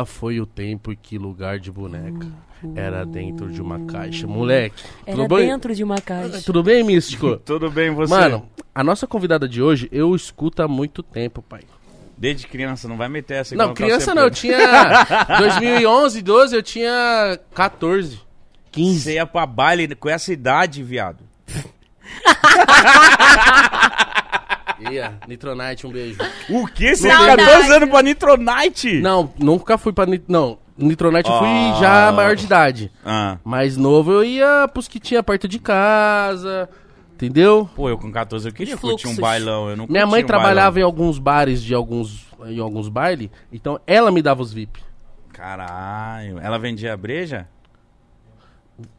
Já foi o tempo que lugar de boneca era dentro de uma caixa. Moleque, Era tudo bem? dentro de uma caixa. Tudo bem, Místico? Tudo bem, você? Mano, a nossa convidada de hoje eu escuto há muito tempo, pai. Desde criança, não vai meter essa Não, criança não, eu tinha 2011, 12, eu tinha 14, 15. Você ia pra baile com essa idade, viado. Ia, Nitronite, um beijo. O quê? Você Não, tem não. 14 anos pra Nitronite? Não, nunca fui pra Nit... Não, Nitronite eu fui Ah. já maior de idade. Ah. Mais novo eu ia pros que tinha perto de casa, entendeu? Pô, eu com 14 eu queria Os curtir um fluxos. bailão. Eu não Minha curti mãe um trabalhava em alguns bares de alguns em alguns bailes, então ela me dava os VIP. bailão. Caralho. Ela vendia breja?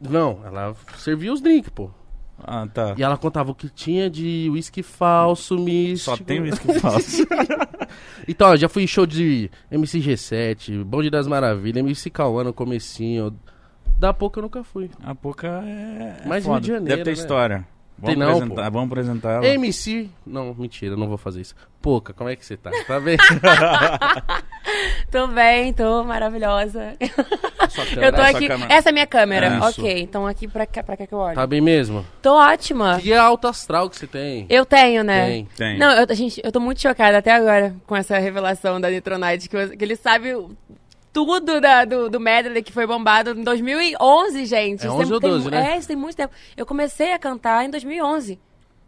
Não, ela servia os drinks, pô. Ah, tá. E ela contava o que tinha de uísque falso, místico. Só tem uísque falso. Então, ó, já fui em show de MC G7, Bonde das Maravilhas, MC Cauã no comecinho. Da pouco eu nunca fui. A Poca é. é foda. Rio de Janeiro, Deve ter né? história. Vamos Tem não, apresentar, vamos apresentar ela. MC... Não, mentira, não vou fazer isso. Pouca, como é que você tá? Tá bem? Tô bem, tô maravilhosa. Eu tô aqui. câmera. Essa é a minha câmera. É isso. ok, então aqui pra cá, pra cá que eu olho. Tá bem mesmo? Tô ótima. Que alto astral que você tem. Eu tenho, né? Tem. Tem. Não, eu, gente, eu tô muito chocada até agora com essa revelação da Nitronite, que, eu- que ele sabe tudo da- do, do medley que foi bombado em 2011, gente. É Isso 11 ou tem- 12, né? É, isso tem muito tempo. Eu comecei a cantar em 2011.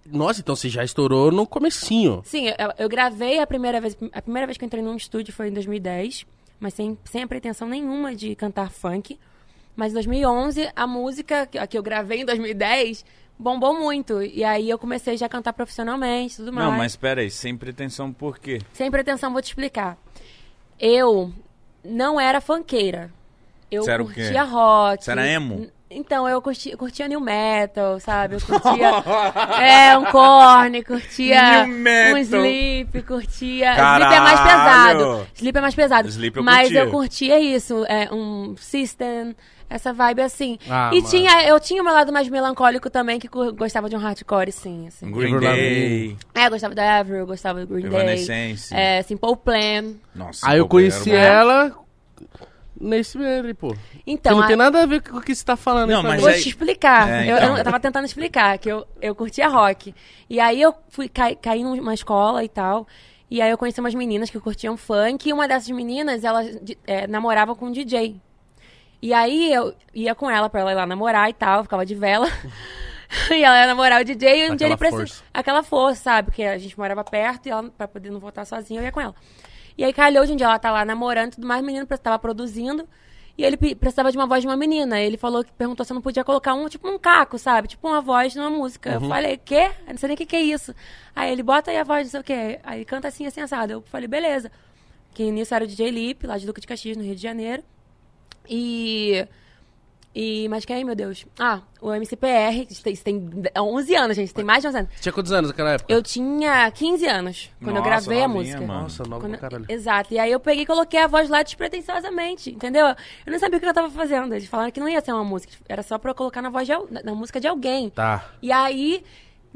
Nossa, então você já estourou no comecinho. Sim, eu, eu gravei a primeira vez. A primeira vez que eu entrei num estúdio foi em 2010, mas sem, sem a pretensão nenhuma de cantar funk. Mas em 2011, a música que, a que eu gravei em 2010 bombou muito. E aí eu comecei já a cantar profissionalmente e tudo mais. Não, mas pera aí, sem pretensão por quê? Sem pretensão, vou te explicar. Eu não era funkeira. Eu Você era curtia rock. Você era emo? Então, eu curtia, curtia new metal, sabe? Eu curtia. é, um corne, curtia. Um sleep, curtia. Caralho! Sleep é mais pesado. Sleep é mais pesado. Sleep eu Mas curtia. eu curtia isso. É, um system, essa vibe assim. Ah, e mano. tinha, eu tinha o meu lado mais melancólico também, que gostava de um hardcore, sim. Assim. Green Day, É, eu gostava da Avril, eu gostava do Green Day. Evanescence. É, Simple Plan. Nossa, Aí eu conheci ela nesse meio, pô. Então, que não a- tem nada a ver com o que você tá falando. Não, mas. Vou aí- te explicar. É, eu, então. eu, eu tava tentando explicar que eu, eu curtia rock. E aí eu fui caí, caí numa escola e tal. E aí eu conheci umas meninas que curtiam funk. E uma dessas meninas, ela é, namorava com um DJ. E aí eu ia com ela pra ela ir lá namorar e tal. Ficava de vela. e ela ia namorar o DJ. E um dia ele precisava... Aquela força, sabe? Porque a gente morava perto e ela, pra poder não voltar sozinha, eu ia com ela. E aí calhou de um dia ela tá lá namorando e tudo mais. O menino tava produzindo. E ele precisava de uma voz de uma menina. Ele falou que perguntou se eu não podia colocar um, tipo, um caco, sabe? Tipo uma voz numa música. Eu falei, quê? Eu não sei nem o que, que é isso. Aí ele bota aí a voz, não sei o quê. Aí canta assim, assim, assado. Eu falei, beleza. Que nisso era o DJ Lip, lá de Duque de Caxias, no Rio de Janeiro. E. E. Mas quem, meu Deus? Ah, o MCPR. Isso tem, isso tem 11 anos, gente. Tem mais de 11 anos. Tinha quantos anos naquela época? Eu tinha 15 anos quando eu Nossa, gravei a música. mano. Nossa, nova Quando- caralho. Exato. E aí eu peguei e coloquei a voz lá despretensiosamente, entendeu? Eu não sabia o que eu tava fazendo. Eles falaram que não ia ser uma música. Era só pra eu colocar na voz de, na música de alguém. Tá. E aí.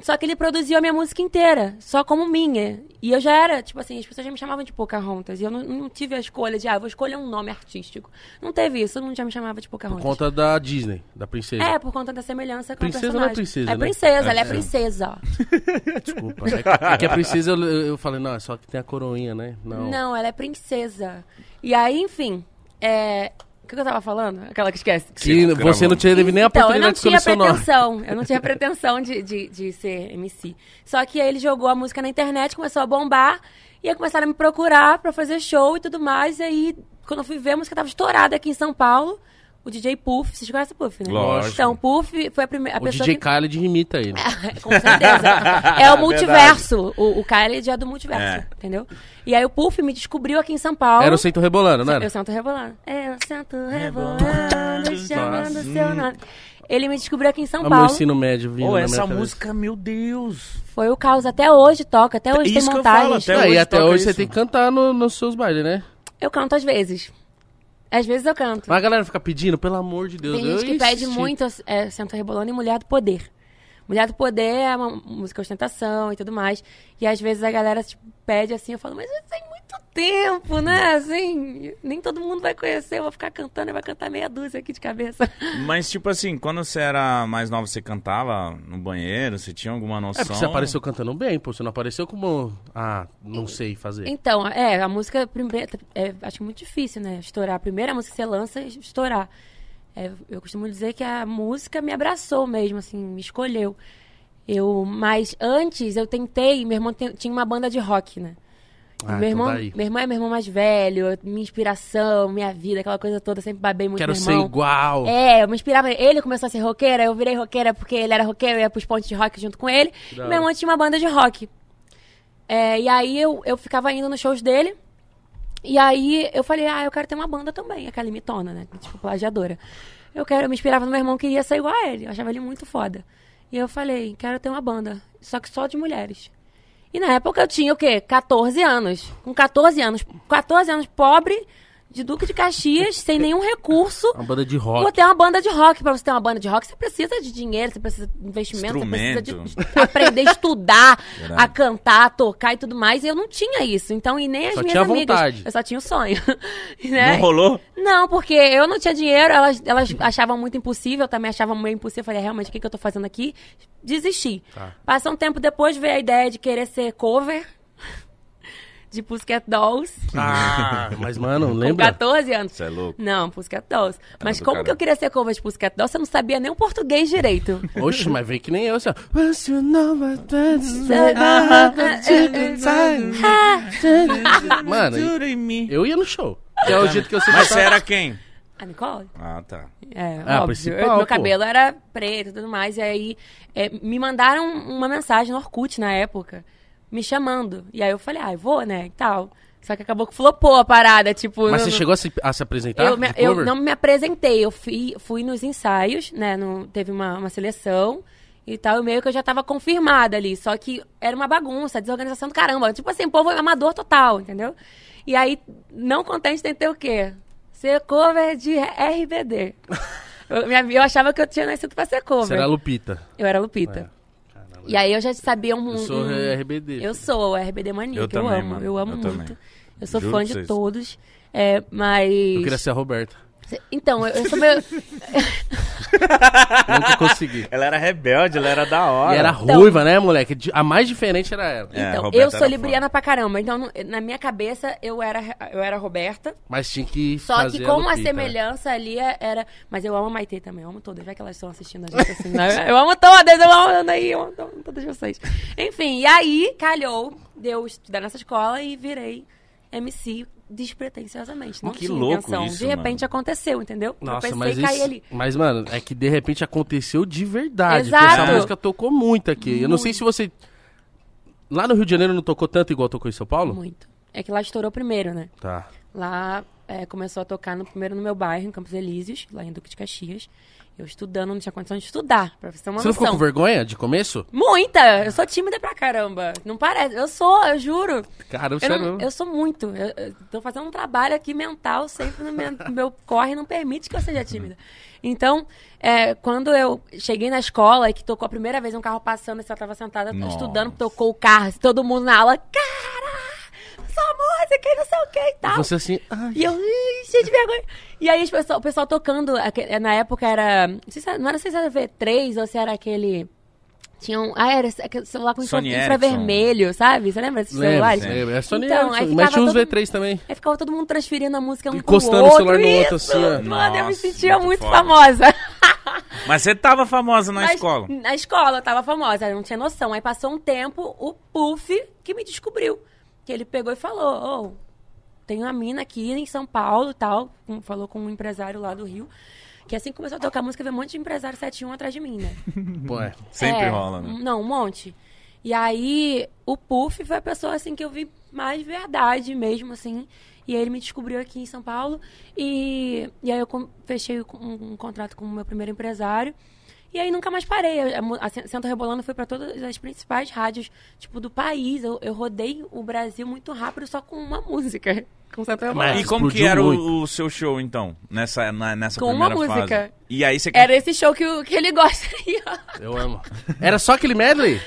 Só que ele produziu a minha música inteira, só como minha. E eu já era, tipo assim, as pessoas já me chamavam de Pocahontas. E eu não, não tive a escolha de, ah, vou escolher um nome artístico. Não teve isso, todo mundo já me chamava de Por Pocahontas. conta da Disney, da princesa. É, por conta da semelhança com Princesa a não é princesa, É né? princesa, ela é É. princesa. Desculpa. É que, é que a princesa, eu, eu falei, não, é só que tem a coroinha, né? Não. Não, ela é princesa. E aí, enfim, é... O que que eu tava falando? Aquela que esquece. Que Sim, você não teve nem a Então, eu não oportunidade de tinha nome. pretensão. Eu não tinha pretensão de, de, de ser MC. Só que aí ele jogou a música na internet, começou a bombar. E aí começaram a me procurar pra fazer show e tudo mais. E aí, quando eu fui ver, a música tava estourada aqui em São Paulo. O DJ Puff, vocês conhecem o Puff, né? Lógico. Então, Puff foi a primeira a O pessoa DJ que... Khaled imita ele. Com certeza. É o multiverso. O, o Khaled é do multiverso, É. entendeu? E aí o Puff me descobriu aqui em São Paulo. Era o Centro Rebolando, não Eu era? sento rebolando. Eu sento rebolando, chamando seu nome. Ele me descobriu aqui em São Olha o meu Paulo. ensino médio vindo minha essa música, meu Deus. Foi o caos. Até hoje toca, até hoje Isso tem que eu falo, até Ah, e hoje até toca hoje você isso. tem que cantar no- nos seus bailes, né? Eu canto às vezes. Às vezes eu canto. Mas a galera fica pedindo, pelo amor de Deus. Tem eu gente que pede muito é, Sento Rebolando e Mulher do Poder. Mulher do Poder é uma música ostentação e tudo mais. E às vezes a galera tipo, pede assim, eu falo, mas isso tem muito tempo, né? Assim, nem todo mundo vai conhecer, eu vou ficar cantando e vai cantar meia dúzia aqui de cabeça. Mas, tipo assim, quando você era mais nova, você cantava no banheiro? Você tinha alguma noção? É porque você apareceu cantando bem, pô. Você não apareceu como. Ah, não sei fazer. Então, é, a música primeira, é, acho muito difícil, né? Estourar. A primeira música que você lança, estourar. É, eu costumo dizer que a música me abraçou mesmo, assim, me escolheu. Eu, mas antes eu tentei, meu irmão tinha uma banda de rock, né? Ah, meu, então irmão, daí. meu irmão é meu irmão mais velho, minha inspiração, minha vida, aquela coisa toda, sempre babei muito Quero ser igual. É, eu me inspirava. Ele começou a ser roqueira, eu virei roqueira porque ele era roqueiro, eu ia pros pontos de rock junto com ele. Da Meu irmão tinha uma banda de rock. É, e aí eu, eu ficava indo nos shows dele. E aí eu falei, ah, eu quero ter uma banda também, aquela limitona, né? Tipo, plagiadora. Eu quero, eu me inspirava no meu irmão que queria ser igual a ele. Eu achava ele muito foda. E eu falei, quero ter uma banda, só que só de mulheres. E na época eu tinha o quê? 14 anos. Com 14 anos. 14 anos, pobre, de Duque de Caxias, sem nenhum recurso. Uma banda de Vou rock. ter uma banda de rock. Pra você ter uma banda de rock, você precisa de dinheiro, você precisa de investimento, você precisa de aprender a estudar, Verdade. a cantar, a tocar e tudo mais. E eu não tinha isso. Então, e nem as Só minhas tinha amigas. vontade. Eu só tinha o sonho. né? Não rolou? Não, porque eu não tinha dinheiro, elas, elas achavam muito impossível, eu também achava meio impossível. Eu falei, realmente, o que, que eu tô fazendo aqui? Desisti. Tá. Passou um tempo depois, veio a ideia de querer ser cover de Pussycat Dolls. Ah, mas, mano, Com lembra? 14 anos. Você é louco? Não, Pussycat Dolls. Mas do como caralho. que eu queria ser cover de Pussycat Dolls? Você não sabia nem o português direito. Oxe, mas vem que nem eu, assim, ó. Mano, eu ia no show. Que é o jeito que eu sei Mas você era quem? A Nicole? Ah, tá. É, Ah, óbvio. Eu- meu pô. cabelo era preto e tudo mais. E aí é, me mandaram uma mensagem no Orkut na época, me chamando. E aí eu falei, ah, eu vou, né? E tal. Só que acabou que flopou a parada, tipo. Mas não- você chegou a se, a se apresentar? eu, me- eu não me apresentei, eu fui, fui nos ensaios, né? no- teve uma, uma seleção e tal, e meio que eu já tava confirmada ali. Só que era uma bagunça, desorganização do caramba. Tipo assim, povo amador total, entendeu? E aí, não contente, tentei o quê? Ser cover de RBD. eu, eu achava que eu tinha nascido pra ser cover. Você era Lupita. Eu era Lupita. E aí eu já sabia um. Eu sou um- RBD. eu sou o RBD maníaco, Eu eu, também, amo, mano. eu amo Eu muito. também. Eu sou Juro fã de vocês. todos. É, mas. Eu queria ser a Roberta. Então, eu, eu sou meio. Nunca consegui. Ela era rebelde, ela era da hora. E era Então- ruiva, né, moleque? A mais diferente era ela. É, Então, Roberta eu sou libriana pra caramba. Então, na minha cabeça, eu era, eu era Roberta. Mas tinha que Só fazer que como a, Lupita, né? semelhança ali é- era. Mas eu amo a Maitê também, eu amo todas. Já que elas estão assistindo a gente assim, né? Eu amo todas, eu amo Anaí, eu amo to- todas vocês. Enfim, e aí, calhou de eu estudar nessa escola e virei MC despretensiosamente. Não Que tinha louco intenção. isso, de repente mano. aconteceu, entendeu? Nossa, eu pensei mas isso, ali. Mas, mano, é que de repente aconteceu de verdade. Exato. Porque essa música tocou muito aqui. Eu não sei Muito. se você. Lá no Rio de Janeiro não tocou tanto igual tocou em São Paulo? Muito. É que lá estourou primeiro, né? Tá. Lá é, começou a tocar no, primeiro no meu bairro, em Campos Elíseos, lá em Duque de Caxias. Eu estudando, não tinha condição de estudar, pra você ter uma Você não ficou noção. com vergonha de começo? Muita! Eu sou tímida pra caramba. Não parece. Eu sou, eu juro. Cara, Eu, você não- não. eu sou muito. Eu, eu tô fazendo um trabalho aqui mental, sempre no meu, no meu corre não permite que eu seja tímida. Então, é, quando eu cheguei na escola e que tocou a primeira vez um carro passando, e você tava sentada Nossa. estudando, tocou o carro, todo mundo na aula, cara, essa música e não sei o que e tal. Você assim. Ai, E eu, "Ih, cheio de vergonha. E aí as pessoas- o pessoal tocando, na época era. Não, sei se era- não era se era V3 ou se era aquele. Tinha um. Ah, era aquele celular com Sony infravermelho, sabe? Você lembra desses celulares? lembro. É Sony Então, aí Ericsson. Mas ficava tinha uns todo- V3 também. Aí ficava todo mundo transferindo a música um Encostando pro o outro. celular no outro, assim, ó. Mano, eu me sentia muito muito, famosa. Mas você tava famosa na Mas escola. Na escola eu tava famosa, eu não tinha noção. Aí passou um tempo, o Puff que me descobriu. Que ele pegou e falou, ô, tem uma mina aqui em São Paulo e tal. Falou com um empresário lá do Rio. Que assim que começou a tocar música, veio um monte de empresário 71 atrás de mim, né? Pô, é. Sempre É, rola, né? Não, um monte. E aí, o Puff foi a pessoa, assim, que eu vi mais verdade mesmo, assim. E aí ele me descobriu aqui em São Paulo. E, e aí eu fechei um, um contrato com o meu primeiro empresário. E aí nunca mais parei. A, Centro Rebolando foi para todas as principais rádios, tipo, do país. Eu, eu rodei o Brasil muito rápido só com uma música. Com Centro Rebolando. Mas- E como que era o, o seu show, então? Nessa, na- nessa Com uma primeira música. fase? E aí você... Era esse show que, o- que ele gosta aí, ó. Eu amo. Era só aquele medley?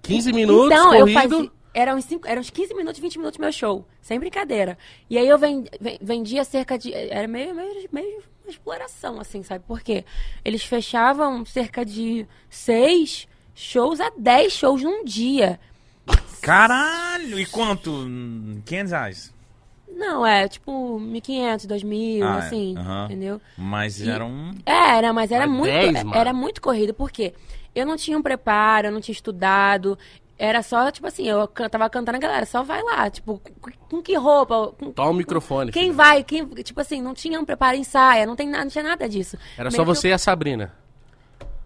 15 minutos, Então, eu corrido. fazia. Era uns, cinco, era uns 15 minutos, 20 minutos meu show. Sem brincadeira. E aí eu ven- ven- vendia cerca de. Era meio, meio, meio uma exploração, assim, sabe? Por quê? Eles fechavam cerca de seis shows a 10 shows num dia. Caralho! E quanto? Hum, 500 reais. Não, é tipo 1.500, 2.000, Ah, é. assim, Aham. entendeu? Mas E- era um. Era, mas era Mas muito, 10, mano. era muito corrido, porque eu não tinha um preparo, eu não tinha estudado. Era só, tipo assim, eu tava cantando a galera, só vai lá, tipo, com, que roupa? Com, Toma o microfone. quem filho. vai? Quem, tipo assim, não tinha um preparo em saia, não, tem nada, não tinha nada disso. Era Meio só que eu- você e a Sabrina.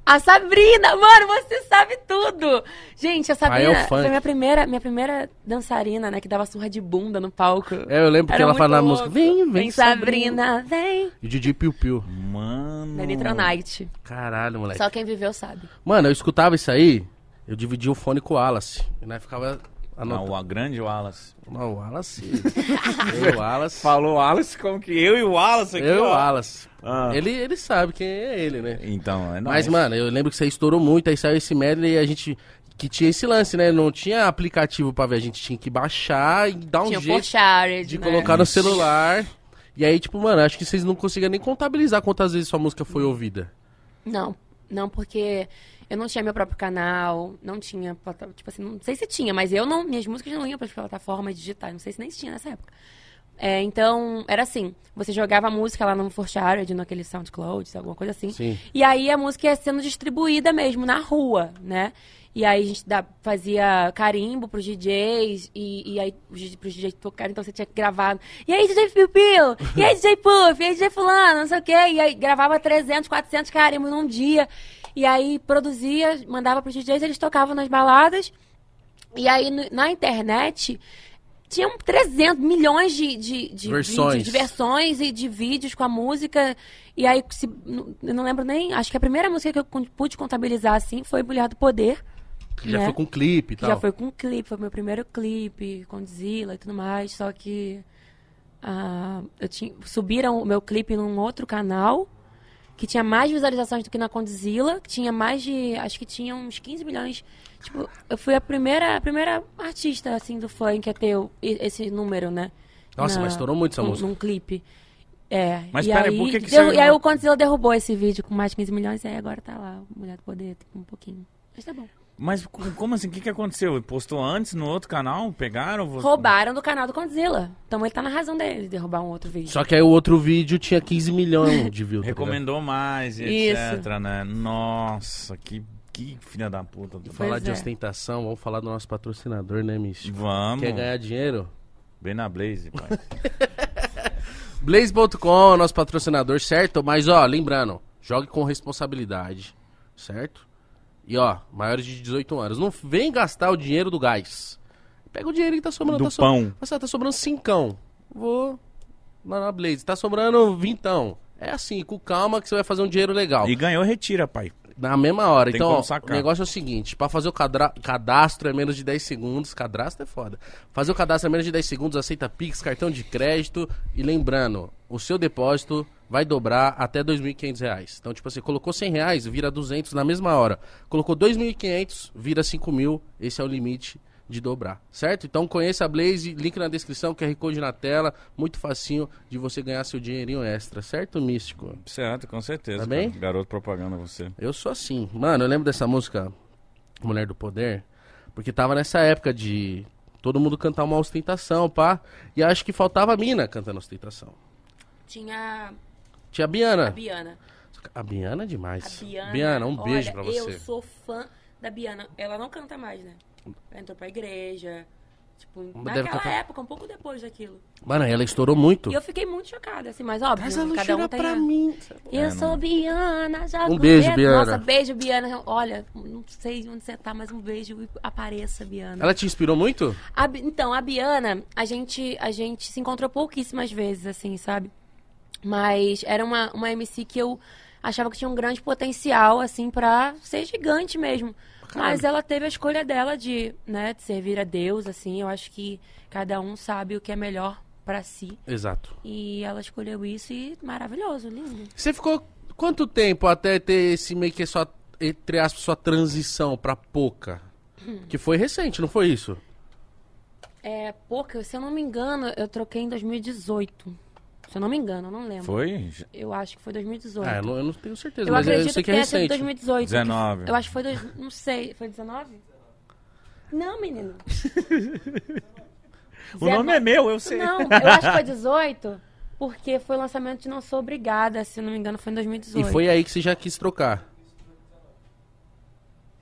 A Sabrina, mano, você sabe tudo! Gente, a Aí é Sabrina funk. foi minha primeira, minha primeira dançarina, né, que dava surra de bunda no palco. É, eu lembro que Era ela fala na música. Vem, vem, Vem, Sabrina, vem. E DJ Piu Piu. Mano. Da Nitronite. Caralho, moleque. Só quem viveu sabe. Mano, eu escutava isso aí, eu dividia o fone com o Wallace. E nós ficava Não, anotando. o grande Wallace. Não, o Wallace. eu e o Wallace. Falou Wallace como que eu e o Wallace aqui. Eu e o. Wallace. Ah. Ele, ele sabe quem é ele, né? Então, é Mas, nóis. mano, eu lembro que você estourou muito, aí saiu esse medley e a gente. Que tinha esse lance, né? Não tinha aplicativo pra ver, a gente tinha que baixar e dar um Tinha jeito Forshared, de né? colocar no celular. E aí, tipo, mano, acho que vocês não conseguiam nem contabilizar quantas vezes sua música foi ouvida. Não, não, porque eu não tinha meu próprio canal, não tinha, tipo assim, não sei se tinha, mas eu não, minhas músicas não iam para plataformas digitais, não sei se nem tinha nessa época. É, então, era assim, você jogava a música lá no Forshared, naquele SoundCloud, alguma coisa assim. Sim. E aí a música ia sendo distribuída mesmo na rua, né? E aí a gente dá- fazia carimbo pros DJs, e, e aí pros DJs tocarem, então você tinha que gravar. E aí, DJ Piu Piu? E aí, DJ Puff? E aí, DJ Fulano? Não sei o quê. E aí gravava 300, 400 carimbos num dia. E aí produzia, mandava pros DJs, eles tocavam nas baladas. E aí na internet tinham 300 milhões de, de, de Versões. vídeos, de versões e de vídeos com a música. E aí, se, não- eu não lembro nem. Acho que a primeira música que eu pude contabilizar assim foi Mulher do Poder. Que já né? foi com clipe e tal. já foi com clipe, foi meu primeiro clipe, com Zilla e tudo mais. Só que ah, eu tinha, subiram o meu clipe num outro canal que tinha mais visualizações do que na Condzilla, que tinha mais de. Acho que tinha uns 15 milhões. Tipo, eu fui a primeira, a primeira artista assim do funk a ter esse número, né? Nossa, mas estourou muito essa num- música. Num clipe. É. Mas e pera aí, aí, por que que derru- você- E aí o Condzilla derrubou esse vídeo com mais de 15 milhões e aí agora tá lá, Mulher do Poder, tipo, um pouquinho. Mas tá bom. Mas co- como assim? O que, que aconteceu? Ele postou antes no outro canal? Pegaram? Você- Roubaram do canal do Condzilla. Então ele tá na razão dele de derrubar um outro vídeo. Só que aí o outro vídeo tinha 15 milhões de views. tá? Recomendou mais, e Isso. etc, né? Nossa, que, que filha da puta. do- Falar Pois de é. ostentação, vamos falar do nosso patrocinador, né, Místico? Vamos. Quer ganhar dinheiro? Bem na Blaze, pai. Blaze.com, nosso patrocinador, certo? Mas ó, lembrando, jogue com responsabilidade, certo? E ó, maiores de 18 anos, não vem gastar o dinheiro do gás. Pega o dinheiro que tá sobrando. Do tá so- pão. Nossa, tá sobrando cincão. Vou lá na Blaze, tá sobrando vintão. É assim, com calma que você vai fazer um dinheiro legal. e ganhou, retira, pai. Na mesma hora. Tem então, ó, o negócio é o seguinte: pra fazer o cadastro é menos de 10 segundos. Cadastro é foda. Fazer o cadastro é menos de 10 segundos, aceita Pix, cartão de crédito. E lembrando, o seu depósito vai dobrar até 2.500 reais. Então, tipo assim, colocou 100 reais, vira 200 na mesma hora. Colocou 2.500, vira 5 mil. Esse é o limite de dobrar, certo? Então conheça a Blaze, link na descrição, QR Code na tela, muito facinho de você ganhar seu dinheirinho extra, certo, Místico? Certo, com certeza. Tá bem? Garoto propaganda você. Eu sou assim. Mano, eu lembro dessa música Mulher do Poder, porque tava nessa época de todo mundo cantar uma ostentação, pá. E acho que faltava a mina cantando ostentação. Tinha Tinha a a Biana. Biana. A Biana é demais. A Biana. um beijo olha, pra você. Eu sou fã da Biana. Ela não canta mais, né? Ela entrou pra igreja. Tipo, Deve naquela cantar. época, um pouco depois daquilo. Mano, ela estourou muito. E eu fiquei muito chocada, assim, mas óbvio, Traz a cada um tem pra a- mim. Eu É, sou não- Biana, já Um beijo, conheço. Biana. Nossa, beijo, Biana. Olha, não sei onde você tá, mas um beijo e apareça, Biana. Ela te inspirou muito? A Bi- então, a Biana, a gente, a gente se encontrou pouquíssimas vezes, assim, sabe? Mas era uma, uma MC que eu achava que tinha um grande potencial, assim, pra ser gigante mesmo. Mas ela teve a escolha dela de, né, de servir a Deus, assim. Eu acho que cada um sabe o que é melhor pra si. Exato. E ela escolheu isso e maravilhoso, lindo. Você ficou quanto tempo até ter esse meio que sua, entre aspas, sua transição pra pouca? Hum. Que foi recente, não foi isso? É, porque, se eu não me engano, eu troquei em 2018. Se eu não me engano, eu não lembro. Foi? Eu acho que foi 2018. Ah, eu não, eu não tenho certeza, eu mas eu acredito sei que, que é recente. 2018. que- 19. Eu acho que foi. Dois, não sei. Foi 19? Não, menino. O nome é meu, eu sei. Não, eu acho que foi 18. Porque foi o lançamento de Não Sou Obrigada, se não me engano, foi em 2018. E foi aí que você já quis trocar.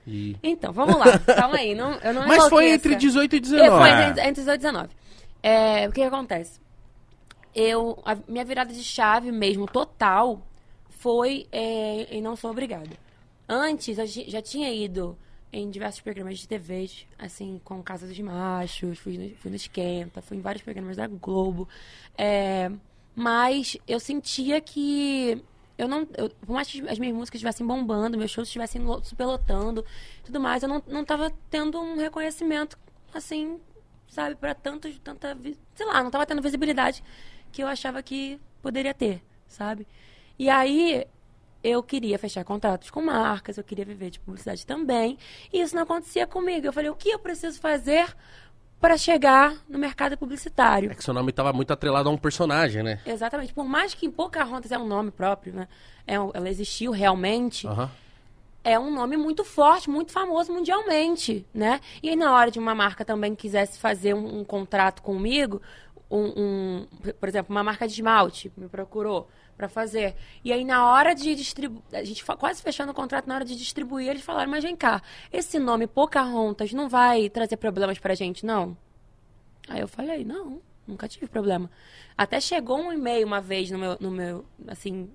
E... Então, vamos lá. Calma aí. Não, eu não Mas foi entre 18 e É, 19. foi É. entre, entre 18 e 19. É, o que, que acontece? Eu, a minha virada de chave mesmo, total, foi é, em Não Sou Obrigada. Antes, eu já tinha ido em diversos programas de TV, assim, com Casa dos Machos, fui no, fui no Esquenta, fui em vários programas da Globo. É, mas eu sentia que eu não. Eu, por mais que as minhas músicas estivessem bombando, meus shows estivessem lo- superlotando tudo mais, eu não, não tava tendo um reconhecimento, assim, sabe, para tanta. Sei lá, não tava tendo visibilidade que eu achava que poderia ter, sabe? E aí eu queria fechar contratos com marcas, eu queria viver de publicidade também. E isso não acontecia comigo. Eu falei, o que eu preciso fazer para chegar no mercado publicitário? É que seu nome tava muito atrelado a um personagem, né? Exatamente. Por mais que Pocahontas é um nome próprio, né? É ela existiu realmente. Aham. É um nome muito forte, muito famoso mundialmente, né? E aí, na hora de uma marca também quisesse fazer um, um contrato comigo, um, um- por exemplo, uma marca de esmalte me procurou para fazer. E aí, na hora de distribuir, a gente quase fechando o contrato, na hora de distribuir, eles falaram, mas vem cá, esse nome Pocahontas não vai trazer problemas pra gente, não? Aí eu falei, não, nunca tive problema. Até chegou um e-mail uma vez no meu, no meu assim,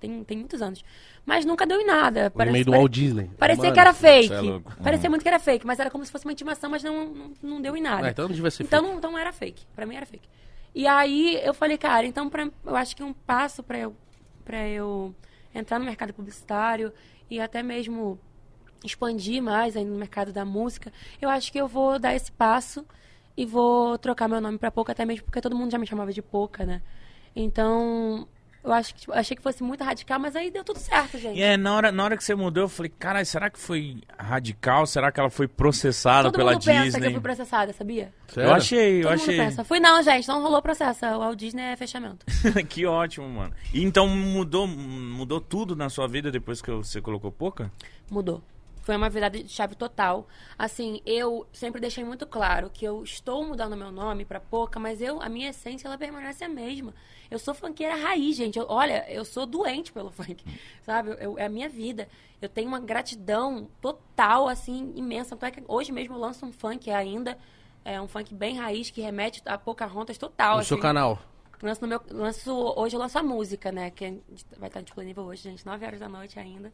tem, tem muitos anos. Mas nunca deu em nada. O e-mail do pare- Walt Disney. Parecia Mano, que era fake. é. Parecia Uhum. muito que era fake, mas era como se fosse uma intimação, mas não, não, não deu em nada. Ah, então não devia ser Então fake. não, então era fake. Pra mim era fake. E aí eu falei, cara, então pra, eu acho que um passo pra eu, pra eu entrar no mercado publicitário e até mesmo expandir mais aí no mercado da música, eu acho que eu vou dar esse passo e vou trocar meu nome pra Pouca, até mesmo porque todo mundo já me chamava de Pouca, né? Então, eu acho que, tipo, achei que fosse muito radical, mas aí deu tudo certo, gente. E é, na hora, na hora que você mudou, eu falei, caralho, será que foi radical? Será que ela foi processada Todo pela mundo pensa que Disney? eu fui processada, sabia? Sério? Eu achei, eu Todo mundo achei. pensa. Fui não, gente, não rolou processo. O Walt Disney é fechamento. que ótimo, mano. E então mudou, mudou tudo na sua vida depois que você colocou pouca? Mudou. Foi uma virada de chave total. Assim, eu sempre deixei muito claro que eu estou mudando meu nome pra Poca, mas eu, a minha essência, ela permanece a mesma. Eu sou funkeira raiz, gente. Eu- olha, eu sou doente pelo funk, sabe? Eu- é a minha vida. Eu tenho uma gratidão total, assim, imensa. Tanto é que hoje mesmo eu lanço um funk ainda. É um funk bem raiz que remete a Pocahontas total. No seu assim. canal. Lanço no meu, lanço, hoje eu lanço a música, né? Que vai estar disponível hoje, gente, 9 horas da noite ainda.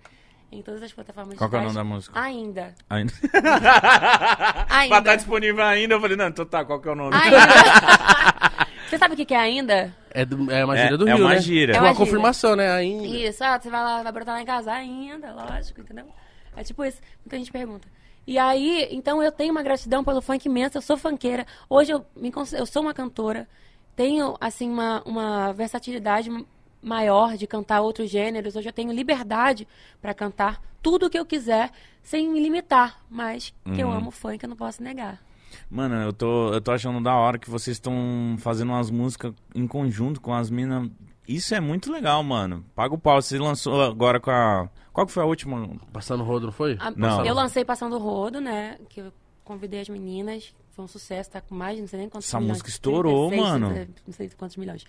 Em todas as plataformas Qual que é o digitais. nome da música? Ainda. Ainda. Ainda. Pra estar disponível ainda, eu falei, não, então tá, qual que é o nome? Ainda. Você sabe o que que é ainda? É, do- é uma É- gíria do é Rio, uma né? gíria. É É uma uma gíria. confirmação, né? Ainda. Isso, ah, você vai lá, vai brotar lá em casa ainda, lógico, entendeu? É tipo isso, muita gente pergunta. E aí, então eu tenho uma gratidão pelo funk imensa, eu sou funkeira. Hoje eu, me, eu sou uma cantora, tenho, assim, uma, uma versatilidade maior de cantar outros gêneros. Hoje eu tenho liberdade para cantar tudo o que eu quiser, sem me limitar. Mas que eu Uhum. amo funk, eu não posso negar. Mano, eu tô, eu tô achando da hora que vocês estão fazendo umas músicas em conjunto com as minas. Isso é muito legal, mano. Paga o pau. Você lançou agora com a. Qual que foi a última? Passando rodo, não foi? A- Não. Eu lancei Passando o Rodo, né? Que eu convidei as meninas. Foi um sucesso, tá com mais, não sei nem quantos Essa milhões. música estourou, 36, mano. Não sei quantos milhões.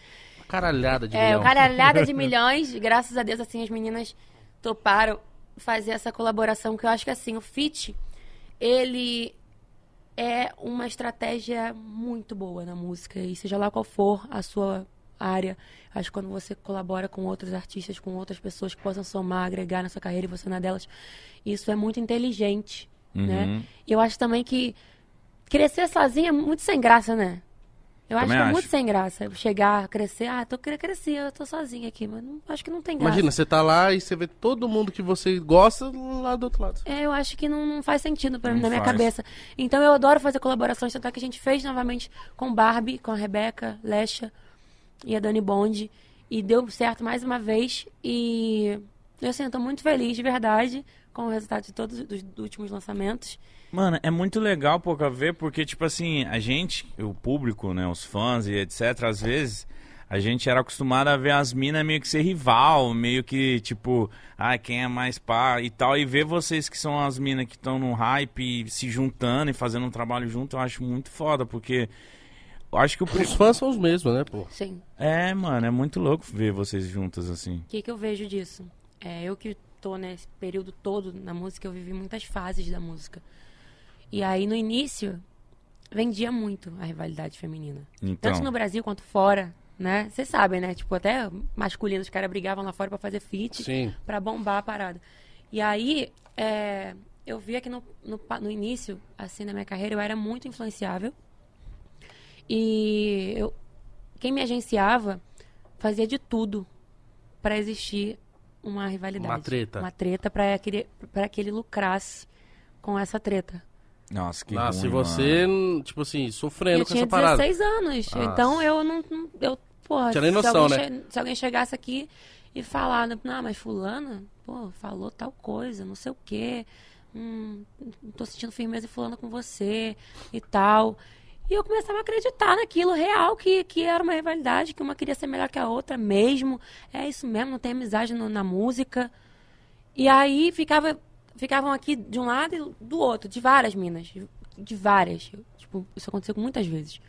Caralhada de É, milhão. o caralhada de milhões. Graças a Deus, assim, as meninas toparam fazer essa colaboração. Que eu acho que, assim, o Fit, ele é uma estratégia muito boa na música. E seja lá qual for a sua área, acho que quando você colabora com outros artistas, com outras pessoas que possam somar, agregar na sua carreira e você na delas, isso é muito inteligente, Uhum. né? E eu acho também que crescer sozinha é muito sem graça, né? Eu acho que é acho. muito sem graça. Chegar, crescer, ah, tô querendo crescer, eu tô sozinha aqui, mas não- acho que não tem graça. Imagina, você tá lá e você vê todo mundo que você gosta lá do outro lado. É, eu acho que não, não faz sentido pra mim, na minha faz. cabeça. Então eu adoro fazer colaborações, tanto é que a gente fez novamente com Barbie, com a Rebeca, Lesha e a Dani Bond. E deu certo mais uma vez. E eu assim, eu tô muito feliz, de verdade, com o resultado de todos os últimos lançamentos. Mano, é muito legal, pouca ver, porque, tipo assim, a gente, o público, né, os fãs e etc, às vezes, a gente era acostumado a ver as minas meio que ser rival, meio que, tipo, ah, quem é mais pá e tal, e ver vocês que são as minas que estão no hype, se juntando e fazendo um trabalho junto, eu acho muito foda, porque eu acho que o... Os fãs são os mesmos, né, pô? Sim. É, mano, é muito louco ver vocês juntas, assim. O que, que eu vejo disso? É, eu que tô nesse período todo na música, eu vivi muitas fases da música. E aí, no início, vendia muito a rivalidade feminina. Então, Tanto no Brasil quanto fora, né? Vocês sabem, né? Tipo, até masculino, os caras brigavam lá fora pra fazer feat, Sim. pra bombar a parada. E aí, é, eu via que no, no, no início, assim, na minha carreira, eu era muito influenciável. E eu, quem me agenciava fazia de tudo pra existir uma rivalidade. Uma treta. Uma treta aquele, pra que ele lucrasse com essa treta. Nossa, que Nossa, se ruim, você, mano. tipo assim, sofrendo eu com tinha essa parada. 16 anos. Nossa. Então eu não. não- Eu, porra, Tinha nem se noção, alguém né? se alguém chegasse aqui e falar, não, mas fulana, pô, falou tal coisa, não sei o quê. Hum, não tô sentindo firmeza e fulana com você e tal. E eu começava a acreditar naquilo real, que, que era uma rivalidade, que uma queria ser melhor que a outra mesmo. É isso mesmo, não tem amizade no- na música. E aí ficava, ficavam aqui de um lado e do outro, de várias minas. De várias. Tipo, isso aconteceu muitas vezes.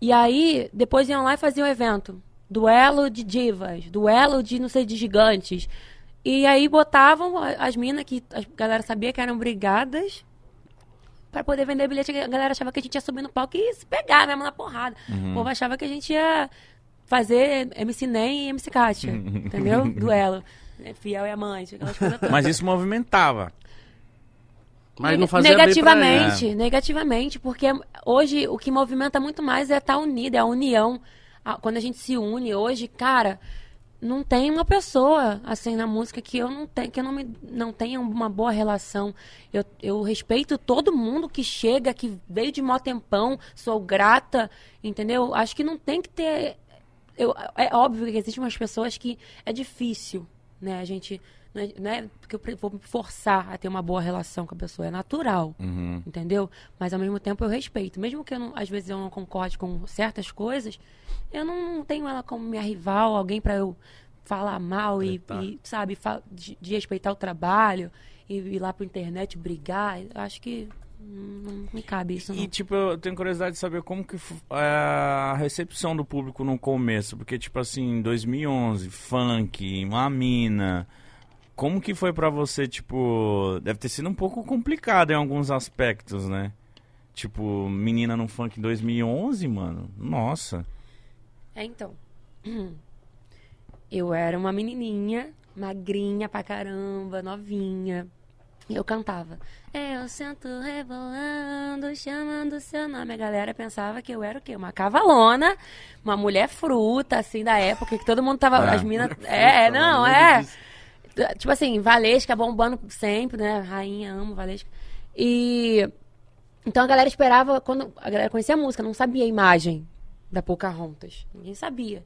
E aí, depois iam lá e faziam um evento. Duelo de divas, duelo de não sei, de gigantes. E aí botavam as minas que a galera sabia que eram brigadas pra poder vender bilhete. A galera achava que a gente ia subir no palco e se pegar mesmo na porrada. O povo achava que a gente ia fazer MC Nem e MC Kátia, entendeu? Duelo. É, Fiel e amante, aquelas coisas todas. Mas isso movimentava. Mas não fazia bem negativamente, ele. negativamente, porque hoje o que movimenta muito mais é estar unido, é a união. Quando a gente se une hoje, cara, não tem uma pessoa assim na música que eu não tenho, que eu não, me, não tenha uma boa relação. Eu, eu respeito todo mundo que chega, que veio de mó tempão, sou grata, entendeu? Acho que não tem que ter. Eu, é óbvio que existem umas pessoas que é difícil, né? A gente. Não é, não é porque eu vou me forçar a ter uma boa relação com a pessoa, é natural, Uhum. entendeu? Mas ao mesmo tempo eu respeito. Mesmo que eu não, às vezes eu não concorde com certas coisas, eu não, não tenho ela como minha rival, alguém pra eu falar mal e, e, sabe, de, de respeitar o trabalho e ir lá pra internet brigar. Acho que não me cabe isso, não. E, tipo, eu tenho curiosidade de saber como que é a recepção do público no começo. Porque, tipo assim, 2011, funk, uma mina... Como que foi pra você, tipo... Deve ter sido um pouco complicado em alguns aspectos, né? Tipo, menina no funk em 2011, mano. Nossa. É, então. Eu era uma menininha, magrinha pra caramba, novinha. E eu cantava. Eu sento rebolando, chamando seu nome. A galera pensava que eu era o quê? Uma cavalona, uma mulher fruta, assim, da época, que todo mundo tava. Ah, as minas. É, Puta, não, é. Tipo assim, Valesca bombando sempre, né? Rainha, amo Valesca. E. Então a galera esperava, quando a galera conhecia a música, não sabia a imagem da Pocahontas. Ninguém sabia.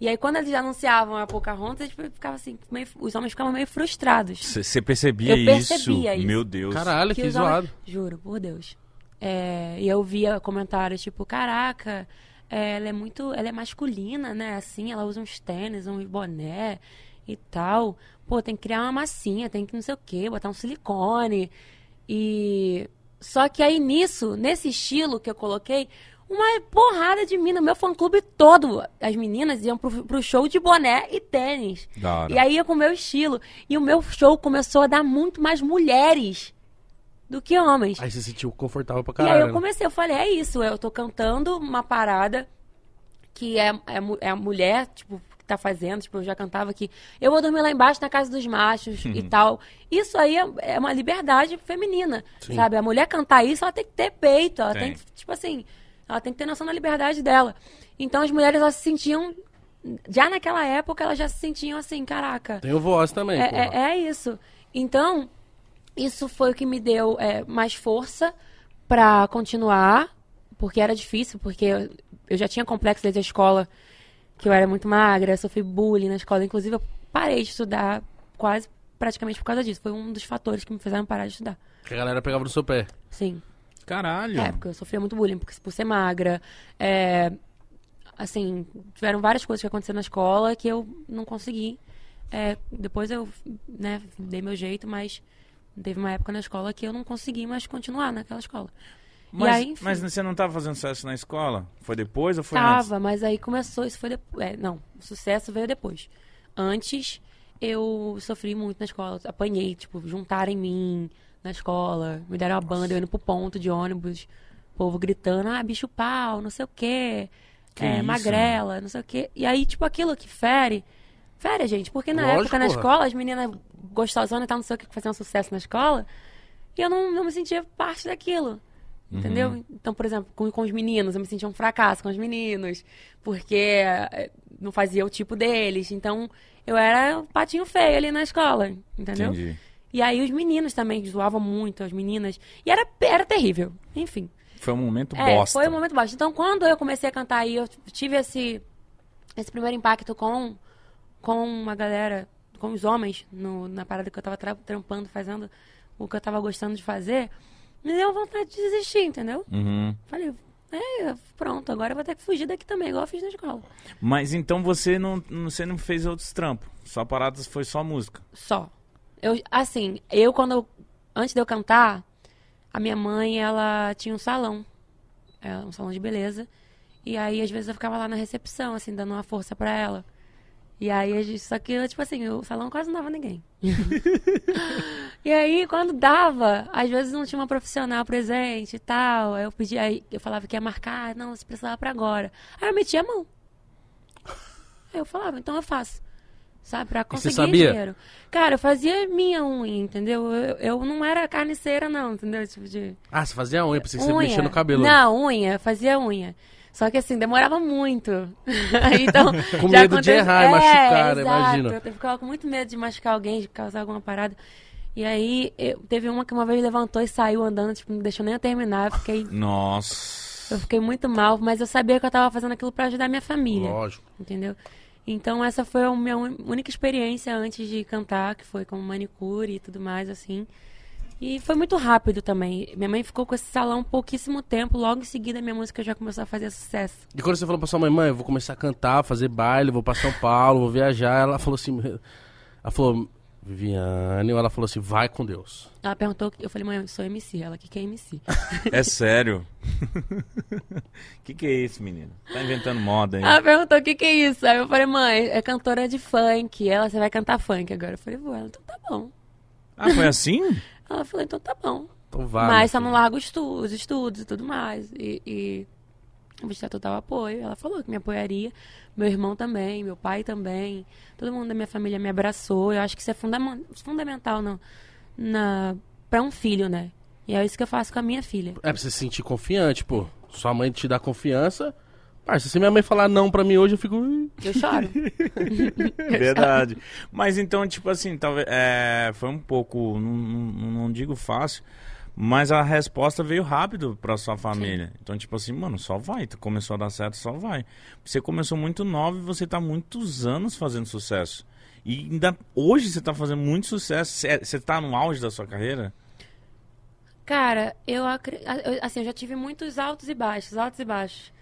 E aí, quando eles anunciavam a Pocahontas, tipo, ficava assim, meio- os homens ficavam meio frustrados. Você percebia, Eu percebia isso? isso. Meu Deus. Caralho, que, os zoado. homens- Juro, por Deus. É, e eu via comentários tipo, caraca, é, ela é muito. Ela é masculina, né? Assim, ela usa uns tênis, um boné e tal. Pô, tem que criar uma massinha, tem que não sei o quê, botar um silicone. E. Só que aí nisso, nesse estilo que eu coloquei, uma porrada de mina, meu fã clube todo. As meninas iam pro, pro show de boné e tênis. E aí ia com o meu estilo. E o meu show começou a dar muito mais mulheres do que homens. Aí você se sentiu confortável pra e caralho. aí eu né? comecei, eu falei, é isso, eu tô cantando uma parada que é, é, é a mulher, tipo, que tá fazendo, tipo, eu já cantava que eu vou dormir lá embaixo na casa dos machos e tal. Isso aí é, é uma liberdade feminina, Sim. sabe? A mulher cantar isso, ela tem que ter peito, ela Tem. tem, que, tipo assim, ela tem que ter noção da liberdade dela. Então as mulheres, elas se sentiam, já naquela época, elas já se sentiam assim, caraca, Tem o voz também, é, é, é isso. Então, isso foi o que me deu é, mais força pra continuar, porque era difícil, porque eu, eu já tinha complexo desde a escola, que eu era muito magra, sofri bullying na escola. Inclusive, eu parei de estudar quase praticamente por causa disso. Foi um dos fatores que me fizeram parar de estudar. Que a galera pegava no seu pé. Sim. Caralho. É, porque eu sofria muito bullying por, por ser magra. É, assim, tiveram várias coisas que aconteceram na escola que eu não consegui. É, depois eu, né, dei meu jeito, mas teve uma época na escola que eu não consegui mais continuar naquela escola. Mas, aí, enfim, mas você não tava fazendo sucesso na escola? Foi depois ou foi antes? tava, mas aí começou, isso foi depois. É, não, o sucesso veio depois. Antes, eu sofri muito na escola, apanhei, tipo, juntaram em mim na escola, me deram a banda, eu indo pro ponto de ônibus, o povo gritando, ah, bicho pau, não sei o quê, Que é, isso, magrela, não sei o quê. E aí, tipo, aquilo que fere, fere, gente, porque na Lógico, época na escola, as meninas gostosonas e tal, não sei o que, faziam sucesso na escola, e eu não, não me sentia parte daquilo. Entendeu? Então, por exemplo, com, com os meninos, eu me sentia um fracasso com os meninos, porque eh, não fazia o tipo deles. Então, eu era patinho feio ali na escola, entendeu? Entendi. E aí os meninos também zoavam muito, as meninas. E era, era terrível. Enfim. Foi um momento É, bosta. foi um momento baixo. Então, quando eu comecei a cantar aí, eu tive esse, esse primeiro impacto com, com uma galera, com os homens, no, na parada que eu tava tra- trampando, fazendo o que eu tava gostando de fazer, me deu vontade de desistir, entendeu? Uhum. Falei, é, pronto, agora eu vou ter que fugir daqui também, igual eu fiz na escola. Mas então você não, você não fez outros trampos? Sua parada foi só música? Só. Eu, assim, eu quando eu, antes de eu cantar, a minha mãe, ela tinha um salão. É, um salão de beleza. E aí, às vezes, eu ficava lá na recepção, assim, dando uma força pra ela. E aí, a gente- só que, tipo assim, o salão quase não dava ninguém. e aí, quando dava, às vezes não tinha uma profissional presente e tal. Aí eu pedia, aí eu falava que ia marcar, não, você precisava pra agora. Aí eu metia a mão. Aí eu falava, então eu faço. Sabe, pra você conseguir sabia? dinheiro. Cara, eu fazia minha unha, entendeu? Eu, eu não era carniceira, não, entendeu? Tipo de. Ah, você fazia unha, pensei que você mexia no cabelo. Não, unha, fazia unha. Só que assim, demorava muito. então, Com já medo de acontece- errar e é, machucar, né? exato. Imagina. Eu ficava com muito medo de machucar alguém, de causar alguma parada. E aí, eu- teve uma que uma vez levantou e saiu andando, tipo, não deixou nem eu terminar. Eu fiquei, Nossa. eu fiquei muito mal, mas eu sabia que eu tava fazendo aquilo pra ajudar minha família. Lógico. Entendeu? Então essa foi a minha única experiência antes de cantar, que foi com manicure e tudo mais, assim. E foi muito rápido também. Minha mãe ficou com esse salão pouquíssimo tempo, logo em seguida minha música já começou a fazer sucesso. E quando você falou pra sua mãe, mãe, eu vou começar a cantar, fazer baile, vou pra São Paulo, vou viajar, ela falou assim. Ela falou, Viviane, ela falou assim, vai com Deus. Ela perguntou, eu falei, mãe, eu sou MC. Ela, o que, que é MC? É sério? que que é isso, menino? Tá inventando moda aí. Ela perguntou, o que, que é isso? Aí eu falei, mãe, é cantora de funk. Ela, você vai cantar funk agora? Eu falei, vou. Ela, então tá bom. Ah, foi assim? Ela falou, então tá bom. Então vai. Mas só não largo os estudos, os estudos e tudo mais. E, e eu vou te dar total apoio. Ela falou que me apoiaria. Meu irmão também, meu pai também. Todo mundo da minha família me abraçou. Eu acho que isso é fundamental no, na, pra um filho, né? E é isso que eu faço com a minha filha. É pra você se sentir confiante, pô. Sua mãe te dá confiança. Parça, se minha mãe falar não pra mim hoje, eu fico. Eu choro. Verdade. Mas então, tipo assim, talvez é, foi um pouco, não, não, não digo fácil, mas a resposta veio rápido pra sua família. Então, tipo assim, mano, só vai. Tu começou a dar certo, só vai. Você começou muito nova e você tá muitos anos fazendo sucesso. E ainda hoje você tá fazendo muito sucesso. Você você tá no auge da sua carreira? Cara, eu- assim, eu já tive muitos altos e baixos, altos e baixos.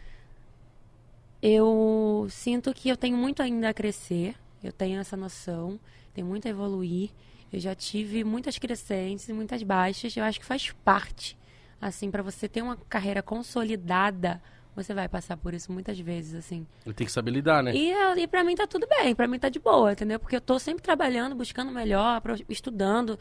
Eu sinto que eu tenho muito ainda a crescer, eu tenho essa noção, tenho muito a evoluir. Eu já tive muitas crescentes e muitas baixas, eu acho que faz parte. Assim, pra você ter uma carreira consolidada, você vai passar por isso muitas vezes, assim. Ele tem que saber lidar, né? E, e para mim tá tudo bem, pra mim tá de boa, entendeu? Porque eu tô sempre trabalhando, buscando melhor, estudando,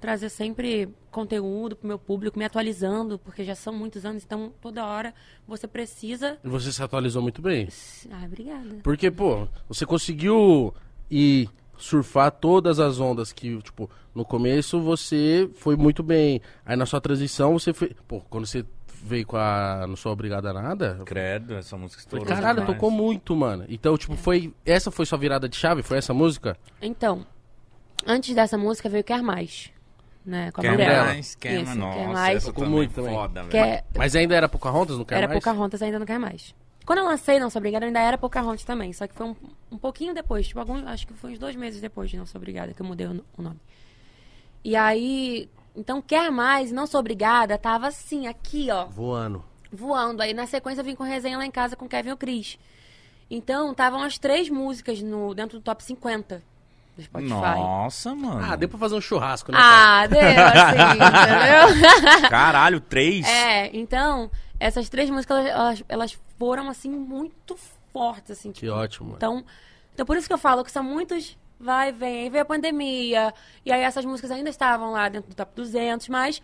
trazer sempre conteúdo pro meu público, me atualizando, porque já são muitos anos, então toda hora você precisa. E você se atualizou muito bem. Ah, obrigada. Porque, pô, você conseguiu ir surfar todas as ondas que, tipo, no começo você foi muito bem. Aí na sua transição você foi. Pô, quando você veio com a Não Sou Obrigada a Nada. Credo, essa música Foi, estourou. caralho, demais. tocou muito, mano. Então, tipo, foi. Essa foi sua virada de chave? Foi essa música? Então, antes dessa música veio Quer Mais, né? Com a Quer Mandela. mais, quer Isso, mais. Nossa, Quer Mais. essa Tocou muito é também. foda, velho. Quer, Mas ainda era Pocahontas, não quer era mais? Pocahontas, ainda não quer mais. Quando eu lancei Não Sou Obrigada, ainda era Pocahontas também. Só que foi um, um pouquinho depois. Tipo, algum, acho que foi uns dois meses depois de Não Sou Obrigada que eu mudei o, o nome. E aí... Então, Quer Mais, Não Sou Obrigada, tava assim, aqui, ó Voando. voando. Aí na sequência eu vim com resenha lá em casa com Kevin e o Cris. Então, estavam as três músicas no, dentro do top 50 do Spotify. Nossa, mano. Ah, deu pra fazer um churrasco, né? cara? Ah, deu, assim, entendeu? Caralho, três? É, então, essas três músicas, elas, elas foram, assim, muito fortes, assim. Que tipo, ótimo. Então, então, por isso que eu falo que são muitos vai vem. Aí veio a pandemia, e aí essas músicas ainda estavam lá dentro do top 200, mas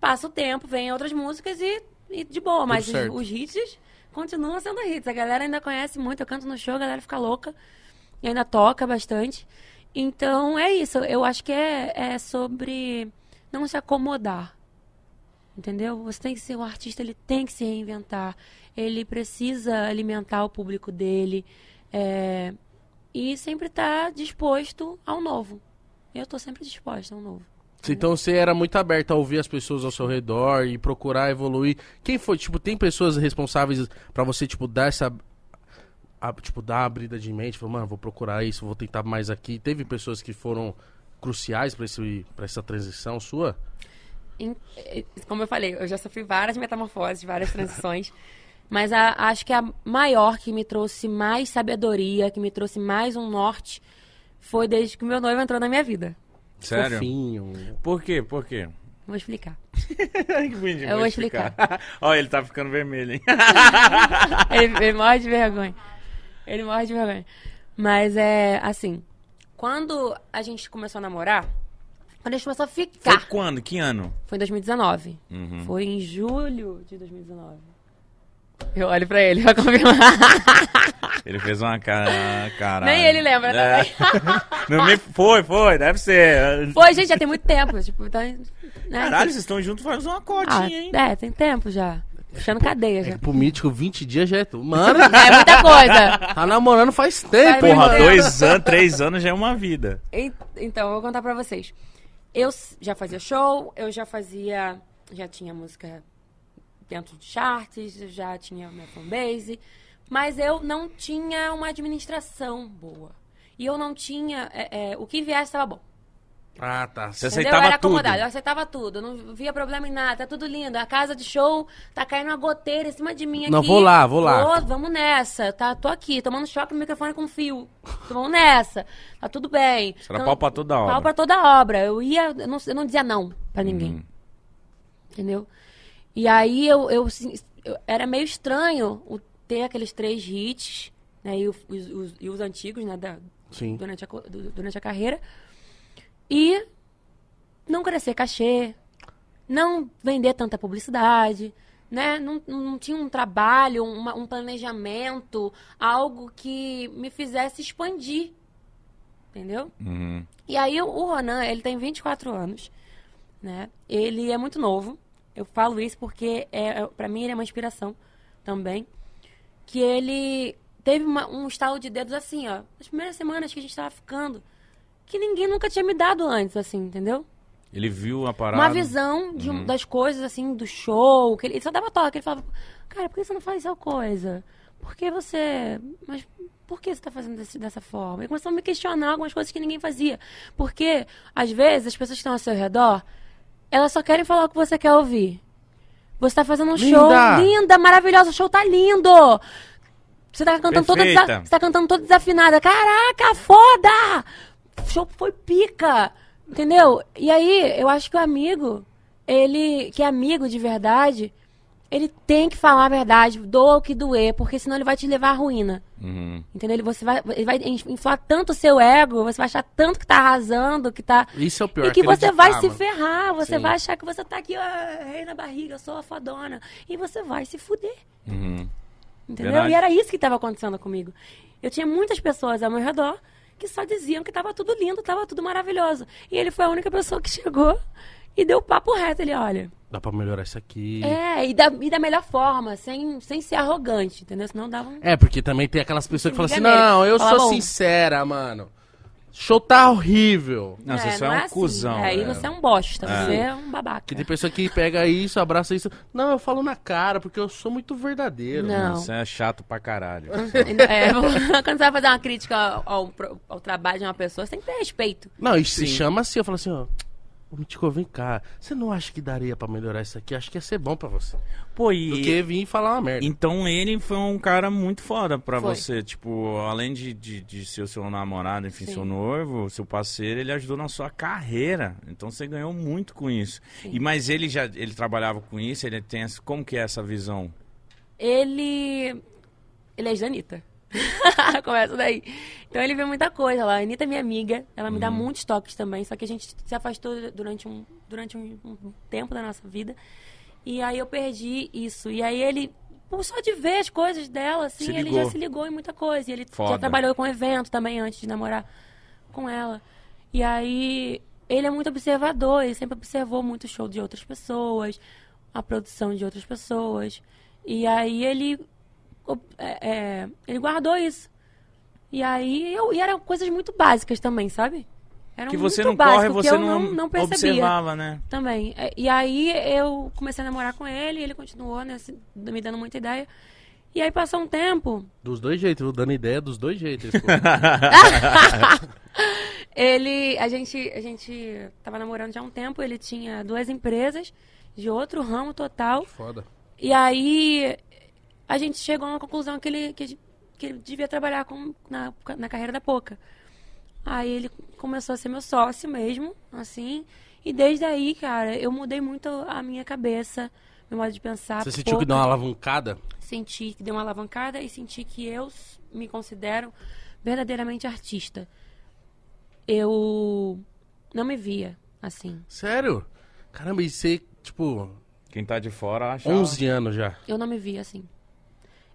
passa o tempo, vem outras músicas e, e de boa. Mas os, os hits continuam sendo hits. A galera ainda conhece muito, eu canto no show, a galera fica louca e ainda toca bastante. Então, é isso. Eu acho que é, é sobre não se acomodar. Entendeu? Você tem que ser um artista, ele tem que se reinventar. Ele precisa alimentar o público dele. é, e sempre estar disposto ao novo. Eu estou sempre disposta ao novo. Então você era muito aberto a ouvir as pessoas ao seu redor e procurar evoluir. Quem foi, tipo, tem pessoas responsáveis pra você, tipo, dar essa. a- tipo, dar uma abrida de mente, falar, mano, vou procurar isso, vou tentar mais aqui. Teve pessoas que foram cruciais pra essa transição sua? Eh, Como eu falei, eu já sofri várias metamorfoses, várias transições. mas a- acho que a maior que me trouxe mais sabedoria, que me trouxe mais um norte, foi desde que o meu noivo entrou na minha vida. Sério? Fofinho. Por quê? Por quê? Vou explicar. que bonitinho, Eu vou Olha, ele tá ficando vermelho, hein? ele, ele morre de vergonha. Ele morre de vergonha. Mas é assim, quando a gente começou a namorar, quando a gente começou a Foi ficar, quando? Que ano? foi em 2019. Uhum. Foi em julho de 2019. Eu olho pra ele pra confirmar. Ele fez uma cara. Caralho. Nem ele lembra É. também. Não me... Foi, foi, deve ser. Foi, gente, já tem muito tempo. Tipo, então, né, Caralho, vocês estão juntos faz uma ah, cotinha, hein? É, tem tempo já. Puxando cadeia É já. que pro mítico 20 dias já é tudo. Mano, É muita coisa. tá namorando faz tempo, Vai, Porra, dois anos, três anos já é uma vida. En- Então, eu vou contar pra vocês. Eu já fazia show, eu já fazia. Já tinha música dentro de charts, já tinha minha fanbase, mas eu não tinha uma administração boa. E eu não tinha. é, é, o que viesse estava bom. Ah, tá. Você Entendeu? aceitava eu era tudo. acomodada, eu aceitava tudo, eu não via problema em nada, tá tudo lindo. A casa de show tá caindo uma goteira em cima de mim aqui. Não, vou lá, vou lá. Vamos nessa, tá? Tô aqui, tomando choque no microfone com fio. Vamos nessa, tá tudo bem. Isso era pau pra toda obra. Pau pra toda obra. Eu ia, eu não, eu não dizia não pra ninguém. Uhum. Entendeu? E aí eu, eu, assim, eu- era meio estranho o- ter aqueles três hits, né? E, os, os- e os antigos, né? Da, Sim. durante, a, durante a carreira. E não crescer cachê, não vender tanta publicidade, né? Não, não tinha um trabalho, uma- um planejamento, algo que me fizesse expandir. Entendeu? Uhum. E aí o- Ronan, ele tem 24 anos, né? Ele é muito novo. Eu falo isso porque é, é, para mim ele é uma inspiração também. Que ele teve uma- um estalo de dedos assim, ó, nas primeiras semanas que a gente tava ficando, que ninguém nunca tinha me dado antes, assim, entendeu? Ele viu a parada. Uma visão de um- das coisas, assim, do show. Que ele, ele só dava toque. Ele falava, cara, por que você não faz tal coisa? Por que você. Mas por que você tá fazendo desse- dessa forma? E começou a me questionar algumas coisas que ninguém fazia. Porque, às vezes, as pessoas que estão ao seu redor, elas só querem falar o que você quer ouvir. Você tá fazendo um Linda! show linda, maravilhosa, o show tá lindo! Você tá cantando toda, Perfeita. você tá cantando toda desafinada. Caraca, foda! O show foi pica. Entendeu? E aí, eu acho que o amigo, ele, que é amigo de verdade, ele tem que falar a verdade, doa o que doer, porque senão ele vai te levar à ruína. Uhum. Entendeu? Ele, você vai, ele vai inflar tanto o seu ego, você vai achar tanto que tá arrasando, que tá. Isso é o pior. E que você vai se ferrar, você Sim. vai achar que você tá aqui, ó, rei na barriga, eu sou a fodona. E você vai se fuder. Uhum. Entendeu? Verdade. E era isso que estava acontecendo comigo. Eu tinha muitas pessoas ao meu redor que só diziam que estava tudo lindo, estava tudo maravilhoso. E ele foi a única pessoa que chegou e deu o papo reto. Ele, olha, Dá pra melhorar isso aqui. é, e da, e da melhor forma, sem, sem ser arrogante, entendeu? Senão dava um... É, porque também tem aquelas pessoas que falam assim, não, eu Fala sou bom. sincera, mano. Show tá horrível. Não, você É, só é não um assim. cuzão. É, aí é. você é um bosta, É. você é um babaca. Que tem pessoa que pega isso, abraça isso. Não, eu falo na cara, porque eu sou muito verdadeiro. Não. Você é chato pra caralho. É, quando você vai fazer uma crítica ao, ao, ao trabalho de uma pessoa, você tem que ter respeito. Não, e se chama assim, eu falo assim, ó. Ô, Mitico, vem cá. Você não acha que daria pra melhorar isso aqui? Acho que ia ser bom pra você. Pô, e... Do que vir falar uma merda. Então ele foi um cara muito foda pra Foi. você. Tipo, além de, de, de ser o seu namorado, enfim, Sim. seu noivo, seu parceiro, ele ajudou na sua carreira. Então você ganhou muito com isso. E mas ele já ele trabalhava com isso, ele tem essa, como que é essa visão? Ele. Ele é Janita. Começa daí. Então ele vê muita coisa lá. A Anitta é minha amiga. Ela me dá muitos toques também. Só que a gente se afastou durante um, durante um, um tempo da nossa vida. E aí eu perdi isso. E aí ele. Por só de ver as coisas dela, assim, ele já se ligou em muita coisa. E ele Foda. já trabalhou com evento também antes de namorar com ela. E aí ele é muito observador, ele sempre observou muito o show de outras pessoas, a produção de outras pessoas. E aí ele é, é, ele guardou isso. E aí eu e eram coisas muito básicas também, sabe? Eram que você muito não corre, básicas, que você eu não, não, não percebia observava, né? também. É, E aí eu comecei a namorar com ele, ele continuou né, me dando muita ideia. E aí passou um tempo, Dos dois jeitos? Dando ideia dos dois jeitos. ele a gente a gente tava namorando já há um tempo, ele tinha duas empresas de outro ramo total. Foda. E aí a gente chegou a uma conclusão que ele, que, que ele devia trabalhar com, na, na carreira da Poca. Aí ele começou a ser meu sócio mesmo, assim. E desde aí, cara, eu mudei muito a minha cabeça, meu modo de pensar. Você sentiu que deu uma alavancada? Senti que deu uma alavancada e senti que eu me considero verdadeiramente artista. Eu não me via assim. Sério? Caramba, e você, tipo, Quem tá de fora acha. 11 anos já. Eu não me via assim.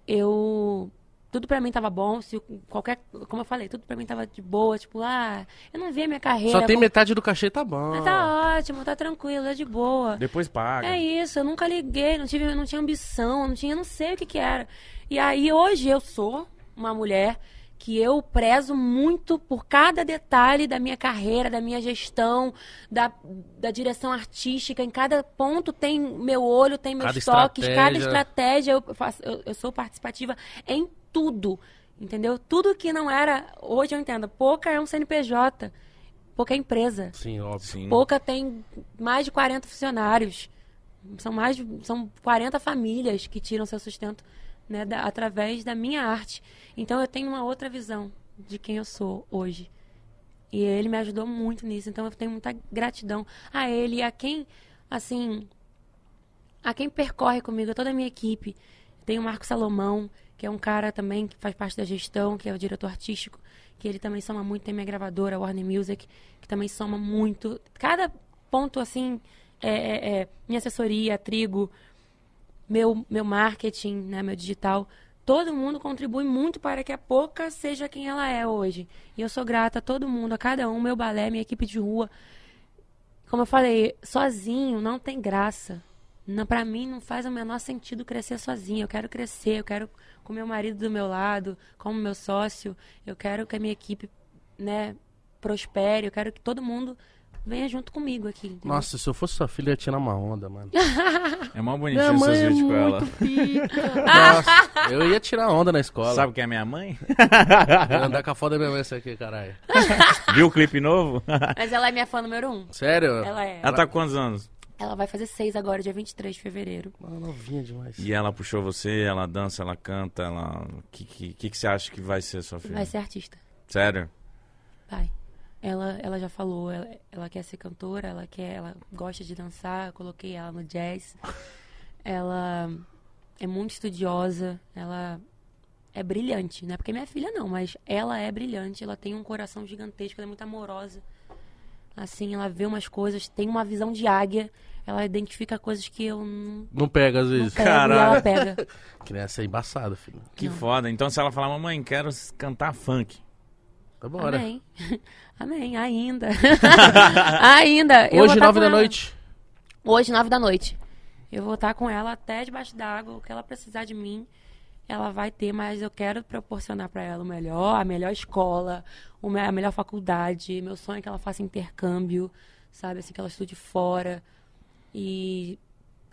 Eu. Tudo pra mim tava bom, se qualquer. Como eu falei, tudo pra mim tava de boa, tipo, ah, eu não via minha carreira. Só tem metade do cachê, tá bom. Ah, Tá ótimo, tá tranquilo, é de boa. Depois paga. É isso, eu nunca liguei, não tive, não tinha ambição, não tinha, não sei o que que era. E aí hoje eu sou uma mulher que eu prezo muito por cada detalhe da minha carreira, da minha gestão, da, da direção artística. Em cada ponto tem meu olho, tem meus Cada toques, cada estratégia. estratégia. Eu, faço, eu, eu sou participativa em tudo, entendeu? Tudo que não era. Hoje eu entendo. Pouca é um CNPJ, pouca é empresa. Sim, óbvio. Sim. Pouca tem mais de 40 funcionários. São mais de, são 40 famílias que tiram seu sustento né, da- através da minha arte. Então eu tenho uma outra visão de quem eu sou hoje. E ele me ajudou muito nisso. Então eu tenho muita gratidão a ele e a quem, assim, a quem percorre comigo, a toda a minha equipe. Tem o Marco Salomão, que é um cara também que faz parte da gestão, que é o diretor artístico, que ele também soma muito. Tem minha gravadora, Warner Music, que também soma muito. Cada ponto, assim, é, é- é minha assessoria, Trigo, meu, meu marketing, né, meu digital. Todo mundo contribui muito para que a Poca seja quem ela é hoje. E eu sou grata a todo mundo, a cada um, meu balé, minha equipe de rua. Como eu falei, sozinho não tem graça. Não, pra mim não faz o menor sentido crescer sozinho. Eu quero crescer, eu quero com meu marido do meu lado, como meu sócio. Eu quero que a minha equipe, né, prospere. Eu quero que todo mundo venha junto comigo aqui. entendeu? Nossa, se eu fosse sua filha, eu ia tirar uma onda, mano. É mó Minha bonitinho mãe seus é vídeos com ela. Nossa, eu ia tirar onda na escola. Sabe quem é minha mãe? Eu ia andar com a foda da minha mãe essa aqui, caralho. Viu o clipe novo? Mas ela é minha fã número um. Sério? Ela é. Ela tá com quantos anos? Ela vai fazer seis agora, dia 23 de fevereiro. Ah, novinha demais. E ela puxou você, ela dança, ela canta, ela. O que, que, que, que você acha que vai ser sua filha? Vai ser artista. Sério? Vai. Ela, ela já falou, ela, ela quer ser cantora, ela quer, ela gosta de dançar, eu coloquei ela no jazz. Ela é muito estudiosa, ela é brilhante, né? Porque minha filha não, mas ela é brilhante, ela tem um coração gigantesco, ela é muito amorosa. Assim, ela vê umas coisas, tem uma visão de águia, ela identifica coisas que eu não Não pega às vezes. Caralho. ela pega. Criança é embaçado, filho. Que Não. foda. Então se ela falar, mamãe, quero cantar funk. Tá bora. Amém. Amém, ainda. ainda. Hoje, tá nove da ela. noite. Hoje, nove da noite. Eu vou estar com ela até debaixo d'água, o que ela precisar de mim. ela vai ter, mas eu quero proporcionar para ela o melhor, a melhor escola, a melhor faculdade. Meu sonho é que ela faça intercâmbio, sabe? Assim, que ela estude fora. E,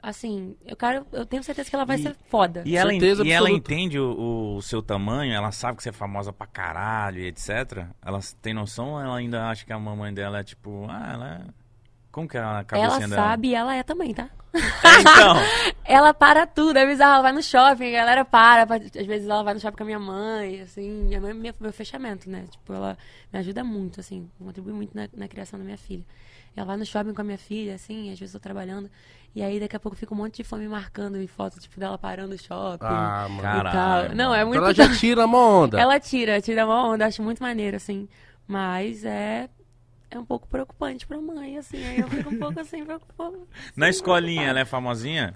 assim, eu quero, eu tenho certeza que ela vai E- ser foda. E ela, Certeza e ela entende o, o seu tamanho, ela sabe que você é famosa pra caralho e etc. Ela tem noção ou ela ainda acha que a mamãe dela é tipo, ah, ela é... Como que é a cabecinha Ela dela? sabe e ela é também, tá? É, então, Ela para tudo, é bizarro. Ela vai no shopping, a galera para. Às vezes ela vai no shopping com a minha mãe, assim. Minha mãe é minha- meu fechamento, né? Tipo, ela me ajuda muito, assim. Contribui muito na, na criação da minha filha. Ela vai no shopping com a minha filha, assim. Às vezes eu tô trabalhando. E aí daqui a pouco fica um monte de fome marcando em foto, tipo, dela parando o shopping. Ah, mano. e Caralho, tal. Não, é Então muito. ela já tira uma onda. Ela tira, tira uma onda, acho muito maneiro, assim. Mas é. É um pouco preocupante pra mãe, assim. Aí eu fico um pouco assim, preocupada. na escolinha ela é famosinha?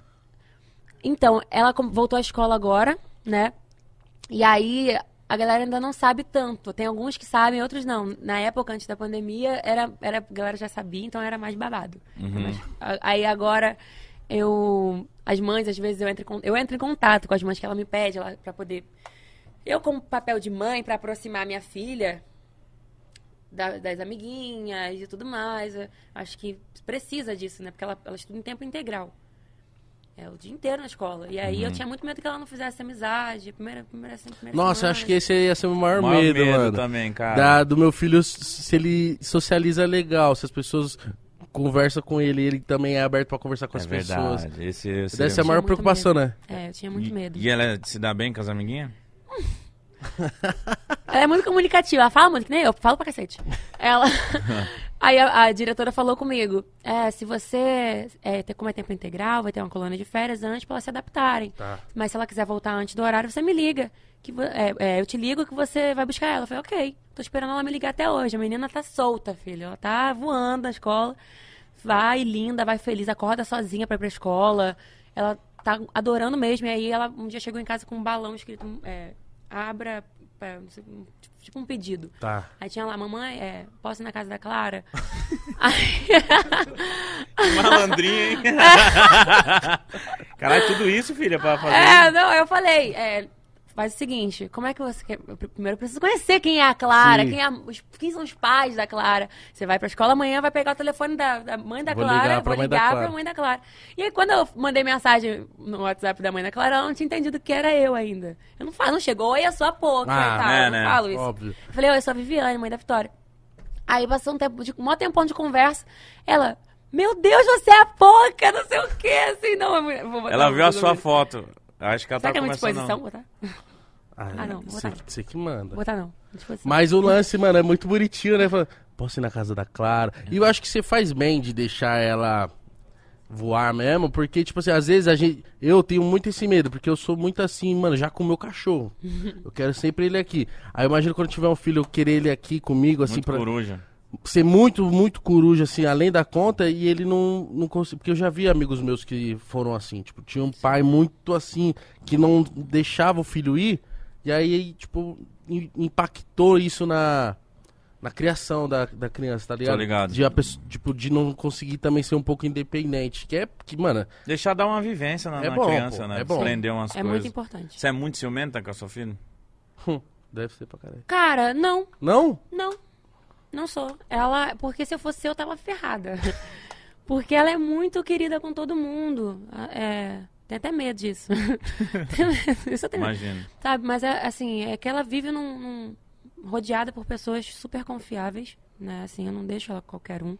Então, ela voltou à escola agora, né? E aí a galera ainda não sabe tanto. Tem alguns que sabem, outros não. Na época, antes da pandemia, era, era, a galera já sabia, então era mais babado. Mas, a- aí agora eu. As mães, às vezes, eu entro, eu entro em contato com as mães que ela me pede ela, pra poder. Eu, como papel de mãe, pra aproximar minha filha da- das amiguinhas e tudo mais. acho que precisa disso, né? Porque ela, ela estuda em tempo integral. É o dia inteiro na escola. E aí eu tinha muito medo que ela não fizesse amizade. Primeira, primeira, primeira Nossa, eu semana. acho que esse ia ser o maior, Maior medo, mano. também, cara. Da, do meu filho, se ele socializa legal, se as pessoas conversam com ele, ele também é aberto pra conversar com é as pessoas. verdade. Esse, esse Deve ser a maior preocupação, medo. né? É, eu tinha muito e, medo. E ela se dá bem com as amiguinhas? Ela é muito comunicativa, ela fala muito, que nem eu, falo pra cacete. Ela. Aí a, a diretora falou comigo: é, se você é, ter como é tempo integral, vai ter uma colônia de férias antes pra elas se adaptarem. Tá. Mas se ela quiser voltar antes do horário, você me liga. Que, é, é, eu te ligo que você vai buscar ela. Eu falei, ok. Tô esperando ela me ligar até hoje. A menina tá solta, filho. Ela tá voando na escola. Vai linda, vai feliz, acorda sozinha pra ir pra escola. Ela tá adorando mesmo. E aí ela um dia chegou em casa com um balão escrito é, abra, um- tipo, tipo um pedido. Tá. Aí tinha lá, mamãe, é, posso ir na casa da Clara? Aí, Malandrinha, hein? Caralho, tudo isso, filha, pra fazer. é, não, eu falei, é, faz o seguinte, como é que você quer? eu pr- Primeiro eu preciso conhecer quem é a Clara, quem, é, os- quem são os pais da Clara. Você vai pra escola amanhã, vai pegar o telefone da, da mãe da Vou Clara, ligar vou ligar Clara. pra mãe da Clara. E aí quando eu mandei mensagem no WhatsApp da mãe da Clara, ela não tinha entendido que era eu ainda. Eu não falo, não chegou, oi, eu sou a Ah, e tal, é, eu não né? falo isso. Óbvio. Eu falei, oi, eu sou a Viviane, mãe da Vitória. Aí passou um tempo, de, um maior tempão de conversa. Ela, meu Deus, você é a pouca, não sei o quê, assim, não. eu vou- eu vou botar Ela viu a sua foto. Acho que ela Será tá que é começando. exposição? Botar? Ah, não, vou você, botar. você que manda. Botar não. Mas o lance, mano, é muito bonitinho, né? Fala, Posso ir na casa da Clara. E eu acho que você faz bem de deixar ela voar mesmo, porque, tipo assim, às vezes a gente. Eu tenho muito esse medo, porque eu sou muito assim, mano, já com o meu cachorro. eu quero sempre ele aqui. Aí eu imagino quando tiver um filho, eu querer ele aqui comigo, assim, Muito pra coruja. ser muito, muito coruja, assim, além da conta, e ele não, não consegue. Porque eu já vi amigos meus que foram assim, tipo, tinha um pai muito assim, que não deixava o filho ir, e aí, tipo, im- impactou isso na, na criação da, da criança, tá ligado? ligado. De a pessoa, tipo, de não conseguir também ser um pouco independente. Que é que, mano, Deixar dar uma vivência na, É na bom, criança, pô, né? é bom. Aprender umas É muito coisas. importante. Você é muito ciumenta com a sua filha? hum, deve ser pra caralho. Cara, não, Não? não. Não sou. Ela, porque se eu fosse eu, tava ferrada. Porque ela é muito querida com todo mundo. É, tem até medo disso. Medo, Isso eu tenho medo. Imagina. Sabe, mas é assim, é que ela vive num, num- rodeada por pessoas super confiáveis, né? Assim, eu não deixo ela com qualquer um,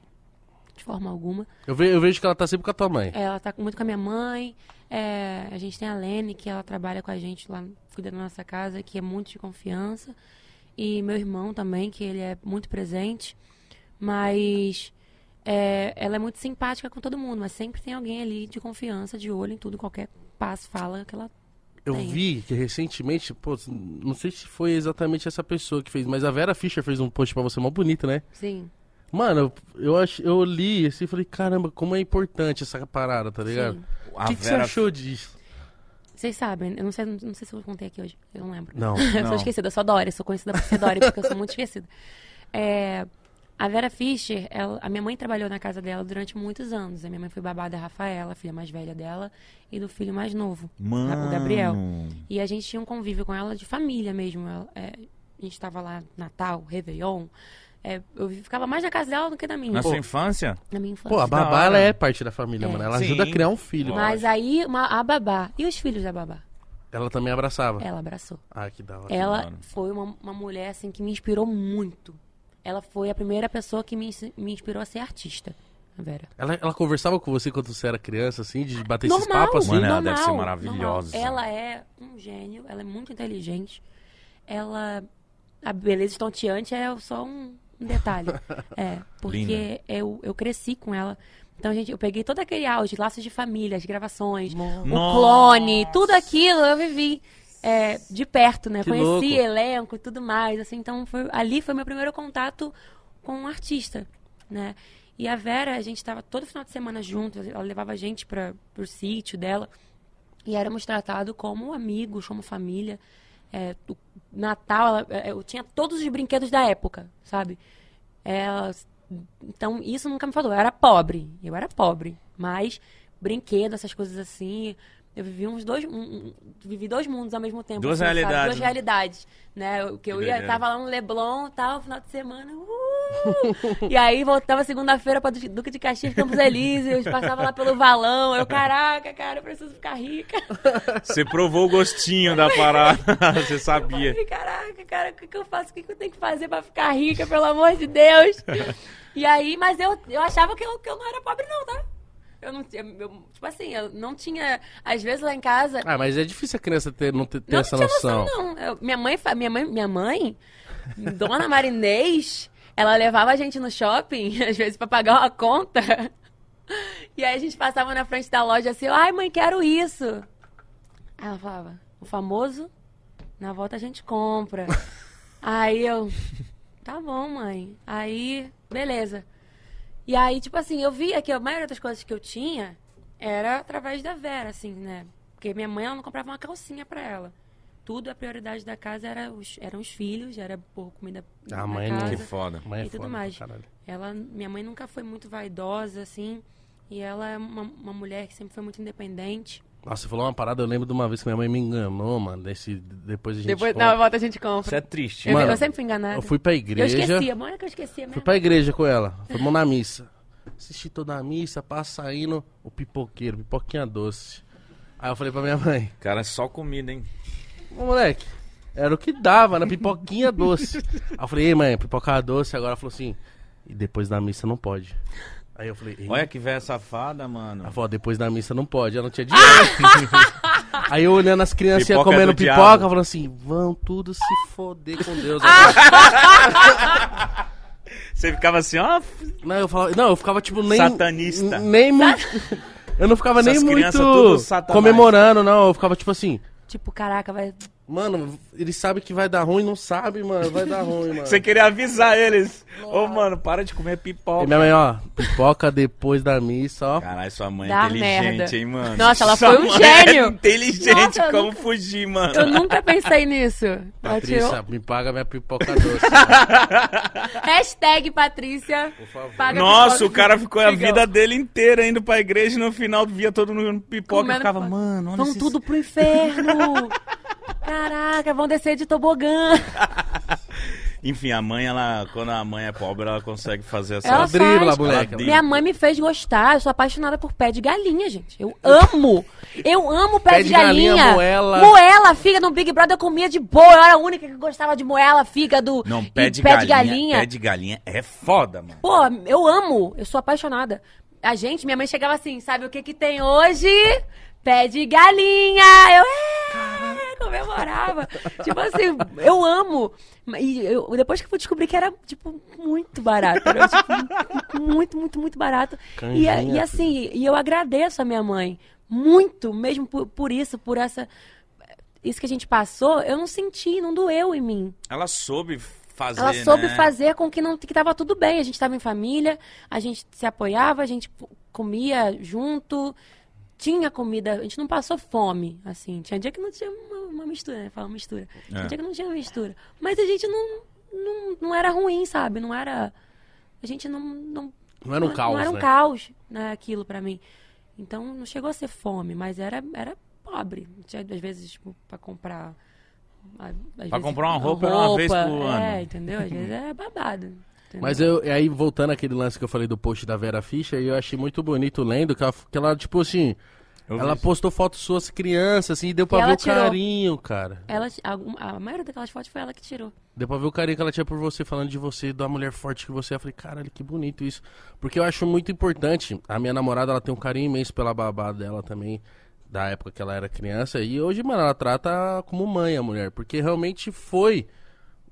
de forma alguma. Eu, ve- eu vejo que ela tá sempre com a tua mãe. Ela tá muito com a minha mãe. é, a gente tem a Lene, que ela trabalha com a gente lá, cuida da nossa casa, que é muito de confiança. E meu irmão também, que ele é muito presente. Mas é, ela é muito simpática com todo mundo, mas sempre tem alguém ali de confiança, de olho em tudo, qualquer passo, fala que ela Eu Tem. vi que recentemente, pô, não sei se foi exatamente essa pessoa que fez, mas a Vera Fischer fez um post pra você mó bonito, né? Sim. Mano, eu, ach, eu li assim e falei, caramba, como é importante essa parada, tá ligado? O que, que você Vera- achou disso? Vocês sabem, eu não sei, não sei se eu contei aqui hoje, eu não lembro. Não. eu Não. sou esquecida, eu sou Dória, sou conhecida por ser Dória, porque eu sou muito esquecida. É, a Vera Fischer, ela- a minha mãe trabalhou na casa dela durante muitos anos. A minha mãe foi babá da Rafaela, a filha mais velha dela, e do filho mais novo, Mano. o Gabriel. E a gente tinha um convívio com ela de família mesmo. Ela- é, a gente tava lá, Natal, Réveillon. É, eu ficava mais na casa dela do que na minha. Na Pô. sua infância? Na minha infância. Pô, a babá, ela é parte da família, É. mano. Ela Sim. ajuda a criar um filho. Lógico. Mas aí, uma, a babá. E os filhos da babá? Ela também abraçava. Ela abraçou. Ah, que da hora. Ela hora. foi uma, uma mulher, assim, que me inspirou muito. Ela foi a primeira pessoa que me, me inspirou a ser artista, Vera. Ela, ela conversava com você quando você era criança, assim, de bater esses Normal, papos assim? Mano, ela normal, deve ser maravilhosa. normal. Ela é um gênio, ela é muito inteligente. Ela. A beleza estonteante é só um, detalhe. É, porque Linda. eu, eu cresci com ela. Então, gente, eu peguei todo aquele auge, laços de família, as gravações, o Nossa. clone, tudo aquilo eu vivi é, de perto, né? Que Conheci louco. elenco e tudo mais. Assim, então, foi, ali foi meu primeiro contato com um artista, né? E a Vera, a gente estava todo final de semana juntos, ela levava a gente para o sítio dela. E éramos tratados como amigos, como família. É, o Natal, ela- é, eu tinha todos os brinquedos da época, sabe? Ela- então, isso nunca me falou. Eu era pobre, eu era pobre. Mas brinquedo, essas coisas assim. Eu vivi uns dois, um- um- vivi dois mundos ao mesmo tempo. Duas assim, sabe? realidades, Duas né? realidades, né? O que eu ia, tava lá no Leblon, tal, final de semana. uh! e aí voltava segunda-feira pra Du- Duque de Caxias, Campos Elíseos, passava lá pelo valão. Eu, caraca, cara, eu preciso ficar rica. Você provou o gostinho da parada. Você sabia. Falei, caraca, cara, o que, que eu faço? O que, que eu tenho que fazer pra ficar rica, pelo amor de Deus? e aí, mas eu, eu achava que eu, que eu não era pobre, não, tá? Eu não tinha. tipo assim, eu não tinha. Às vezes lá em casa. Ah, mas é difícil a criança ter, não ter, ter não essa tinha noção. noção, não. Eu- minha mãe, minha mãe, minha mãe, Dona Marinês, ela levava a gente no shopping, às vezes, pra pagar uma conta. E aí a gente passava na frente da loja assim, ai mãe, quero isso. Aí ela falava, o famoso, na volta a gente compra. aí eu, tá bom, mãe. Aí, beleza. E aí, tipo assim, eu via que a maioria das coisas que eu tinha era através da Vera, assim, né? Porque minha mãe, ela não comprava uma calcinha pra ela. Tudo, a prioridade da casa era os, eram os filhos, era por comida A na mãe não- casa Que foda. Mãe é e tudo foda mais. caralho. Ela, minha mãe nunca foi muito vaidosa, assim, e ela é uma, uma mulher que sempre foi muito independente. Nossa, você falou uma parada, eu lembro de uma vez que minha mãe me enganou, mano. Desse, depois a gente. Depois, conta. na volta a gente compra. Isso é triste. eu, Mano, eu sempre fui enganada. Eu fui pra Eu igreja. esquecia, bom é que eu esquecia Fui mesmo. pra igreja com ela. Fomos na missa. Assisti toda a missa, passa saindo o pipoqueiro, pipoquinha doce. Aí eu falei pra minha mãe, Cara, é só comida, hein? ô moleque, era o que dava, na pipoquinha doce. Aí eu falei, ei mãe, pipoca doce, agora ela falou assim, e depois da missa não pode. Aí eu falei, ei. Olha que velha safada, mano. Ela falou, depois da missa não pode, ela não tinha dinheiro. Aí eu olhando as crianças Pipoca é comendo do pipoca, diabo. falando assim, vão tudo se foder com Deus. agora." Você ficava assim, ó. Não, eu falava, não, eu ficava tipo nem. Satanista. Nem muito. Eu não ficava nem Essas crianças muito comemorando, não. Eu ficava tipo assim, Tipo, caraca, vai. Mano, eles sabem que vai dar ruim, não sabe, mano, vai dar ruim, mano. Você queria avisar eles. Ô, mano, para de comer pipoca. E minha mãe, ó, pipoca depois da missa, ó. Caralho, sua mãe é inteligente, merda. hein, mano? Nossa, ela Sua foi um mãe gênio. É inteligente, Nossa, como nunca- fugir, mano. Eu nunca pensei nisso. Patrícia, tirou. me paga minha pipoca doce. mano, Hashtag Patrícia. por favor. Paga Nossa, o cara ficou a Legal. vida dele inteira indo pra igreja e no final via todo mundo pipoca e Comendo ficava, pipoca. mano, olha Vão esses- tudo pro inferno. Caraca, vão descer de tobogã. Enfim, a mãe, ela, quando a mãe é pobre, ela consegue fazer essa... Ela dribla, moleque. Ela Minha mãe me fez gostar. Eu sou apaixonada por pé de galinha, gente. Eu amo. Eu amo pé, Pé de, de galinha, galinha. moela. Moela, fígado no Big Brother eu comia de boa. Eu era a única que gostava de moela, fígado Não, e pé de, pé galinha, de galinha. Pé de galinha é foda, mano. Pô, eu amo. Eu sou apaixonada. A gente, minha mãe chegava assim, sabe o que que tem hoje? Pé de galinha. Eu, é, comemorava. tipo assim, eu amo. E eu, depois que eu fui descobrir que era, tipo, muito barato. Era, tipo, muito, muito, muito barato. E, Canjinha, e assim, e eu agradeço a minha mãe. Muito, mesmo por, por isso, por essa... Isso que a gente passou, eu não senti, não doeu em mim. Ela soube fazer, Ela soube né? fazer com que não que tava tudo bem. A gente tava em família, a gente se apoiava, a gente comia junto, tinha comida, a gente não passou fome, assim. Tinha dia que não tinha uma, uma mistura, né? Fala mistura. Tinha É. dia que não tinha mistura. Mas a gente não, não, não era ruim, sabe? Não era. A gente não. Não, Não era um caos, Não era um né? caos, né? Aquilo pra mim. Então não chegou a ser fome, mas era, era pobre. Tinha, às vezes, tipo, pra comprar. às Pra vezes, comprar uma roupa era uma vez por ano. É, entendeu? Às vezes é babado. Entendeu? Mas eu, e aí, voltando àquele lance que eu falei do post da Vera Fischer, eu achei muito bonito lendo que ela, que ela tipo assim, Eu ela postou fotos suas crianças, assim, e deu pra E ver o tirou. carinho, cara. Ela, algum- a maioria daquelas fotos foi ela que tirou. Deu pra ver o carinho que ela tinha por você, falando de você, da mulher forte que você é. Eu falei, caralho, que bonito isso. Porque eu acho muito importante. A minha namorada, ela tem um carinho imenso pela babá dela também, da época que ela era criança. E hoje, mano, ela trata como mãe a mulher. Porque realmente foi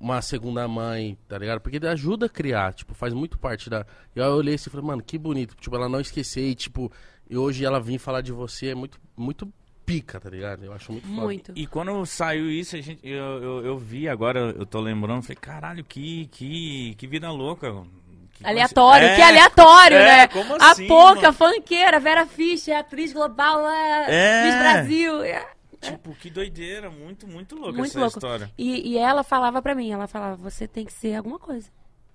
uma segunda mãe, tá ligado? Porque ajuda a criar, tipo, faz muito parte da. E aí eu olhei assim e falei, mano, que bonito. Tipo, ela não esquecer e, tipo, e hoje ela vir falar de você é muito, muito pica, tá ligado? Eu acho muito foda. Muito. E quando saiu isso, a gente, eu, eu, eu vi agora, eu tô lembrando, falei, caralho, que, que, que vida louca. Que Aleatório, coinci- que É, aleatório, é, né? como a assim, Poca, mano? funkeira, Vera Fischer, atriz global, é, É. Miss Brasil. é. Tipo, que doideira, muito, muito louca Muito essa louco. história. E, e ela falava pra mim, ela falava, você tem que ser alguma coisa.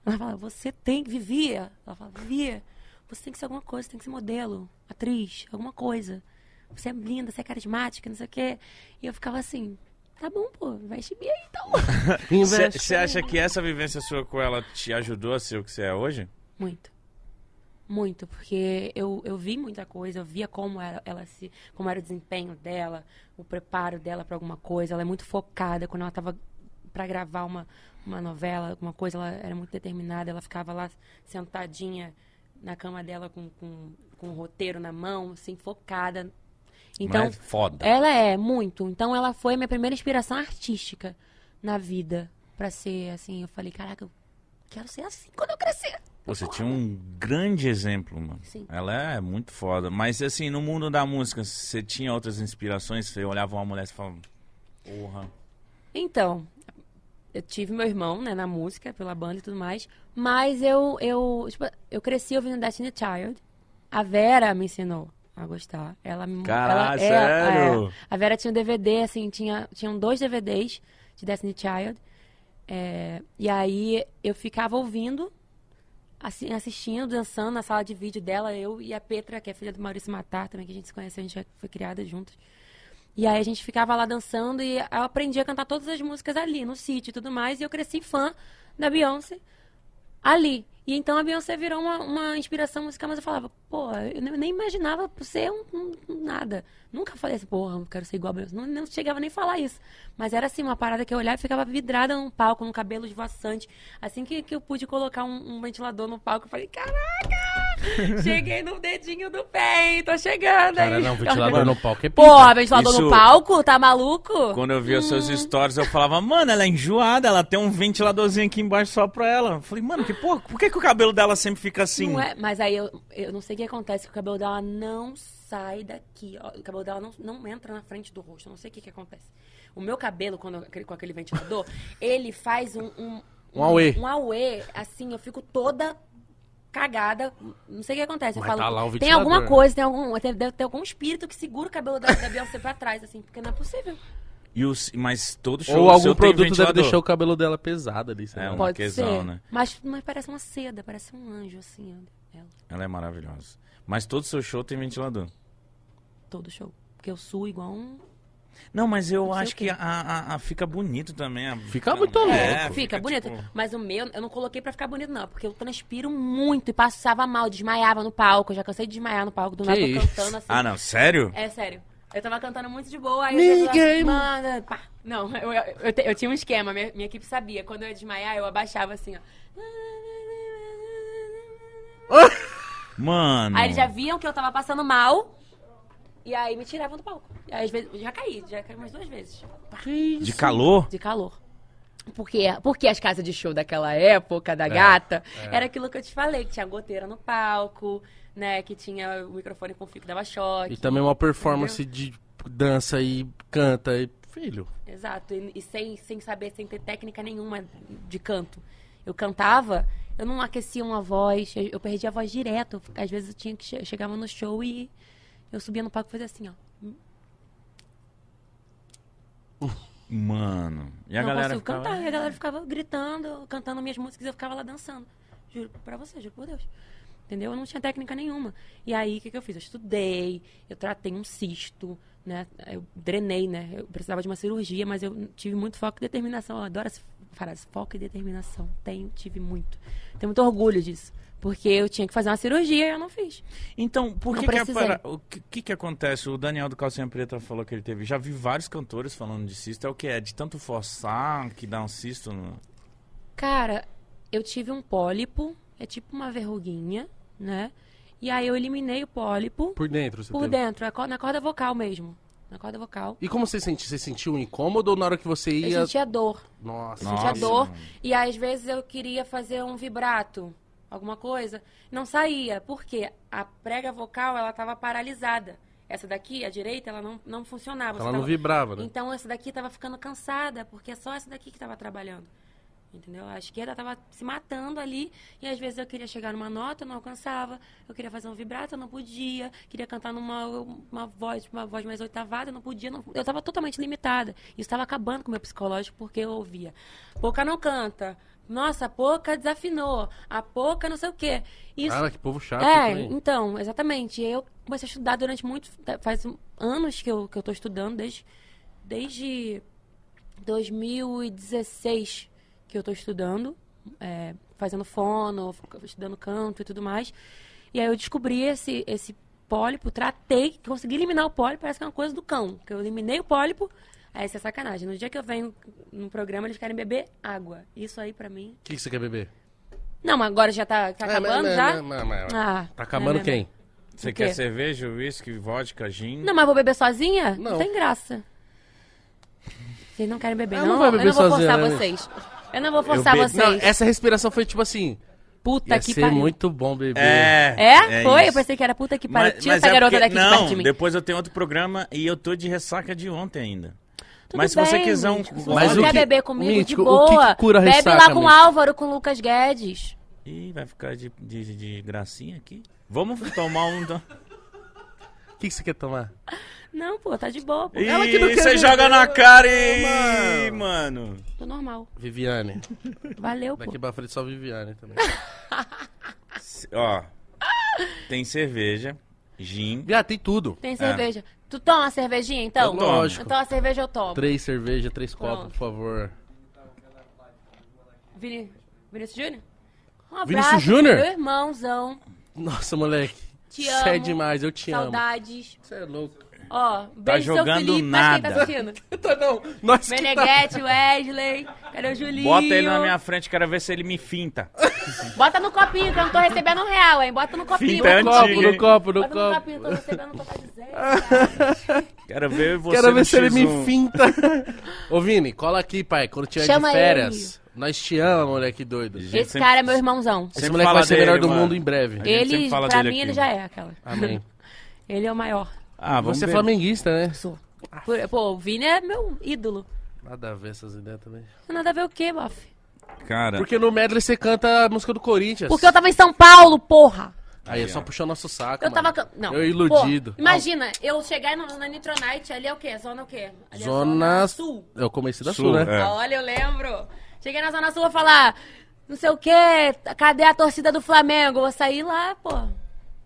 Ela falava, você tem que, vivia. Ela falava, vivia, você tem que ser alguma coisa, você tem que ser modelo, atriz, alguma coisa. Você é linda, você é carismática, não sei o quê. E eu ficava assim, tá bom, pô, vai em mim aí então. Investe. Você acha que essa vivência sua com ela te ajudou a ser o que você é hoje? Muito. Muito, porque eu, eu vi muita coisa, eu via como era, ela se, como era o desempenho dela, o preparo dela para alguma coisa. Ela é muito focada. Quando ela estava para gravar uma, uma novela, alguma coisa, ela era muito determinada. Ela ficava lá sentadinha na cama dela com, com, com o roteiro na mão, assim, focada. Então, Mas foda. ela é muito. Então ela foi a minha primeira inspiração artística na vida para ser assim. Eu falei, caraca, eu quero ser assim quando eu crescer. Você tinha um grande exemplo, mano. Sim. Ela é muito foda. Mas assim, no mundo da música, você tinha outras inspirações? Você olhava uma mulher e falava, porra. Então, eu tive meu irmão, né, na música, pela banda e tudo mais, mas eu, eu, tipo, eu cresci ouvindo Destiny Child. A Vera me ensinou a gostar. Ela me Caralho, ela, sério? é, a Vera tinha um DVD, assim, tinha, tinham dois DVDs de Destiny Child. É, e aí eu ficava ouvindo, assim, assistindo, dançando na sala de vídeo dela, eu e a Petra, que é filha do Maurício Matar, também que a gente se conheceu, a gente foi criada juntas. E aí a gente ficava lá dançando e eu aprendi a cantar todas as músicas ali, no sítio e tudo mais. E eu cresci fã da Beyoncé ali. E então a Beyoncé virou uma, uma inspiração musical, mas eu falava, pô, eu nem imaginava ser um, um- nada. Nunca falei assim, porra, eu quero ser igual a Beyoncé. Não, não chegava nem a falar isso. Mas era assim, uma parada que eu olhava e ficava vidrada num palco, num cabelo esvoaçante. Assim que, que eu pude colocar um, um ventilador no palco, eu falei, caraca! Cheguei no dedinho do pé, hein? Tô chegando Cara, aí. não, ventilador no palco é pica. Porra, ventilador Isso- no palco? Tá maluco? Quando eu via os seus Hum. stories, eu falava, mano, ela é enjoada, ela tem um ventiladorzinho aqui embaixo só pra ela. Eu falei, mano, que porra, por que, que o cabelo dela sempre fica assim? Não é, mas aí eu, eu não sei o que acontece, que o cabelo dela não sai daqui. ó, o cabelo dela não, não entra na frente do rosto. Eu não sei o que, que acontece. O meu cabelo, quando eu- aquele- com aquele ventilador, ele faz um. Um, Um auê. Um auê, assim, eu fico toda cagada. Não sei o que acontece. Eu Mas falo, tá lá o tem ventilador, alguma né? coisa, tem algum, tem- deve ter algum espírito que segura o cabelo da, da Beyoncé pra trás, assim, porque não é possível. E os, mas todo show Ou algum produto deve deixar o cabelo dela pesado ali, É, uma Pode questão, ser. né? Mas, mas parece uma seda, parece um anjo, assim, ela. Ela é maravilhosa. Mas todo seu show tem ventilador. Todo show. Porque eu suo igual um. Não, mas eu Não acho que a, a- a- fica bonito também. a- Fica muito É, louco. Fica, bonito. tipo- Mas o meu, eu não coloquei pra ficar bonito, não. Porque eu transpiro muito e passava mal, desmaiava no palco. Eu já cansei de desmaiar no palco, do nada tô cantando assim. Ah, não, sério? É sério. Eu tava cantando muito de boa, aí eu Ninguém- Manda, pá. Não, eu, eu, eu eu tinha um esquema, minha, minha equipe sabia. Quando eu ia desmaiar, eu abaixava assim, ó. Mano. Aí eles já viam que eu tava passando mal. E aí me tiravam do palco. E aí, às vezes, eu já caí, já caí umas duas vezes. De calor? De calor. Porque, porque as casas de show daquela época, da gata, era aquilo que eu te falei, que tinha goteira no palco, né? Que tinha o microfone com fio que dava choque. E também uma performance de dança e canta. E, filho, Exato. E, e sem, sem saber, sem ter técnica nenhuma de canto. Eu cantava, eu não aquecia uma voz, eu, eu perdia a voz direto. Às vezes eu tinha que che- eu chegava no show e eu subia no palco e fazia assim, ó. Mano. E a não galera consigo ficava... cantar. E a galera ficava gritando, cantando minhas músicas eu ficava lá dançando. Juro pra você, juro por Deus. Entendeu? Eu não tinha técnica nenhuma. E aí, o que, que eu fiz? Eu estudei, eu tratei um cisto né? Eu drenei, né? Eu precisava de uma cirurgia, mas eu tive muito foco e determinação. Eu adoro essa frase, foco e determinação. Tenho, tive muito. Tenho muito orgulho disso. Porque eu tinha que fazer uma cirurgia e eu não fiz. Então, por que, que, para- o que, que que acontece? O Daniel do Calcinha Preta falou que ele teve. Já vi vários cantores falando de cisto. É o que? É de tanto forçar que dá um cisto no. Cara, eu tive um pólipo, é tipo uma verruguinha, né? E aí eu eliminei o pólipo Por dentro, você por teve. dentro, é na corda vocal mesmo. Na corda vocal. E como você sentiu? Você sentiu um incômodo ou na hora que você Eu ia... sentia dor. Nossa. sentia Nossa, dor. E às vezes eu queria fazer um vibrato, alguma coisa, não saía. Por quê? A prega vocal, ela tava paralisada. Essa daqui, a direita, ela não, não funcionava. Ela Você não tava- vibrava, né? Então essa daqui tava ficando cansada, porque é só essa daqui que tava trabalhando. Entendeu? A esquerda tava se matando ali, e às vezes eu queria chegar numa nota, eu não alcançava. Eu queria fazer um vibrato, eu não podia. Queria cantar numa uma voz, uma voz mais oitavada, eu não podia. não- eu tava totalmente limitada. Isso estava acabando com o meu psicológico, porque eu ouvia. Pouca não canta. Nossa, a pouca desafinou. A pouca não sei o quê. Isso, Cara, que povo chato é, também. então, exatamente. Eu comecei a estudar durante muito. Faz anos que eu, que eu tô estudando, desde, desde 2016 que eu tô estudando, é, fazendo fono, estudando canto e tudo mais. E aí eu descobri esse, esse pólipo, tratei, consegui eliminar o pólipo, parece que é uma coisa do cão. Que eu eliminei o pólipo, aí isso é sacanagem. No dia que eu venho no programa, eles querem beber água. Isso aí pra mim. O que, que você quer beber? Não, mas agora já tá, tá É, acabando mas- já? mas- Ah, Tá acabando né, quem? Você quer cerveja, whisky, vodka, gin? Não, mas vou beber sozinha? Não. Não, tem graça. Vocês não querem beber, Ela não? não beber eu não vou sozinha, forçar né? vocês. Eu não vou Eu forçar be- vocês. Não, essa respiração foi tipo assim. Puta Ia que ser pariu. muito bom beber. É. É? Foi? Eu isso. pensei que era puta que pariu. Tira essa é garota porque- daqui de não, perto de mim. depois eu tenho outro programa e eu tô de ressaca de ontem ainda. Tudo mas se você bem, quiser um Mas você o quer que- beber comigo, Mítico, de o que que boa. cura a Bebe ressaca, lá com o? Álvaro, com o Lucas Guedes. Ih, vai ficar de, de, de gracinha aqui. Vamos tomar um. O que, que você quer tomar? Não, pô, tá de boa, pô. Ela que não Ih, você joga na mano. cara e. Mano. Tô normal. Viviane. Valeu, pô. Daqui pra frente só Viviane também. Ó. Tem cerveja, gin. Viado, tem tudo. Tem cerveja. Tu toma uma cervejinha, então? Eu tomo. Lógico. Então a cerveja eu tomo. Três cervejas, três copos, Pronto. por favor. Vini... Vinícius Júnior? Um abraço, Vinícius Júnior? Meu irmãozão. Nossa, moleque. Te Você é amo. demais, eu te amo. Saudades. Você é louco. Ó, beijo seu jogando Felipe, mas quem tá nada. assistindo? Tá não. Nós que tá- Meneghete, Wesley, cadê o Julinho? Bota ele na minha frente, quero ver se ele me finta. Bota no copinho, que eu não tô recebendo um real, hein? Bota no copinho. Finta No Bota copo, antigo, no copo, no no copo. copinho, tô recebendo, tô dizendo. Quero ver você. Quero ver no se ele me X1. finta. Ô, Vini, cola aqui, pai. Quando tiver Chama de férias. Nós te amamos, moleque doido. Esse sempre- cara é meu irmãozão. Esse moleque vai ser o melhor dele, do mano. mundo em breve. Ele, pra mim, aqui. ele já é aquela. Amém. Ele é o maior. Ah, vamos Você é ver. flamenguista, né? Sou. Por- Pô, o Vini é meu ídolo. Nada a ver essas ideias também. Nada a ver o quê, bof? Cara, Porque no medley você canta a música do Corinthians. Porque eu tava em São Paulo, porra. Aí é só puxar nosso saco, Eu mano. tava. can- Não. Eu iludido. Pô, imagina, eu chegar no- na Nitronite, ali é o quê? Zona o quê? Ali é Zona Sul. É o começo da Sul, Sul, né? é. Olha, eu lembro. Cheguei na Zona Sul e falar, não sei o quê, cadê a torcida do Flamengo? Eu vou sair lá, pô.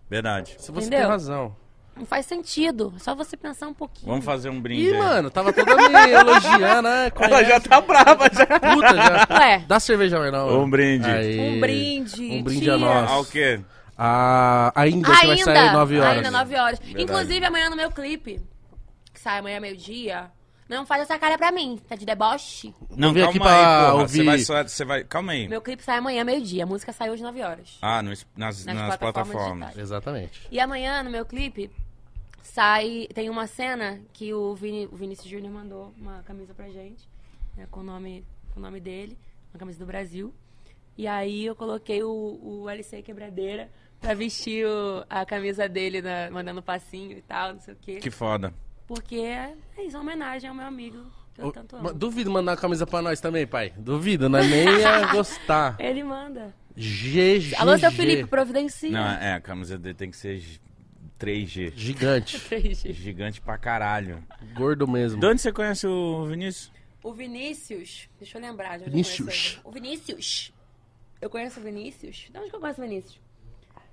verdade. Se você Entendeu? tem razão. Não faz sentido. É só você pensar um pouquinho. Vamos fazer um brinde Ih, aí. mano, tava toda me elogiando, né? Ela já tá brava já. Puta, já. Ué. Dá cerveja mais não. Um brinde. Aí. Um brinde. Um brinde tia. a nós. Ah, o quê? Ah, ainda, que vai sair 9 horas. Ainda, 9 horas. Verdade. Inclusive, amanhã no meu clipe, que sai amanhã meio-dia, não faz essa cara pra mim. Tá de deboche? Não, calma aqui pra aí, ouvir- Você vai, só- você vai... Calma aí. Meu clipe sai amanhã meio-dia. A música sai hoje 9 horas. Ah, no nas, Nas nas, plataformas plataformas. Exatamente. E amanhã, no meu clipe, sai. Tem uma cena que o, Vini, o Vinícius Júnior mandou uma camisa pra gente, né, com, o nome, com o nome dele, uma camisa do Brasil. E aí eu coloquei o, o LC Quebradeira pra vestir o- a camisa dele, na- mandando passinho e tal, não sei o quê. Que foda. Porque é isso, é uma homenagem ao meu amigo que eu tanto amo. Duvido mandar uma camisa pra nós também, pai. Duvido, nós nem ia gostar. Ele manda. GG. Alô, seu Felipe, providencia. Não, é, a camisa dele tem que ser 3G. Gigante. Gigante pra caralho. Gordo mesmo. De onde você conhece o Vinícius? O Vinícius, deixa eu lembrar de onde Vinícius. eu conheço ele. O Vinícius. Eu conheço o Vinícius. De onde que eu conheço o Vinícius?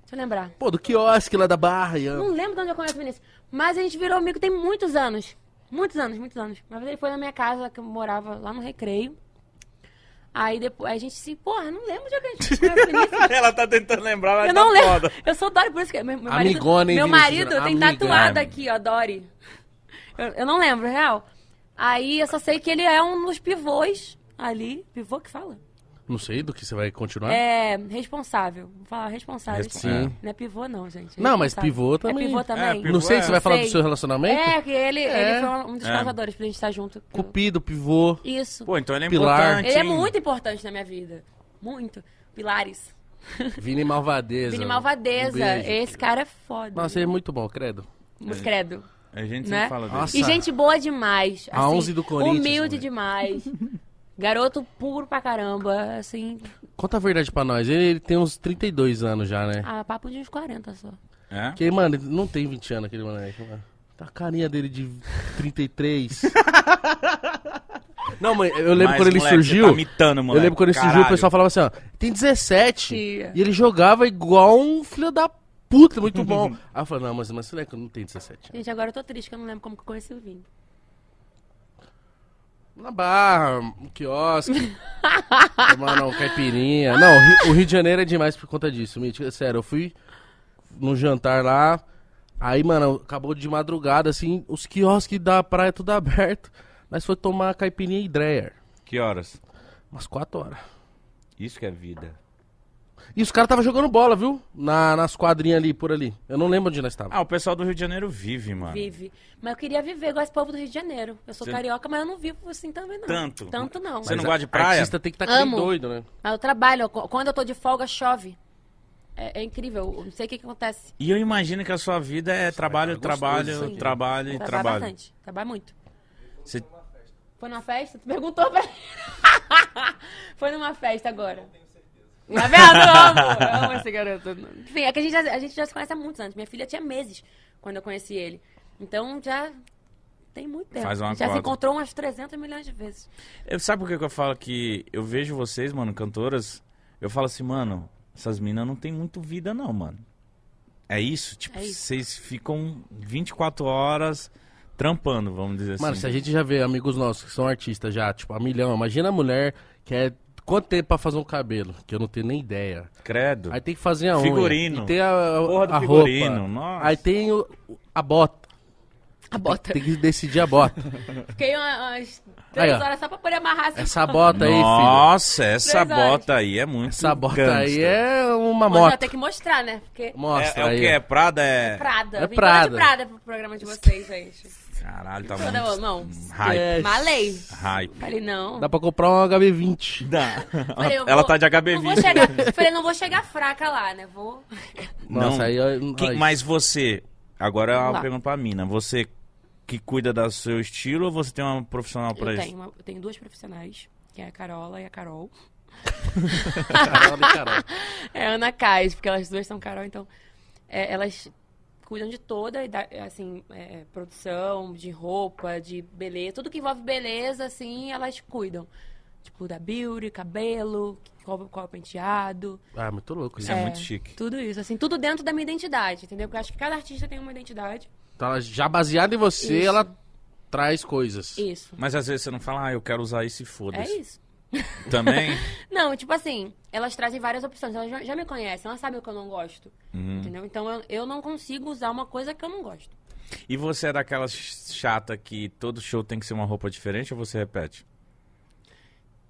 Deixa eu lembrar. Pô, do quiosque lá da Barra. Ian. Não lembro de onde eu conheço o Vinícius. Mas a gente virou amigo tem muitos anos. Muitos anos, muitos anos. Uma vez ele foi na minha casa, que eu morava lá no Recreio. Aí depois a gente se, porra, não lembro de onde a gente conhece o Vinícius. Ela tá tentando lembrar, mas Eu tá não lembro. foda. Eu sou Dori, por isso que meu, meu marido, Amigona, hein, meu marido tem Amiga. tatuado aqui, ó, Dori. Eu, eu não lembro, real. Aí eu só sei que ele é um dos pivôs ali. Pivô que fala? Não sei do que você vai continuar. É responsável. Vou falar responsável. Respo- Sim. Não é pivô, não, gente. Não, mas pivô também. É pivô também? pivô Não sei se você vai falar Sei. do seu relacionamento. É, que ele, É. ele foi um dos É. causadores pra gente estar junto. Cupido, pivô. Isso. Pô, então ele é Pilar. importante. ele é muito importante na minha vida. Muito. Pilares. Vini Malvadeza. Vini Um Malvadeza. beijo. Esse cara é foda. Nossa, ele é muito bom, credo. Mas credo. A gente Né? sempre fala dele. Nossa. E gente boa demais. A assim, 11 do Corinthians, Humilde moleque. demais. Garoto puro pra caramba, assim. Conta a verdade pra nós. Ele, ele tem uns 32 anos já, né? Ah, papo de uns 40 só. É? Porque, mano, ele não tem 20 anos aquele moleque. mano. Tá a carinha dele de 33. não, mãe, eu lembro Mas, quando ele moleque, surgiu. Você tá mitando, eu moleque. lembro quando ele surgiu, Caralho. o pessoal falava assim, ó, tem 17. Tia. E ele jogava igual um filho da puta, muito bom. Aí eu falei, não, mas, mas moleque não tem 17. Gente, agora eu tô triste que eu não lembro como que eu conheci o Vini. Na barra, um quiosque. Tomando uma caipirinha. Não, o Rio, o Rio de Janeiro é demais por conta disso, Mítico. Sério, eu fui no jantar lá. Aí, mano, acabou de madrugada, assim, os quiosques da praia tudo aberto. Nós foi tomar caipirinha e Dreyer. Que horas? Umas 4 horas. Isso que é vida. E os caras estavam jogando bola, viu? Na, nas quadrinhas ali, por ali. Eu não lembro onde nós estávamos. Ah, o pessoal do Rio de Janeiro vive, mano. Vive. Mas eu queria viver igual esse povo do Rio de Janeiro. Eu sou Você- carioca, mas eu não vivo assim também, não. Tanto? Tanto não. Você não gosta de praia? artista tem que estar tá doido, né? Mas eu trabalho. qu- Quando eu tô de folga, chove. É, é incrível. Eu não sei o que, que acontece. E eu imagino que a sua vida é trabalho, gostoso trabalho, trabalho e Trabalho trabalho. bastante. Trabalho muito. Você- Foi numa festa? Tu perguntou pra Foi numa festa agora. Tá vendo? Eu amo, eu amo esse garoto. Enfim, é que a gente, já, a gente já se conhece há muitos anos. Minha filha tinha meses quando eu conheci ele. Então já tem muito tempo. Faz uma a gente já se encontrou umas 300 milhões de vezes. Eu, sabe por que que eu falo que eu vejo vocês, mano, cantoras, eu falo assim, mano, essas minas não tem muito vida não, mano. É isso? Tipo, É isso. vocês ficam 24 horas trampando, vamos dizer Mano, assim. se a gente já vê amigos nossos que são artistas já, tipo, a milhão. Imagina a mulher que é. Quanto tempo pra fazer um cabelo? Que eu não tenho nem ideia. Credo. Aí tem que fazer a unha. Figurino. E tem a, a, Porra do a figurino, roupa. nossa. Aí tem o- a bota. A bota. Tem que decidir a bota. Fiquei uma- umas Aí, 3 ó. horas só pra poder amarrar essa Essa bota aí, filho. Nossa, essa Três horas. bota aí é muito Essa bota aí é uma Mas moto. tenho que mostrar, né? Porque É, Mostra é o aí. que? É Prada? É... Prada. É Vim Prada. toda de Prada pro programa de vocês, gente. Caralho, tá muito... não. Hype. É, Malei. Hype. Falei, não. Dá pra comprar um HB20. Dá. Falei, Ela vou- tá de Não vou HB20. chegar, falei, não vou chegar fraca lá, né? Vou. Nossa, Não. aí... Quem- mas você, agora é uma lá. pergunta pra mina. Você que cuida do seu estilo ou você tem uma profissional pra Eu isso? tenho, uma- eu tenho duas profissionais, que é a Carola e a Carol. Carol e Carol. É a Ana Cais, porque elas duas são Carol, então é, elas cuidam de toda, e da- assim, é, produção, de roupa, de beleza, tudo que envolve beleza, assim, elas cuidam. Tipo, da beauty, cabelo, qual, qual é o penteado. Ah, muito louco isso. Isso é muito chique. Tudo isso, assim, tudo dentro da minha identidade, entendeu? Porque eu acho que cada artista tem uma identidade. Então, ela já baseada em você, Isso. ela traz coisas. Isso. Mas às vezes você não fala, ah, eu quero usar isso e É foda-se. isso. Também? Não, tipo assim, elas trazem várias opções. Elas já, já me conhecem, elas sabem o que eu não gosto. Uhum. Entendeu? Então eu, eu não consigo usar uma coisa que eu não gosto. E você é daquela chata que todo show tem que ser uma roupa diferente ou você repete?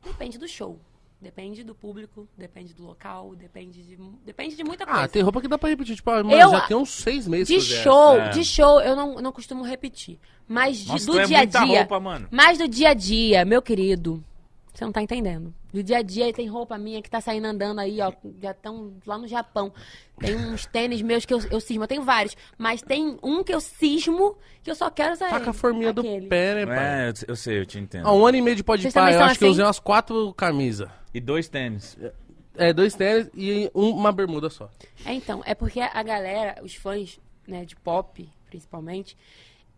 Depende do show. Depende do público, depende do local, depende de, depende de muita coisa. Ah, tem roupa que dá pra repetir. Tipo, ah, mano, Eu- já tem uns seis meses De que eu uso essa. show, É. de show, eu não, não costumo repetir. Mas de- Nossa, do tu é dia a dia. roupa, mano. Mas do dia a dia, meu querido. Você não tá entendendo. Do dia a dia tem roupa minha que tá saindo andando aí, ó. Já estão lá no Japão. Tem uns tênis meus que eu, eu cismo. Eu tenho vários. Mas tem um que eu cismo que eu só quero sair. Taca a forminha do Aquele. pé, né, pai? É, eu, eu sei, eu te entendo. Há um ano e meio de pode Vocês pá, também eu acho que eu assim? usei umas quatro camisas. E dois tênis. É, dois tênis e um- uma bermuda só. É, então, é porque a galera, os fãs, né, de pop, principalmente,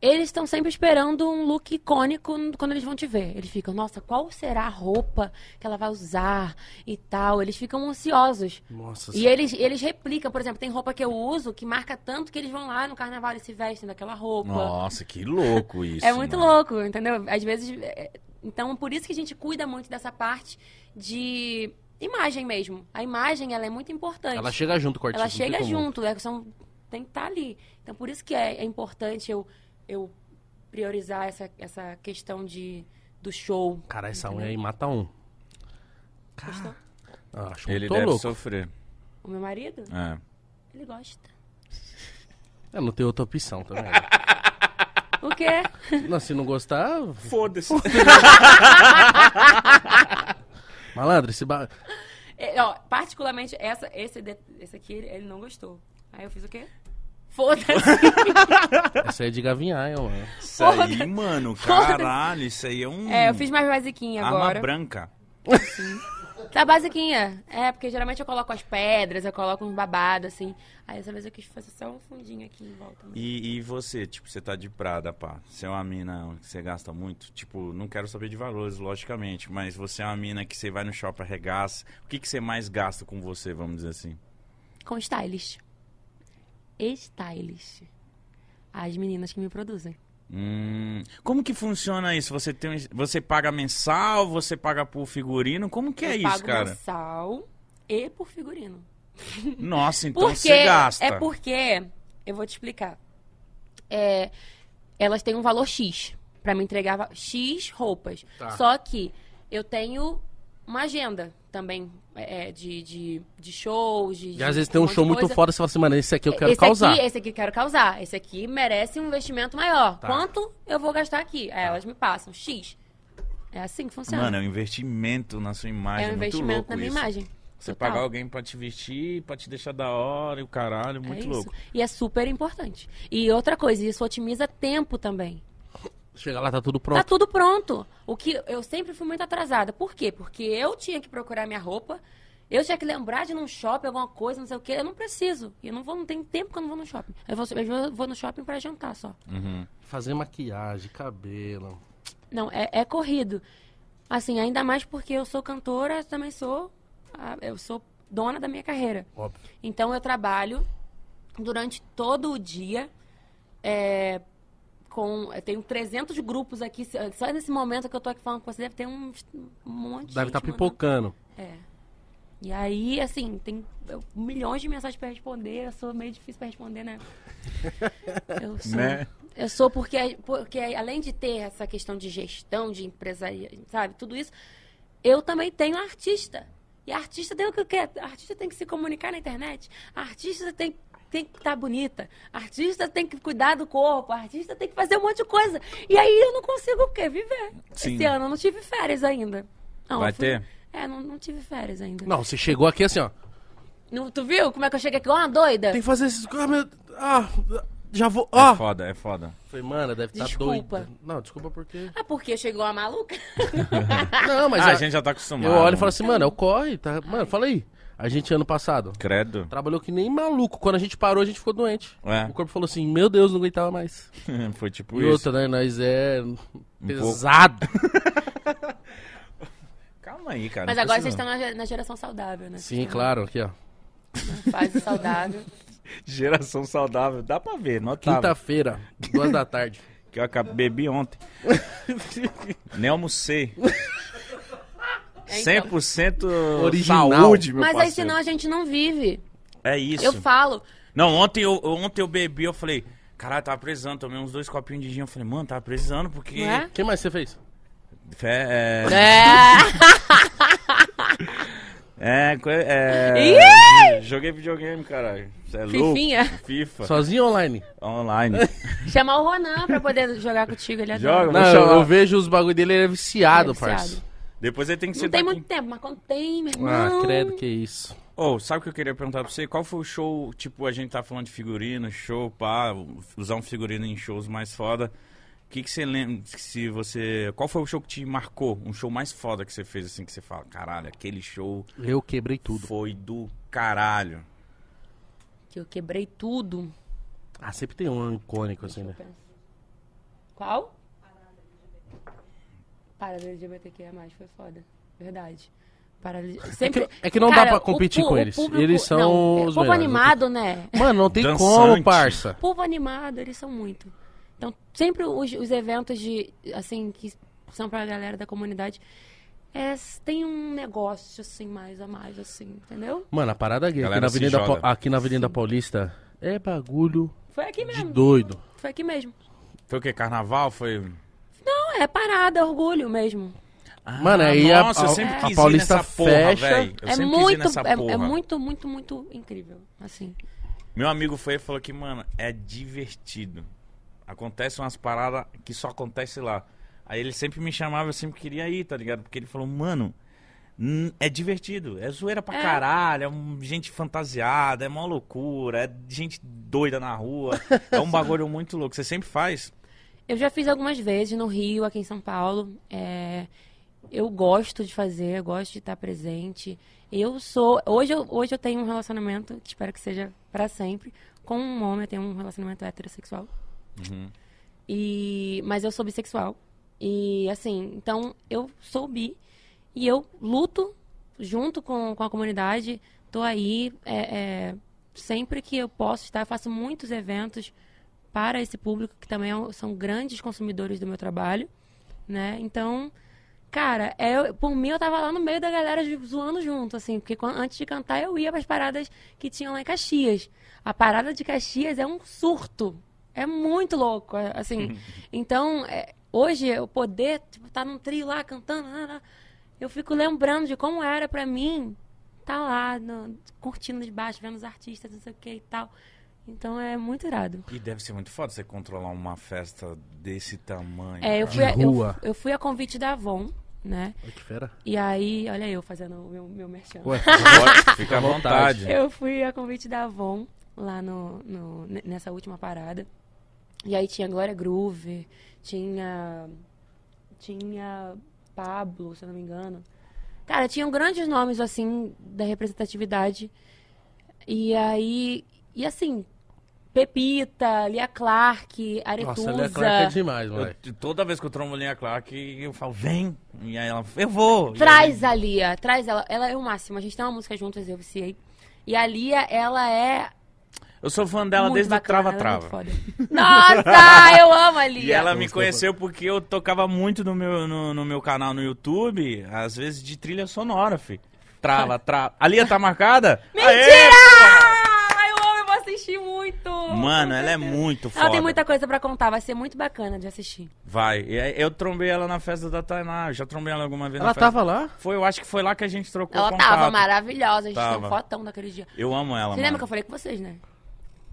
eles estão sempre esperando um look icônico quando eles vão te ver. Eles ficam, nossa, qual será a roupa que ela vai usar e tal. Eles ficam ansiosos. Nossa E eles, eles replicam, por exemplo, tem roupa que eu uso que marca tanto que eles vão lá no carnaval e se vestem daquela roupa. Nossa, que louco isso. É muito mano. louco, entendeu? Às vezes. é, Então, por isso que a gente cuida muito dessa parte de imagem mesmo. A imagem, ela é muito importante. Ela chega junto com o artista. Ela chega junto, é, são, tem que estar ali. Então, por isso que é, é importante eu, eu priorizar essa, essa questão de, do show. Cara, essa entendeu? unha aí mata um. Gostou? Ah, acho Ele deve louco. sofrer. O meu marido, É. ele gosta. Eu não tenho outra opção também. O quê? não, se não gostar, Foda-se. malandro, esse ba... É, ó, particularmente, essa, esse, esse aqui, ele, ele não gostou. Aí eu fiz o quê? Foda-se. essa aí é de gavinhaia, mano. Isso aí, mano, caralho, isso aí é um. É, eu fiz mais basiquinha Arma agora. branca. Tá basiquinha. É, porque geralmente eu coloco as pedras, eu coloco uns babados, assim. Aí dessa vez eu quis fazer só um fundinho aqui em volta. E, e você, tipo, você tá de Prada, pá. Você é uma mina que você gasta muito? Tipo, não quero saber de valores, logicamente, mas você é uma mina que você vai no shopping, arregaça. O que, que você mais gasta com você, vamos dizer assim? Com stylist. Stylist. As meninas que me produzem. Hum, como que funciona isso? Você tem, você paga mensal, você paga por figurino? Como que é eu isso, pago cara? mensal e por figurino. Nossa, então Porque você gasta. é porque eu vou te explicar. É, elas têm um valor X pra me entregar X roupas. Tá. Só que eu tenho uma agenda também é, de, de, de shows, de, E de às vezes tem um de show muito foda, você fala assim, mano, esse aqui eu quero esse causar. Aqui, esse aqui eu quero causar. Esse aqui merece um investimento maior. Tá. Quanto eu vou gastar aqui? Aí elas me passam X. É assim que funciona. Mano, é um investimento na sua imagem. é um muito investimento louco na minha isso. imagem. Você Total. pagar alguém pra te vestir, pra te deixar da hora e o caralho, É muito isso. louco. E é super importante. E outra coisa, isso otimiza tempo também. Chega lá, tá tudo Tá pronto. tudo pronto. O que eu sempre fui muito atrasada. Por quê? Porque eu tinha que procurar minha roupa, eu tinha que lembrar de ir num shopping, alguma coisa, não sei o quê. Eu não preciso. Eu não vou, não tem tempo que eu não vou no shopping. Eu vou, eu vou- no shopping pra jantar só. Uhum. Fazer maquiagem, cabelo. Não, é, é corrido. Assim, ainda mais porque eu sou cantora, também sou. ah, Eu sou dona da minha carreira. Óbvio. Então eu trabalho durante todo o dia. é, com, eu tenho 300 grupos aqui. Só nesse momento que eu tô aqui falando com você, deve ter um, um monte de Deve estar tá pipocando. É. E aí, assim, tem milhões de mensagens pra responder. Eu sou meio difícil pra responder, né? Eu sou. Né? Eu sou porque, porque, além de ter essa questão de gestão, de empresaria, sabe, tudo isso, eu também tenho artista. E artista tem o que quer. Artista tem que se comunicar na internet. Artista tem, tem que estar bonita. Artista tem que cuidar do corpo. Artista tem que fazer um monte de coisa. E aí eu não consigo o quê? Viver. Sim. Esse ano eu não tive férias ainda. Não, Vai eu fui- ter? É, não, não tive férias ainda. Não, você chegou aqui assim, ó. Não, tu viu como é que eu cheguei aqui? Ó, uma doida. Tem que fazer esses. Ah, meu... ah já vou. É Ah! foda, é foda. Falei, mano, deve estar Desculpa. doida. Não, desculpa porque. Ah, porque chegou uma maluca? Não, mas ah, a- a gente já tá acostumado. eu olho e falo assim, mano, é o corre, tá? Mano, fala aí. A gente ano passado Credo. trabalhou que nem maluco. Quando a gente parou, a gente ficou doente. É. O corpo falou assim, meu Deus, não aguentava mais. Foi tipo e isso. outra, né? Nós é pesado. Calma aí, cara. Mas agora vocês estão na, na geração saudável, né? Sim, claro, aqui, ó. Fase saudável. Geração saudável. Dá pra ver, notável. Quinta-feira, duas da tarde. Que eu acabei, bebi ontem. Nem almocei. É, então. 100% Original. saúde, meu Mas aí parceiro. senão a gente não vive. É isso. Eu falo. Não, ontem eu, ontem eu bebi, eu falei... Caralho, tava precisando, tomei uns dois copinhos de gin. Eu falei, mano, tava precisando, porque... Não é? O que mais você fez? Fé- é... É. É, é... Joguei videogame, caralho. Você é louco? Fifinha. FIFA. Sozinho ou online? Online. Chamar o Ronan pra poder jogar contigo. Ele Joga, Não, chamar. eu vejo os bagulho dele, ele é viciado, Ele é parça. viciado. Depois ele tem que Não ser tem daqui. muito tempo, mas quando tem, meu Ah, irmão... credo, que isso. Ô, sabe o que eu queria perguntar pra você? Qual foi o show, tipo, a gente tá falando de figurino, show, pá, usar um figurino em shows mais foda. O que que você lembra, se você... Qual foi o show que te marcou? Um show mais foda que você fez, assim, que você fala, caralho, aquele show Eu quebrei tudo. foi do caralho. Que eu quebrei tudo. Ah, sempre tem um icônico assim, né? Qual? Parada LGBTQIA+, foi foda. Verdade. Parada... Sempre... é que não dá pra competir pu- com eles. público- Eles são não, é os povo melhores, animado, né? Mano, não tem Dançante. como, parça. povo animado, eles são muito. Então, sempre os, os eventos de, assim, que são pra galera da comunidade, é, tem um negócio, assim, mais a mais, assim, entendeu? Mano, a parada gay aqui na, Avenida, joga. Aqui na Avenida Paulista é bagulho Foi aqui de mesmo. doido. Foi aqui mesmo. Foi o quê? Carnaval? Foi. Não, é parada, orgulho mesmo. Mano, aí a- nossa, eu a- sempre a quis ir Paulista nessa porra, fecha. velho. Eu é sempre quis ir muito, nessa é, porra. é muito, muito, muito incrível, assim. Meu amigo foi e falou que, mano, é divertido. Acontecem umas paradas que só acontece lá. Aí ele sempre me chamava, eu sempre queria ir, tá ligado? Porque ele falou, mano, é divertido. É zoeira pra É. caralho, é um- gente fantasiada, é mó loucura, é gente doida na rua. é um bagulho muito louco. Você sempre faz? Eu já fiz algumas vezes no Rio, aqui em São Paulo. É, eu gosto de fazer, eu gosto de estar presente. Eu sou. Hoje eu, hoje eu tenho um relacionamento, que espero que seja pra sempre, com um homem. Eu tenho um relacionamento heterossexual. E, mas eu sou bissexual. E assim, então eu sou bi. E eu luto junto com, com a comunidade. Tô aí. é, é, sempre que eu posso estar, eu faço muitos eventos para esse público que também é são grandes consumidores do meu trabalho, né? Então, cara, é, por mim eu tava lá no meio da galera zoando junto, assim, porque antes de cantar eu ia para as paradas que tinham lá em Caxias. A parada de Caxias é um surto, é muito louco, é, assim. então, é, hoje eu poder tipo, tá num trio lá cantando, né, né, eu fico lembrando de como era pra mim tá lá no- curtindo de baixo, vendo os artistas, não sei o que e tal. Então é muito irado. E deve ser muito foda você controlar uma festa desse tamanho. É, eu cara. fui, a, eu, rua. eu fui a convite da Avon, né? Olha que fera. E aí, olha eu fazendo o meu, meu merchan. Ué, Pode, Fica à vontade. Eu fui a convite da Avon lá no, no- nessa última parada. E aí tinha Glória Groove, tinha. Tinha Pablo, se eu não me engano. Cara, tinham grandes nomes, assim, da representatividade. E aí. E assim. Pepita, Lia Clark, Aretusa. Nossa, é Clark é demais, Eu- moleque. toda vez que eu trombo Linha Clark, eu falo, vem. E aí ela, eu vou. Traz a Lia, traz ela. Ela é o máximo. A gente tem uma música juntas, eu viciei. E a Lia, ela é. Eu sou fã dela muito desde o bacana, Trava é muito Trava. foda. Nossa, eu amo a Lia. E ela me conheceu porque eu tocava muito no meu, no, no meu canal no YouTube, às vezes de trilha sonora, fi. Trava, trava. A Lia tá marcada? Mentira! Aê! Assistir muito. Mano, ela é muito foda. Ela tem muita coisa pra contar, vai ser muito bacana de assistir. Vai. E eu trombei ela na festa da Tainá. Já trombei ela alguma vez na Ela tava lá? Foi, eu acho que foi lá que a gente trocou Ela contato. tava maravilhosa, a gente tem Tava. um fotão daquele dia. Eu amo ela, Você mano. lembra que eu falei com vocês, né?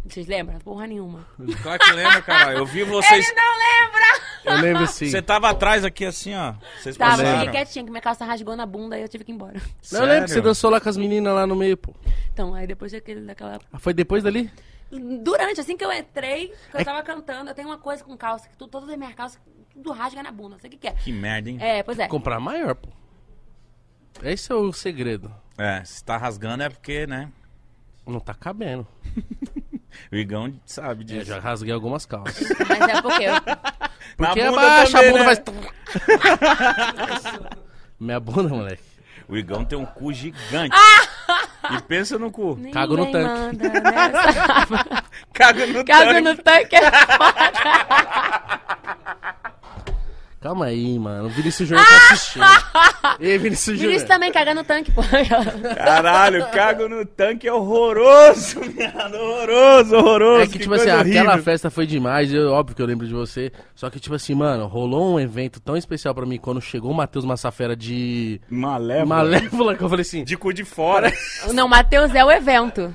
Vocês lembram? Porra nenhuma. Claro que lembra, cara. Eu vi vocês... Ele não lembra! Eu lembro sim. Você tava atrás aqui assim, ó. Vocês Tava, passaram. fiquei quietinha, que minha calça rasgou na bunda e eu tive que ir embora. Não, eu lembro que você Sério? dançou lá com as meninas lá no meio, pô. Então, aí depois daquele, daquela Ah, Foi depois dali? Durante, assim que eu entrei, que eu É- tava cantando, eu tenho uma coisa com calça, que tu, todas as minhas calças, tudo rasga na bunda, não sei o que que é. Que merda, hein? É, pois é. Comprar maior, pô. Esse é o segredo. É, se tá rasgando é porque, né? Não tá cabendo. O Igão sabe Eu disso. já rasguei algumas calças. Mas é porque eu, Porque também, a bunda né? faz... Minha bunda, moleque. O Igão tem um cu gigante. e pensa no cu. ninguém Cago no tanque. nessa... Caga no Cago tanque. no tanque é foda. Calma aí, mano. O Vinícius Júnior tá assistindo. Ei, Vinícius Júnior. Vinícius também caga no tanque, pô. Caralho, cago no tanque é horroroso, viado. Horroroso, horroroso. É que, tipo assim, coisa aquela horrível. festa foi demais, eu, óbvio que eu lembro de você. Só que, tipo assim, mano, rolou um evento tão especial pra mim quando chegou o Matheus Massafera de Malévola. Malévola, que eu falei assim. De cu de fora. Não, Matheus é o evento.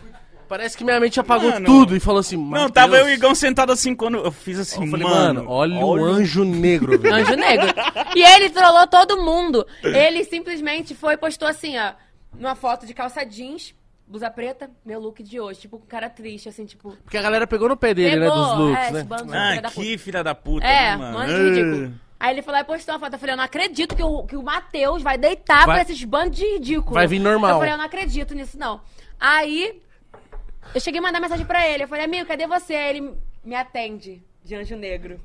Parece que minha mente apagou Mano. tudo e falou assim. Não, tava eu e o Igão sentado assim quando eu fiz assim, Eu falei, mano. mano, olha, o anjo negro, velho. Anjo Negro. E ele trollou todo mundo. Ele simplesmente foi e postou assim, ó, numa foto de calça jeans, blusa preta, meu look de hoje. Tipo, com cara triste, assim, tipo. Porque a galera pegou no pé dele, né, Pegou, dos looks, é, né? bando Ah, filha da puta. que filha da puta, É, né, mano? mano, ridículo. Aí ele falou e postou uma foto. Eu falei, eu não acredito que o, que o Matheus vai deitar Vai- pra esses bandos de ridículo. Vai vir normal. Eu falei, eu não acredito nisso, não. Aí, eu cheguei a mandar mensagem pra ele. Eu falei, amigo, cadê você? Aí ele me atende de anjo negro.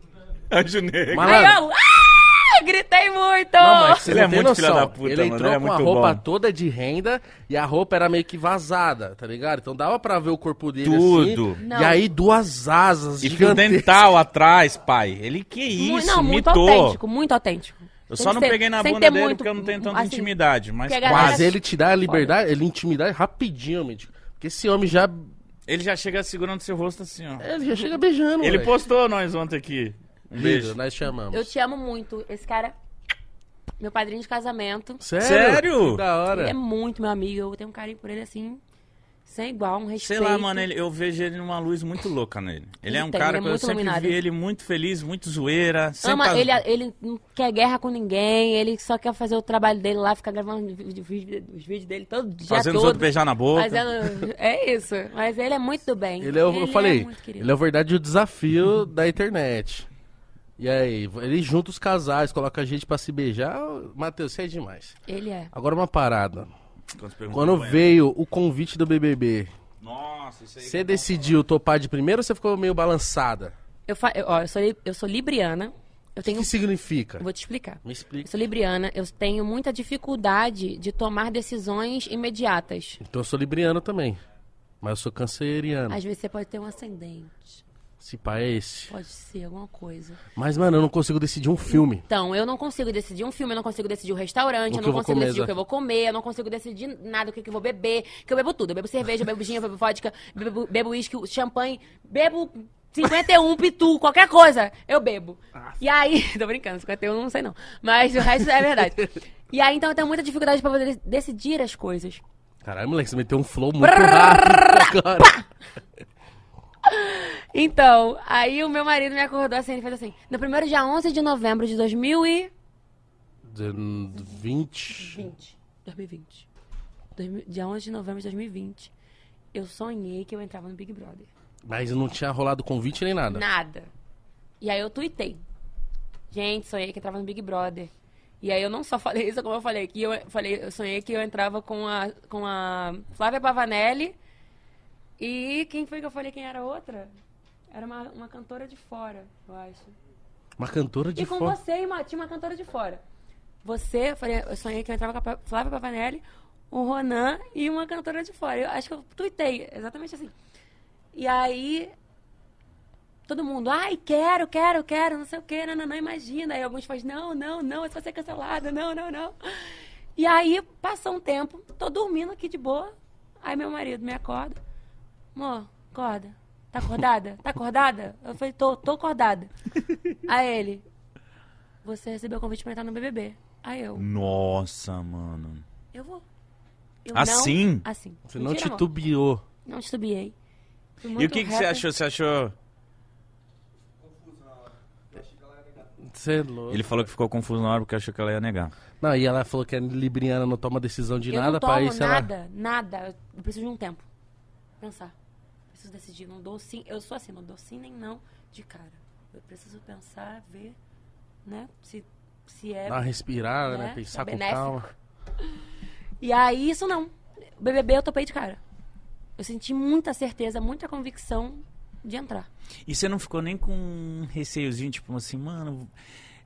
Anjo negro. Aí eu, ah, gritei muito! Não, mas Ele é muito filha noção. da puta, Ele mano, entrou ele é com a muito roupa bom. toda de renda e a roupa era meio que vazada, tá ligado? Então dava pra ver o corpo dele Tudo. assim. Não. E aí duas asas E fio gigantescas. dental atrás, pai. Ele que Mu- isso, não, muito mitou. autêntico, muito autêntico. Eu Tem só que não ser- peguei na sem bunda ter dele muito, porque eu não tenho tanta assim, intimidade, mas porque a galera- Mas ele te dá a liberdade, ele intimidade rapidinho, mítico. Porque esse homem já. Ele já chega segurando seu rosto assim, ó. Ele já chega beijando. Ele velho. postou nós ontem aqui. Um Lindo, beijo. nós chamamos. Eu te amo muito. Esse cara, meu padrinho de casamento. Sério? Sério? Que da hora. Ele é muito meu amigo. Eu tenho um carinho por ele assim, sem igual, um Sei respeito. lá, mano, ele- eu vejo ele numa luz muito louca nele. Ele, Ele é um tem, cara ele é que eu muito sempre iluminado. vi ele muito feliz, muito zoeira. Ama, tá- ele, ele não quer guerra com ninguém, ele só quer fazer o trabalho dele lá, ficar gravando os vídeos dele todo dia fazendo os todo. outros beijar na boca. Fazendo... É isso. Mas ele é muito do bem. Ele é, o- eu falei, muito querido. ele é o verdade o desafio da internet. E aí, ele junta os casais, coloca a gente pra se beijar. Matheus, você é demais. Ele é. Agora uma parada. Quando, veio o convite do BBB, Nossa, isso aí. você decidiu topar de primeiro ou você ficou meio balançada? Eu, fa... eu- ó, eu, sou, li- eu sou libriana. Eu O tenho. que significa? Vou te explicar. Me Eu explica. sou libriana, eu tenho muita dificuldade de tomar decisões imediatas. Então eu sou libriano também. Mas eu sou canceriano. Às vezes você pode ter um ascendente, Esse pai é esse. pode ser alguma coisa. Mas, mano, eu não consigo decidir um filme. Então, eu não consigo decidir um filme, eu não consigo decidir o restaurante, eu eu não vou consigo comer, decidir o que eu vou comer, eu não consigo decidir nada, o que, que eu vou beber. Que eu bebo tudo. Eu bebo cerveja, eu bebo gin, eu bebo vodka, bebo bebo uísque, champanhe, bebo 51 pitu, qualquer coisa, eu bebo. E aí, tô brincando, 51 não sei não. Mas o resto é verdade. E aí, então, eu tenho muita dificuldade pra poder decidir as coisas. Caralho, moleque, você meteu um flow muito rápido agora. Então, aí o meu marido me acordou assim, ele fez assim, no primeiro dia 11 de novembro de 2020, De- 20. 2020, Dois- dia 11 de novembro de 2020, eu sonhei que eu entrava no Big Brother. Mas não tinha rolado convite nem nada. Nada. E aí eu tuitei. Gente, sonhei que entrava no Big Brother. E aí eu não só falei isso, como eu falei que eu falei, eu sonhei que eu entrava com a com a Flávia Pavanelli. E quem foi que eu falei quem era a outra? Era uma, uma cantora de fora, eu acho. Uma cantora de e com fora. você, uma, tinha uma cantora de fora. Você, eu, falei, eu sonhei que eu entrava com a Flávia Pavanelli, o Ronan e uma cantora de fora. Eu acho que eu tuitei, exatamente assim. E aí, todo mundo, ai, quero, quero, quero, não sei o quê, não, não, não, imagina. Aí alguns fazem, não, não, não, isso vai ser cancelado, não, não, não. E aí, passou um tempo, tô dormindo aqui de boa. Aí meu marido me acorda. Amor, acorda. Tá acordada? Tá acordada? Eu falei, tô, tô acordada. Aí ele, você recebeu o convite pra entrar no BBB. Aí eu, Nossa, mano. eu vou. Eu Assim? Não, assim. Você não Mentira, amor. titubeou. Não titubeei. Fui E o muito que, que você reta. achou? Você achou. Você é louco. Ele falou que ficou confuso na hora porque achou que ela ia negar. Não, e ela falou que a Libriana não toma decisão de Eu nada não pra tomo isso ela. nada, nada. Eu preciso de um tempo. Pensar. Preciso decidir. Não dou sim. Eu sou assim, não dou sim nem não de cara. Eu preciso pensar, ver, né? Se, se é. Dar respirada, né? né, Pensar é com calma. E aí, isso não. O BBB eu topei de cara. Eu senti muita certeza, muita convicção de entrar. E você não ficou nem com um receiozinho, tipo assim, mano.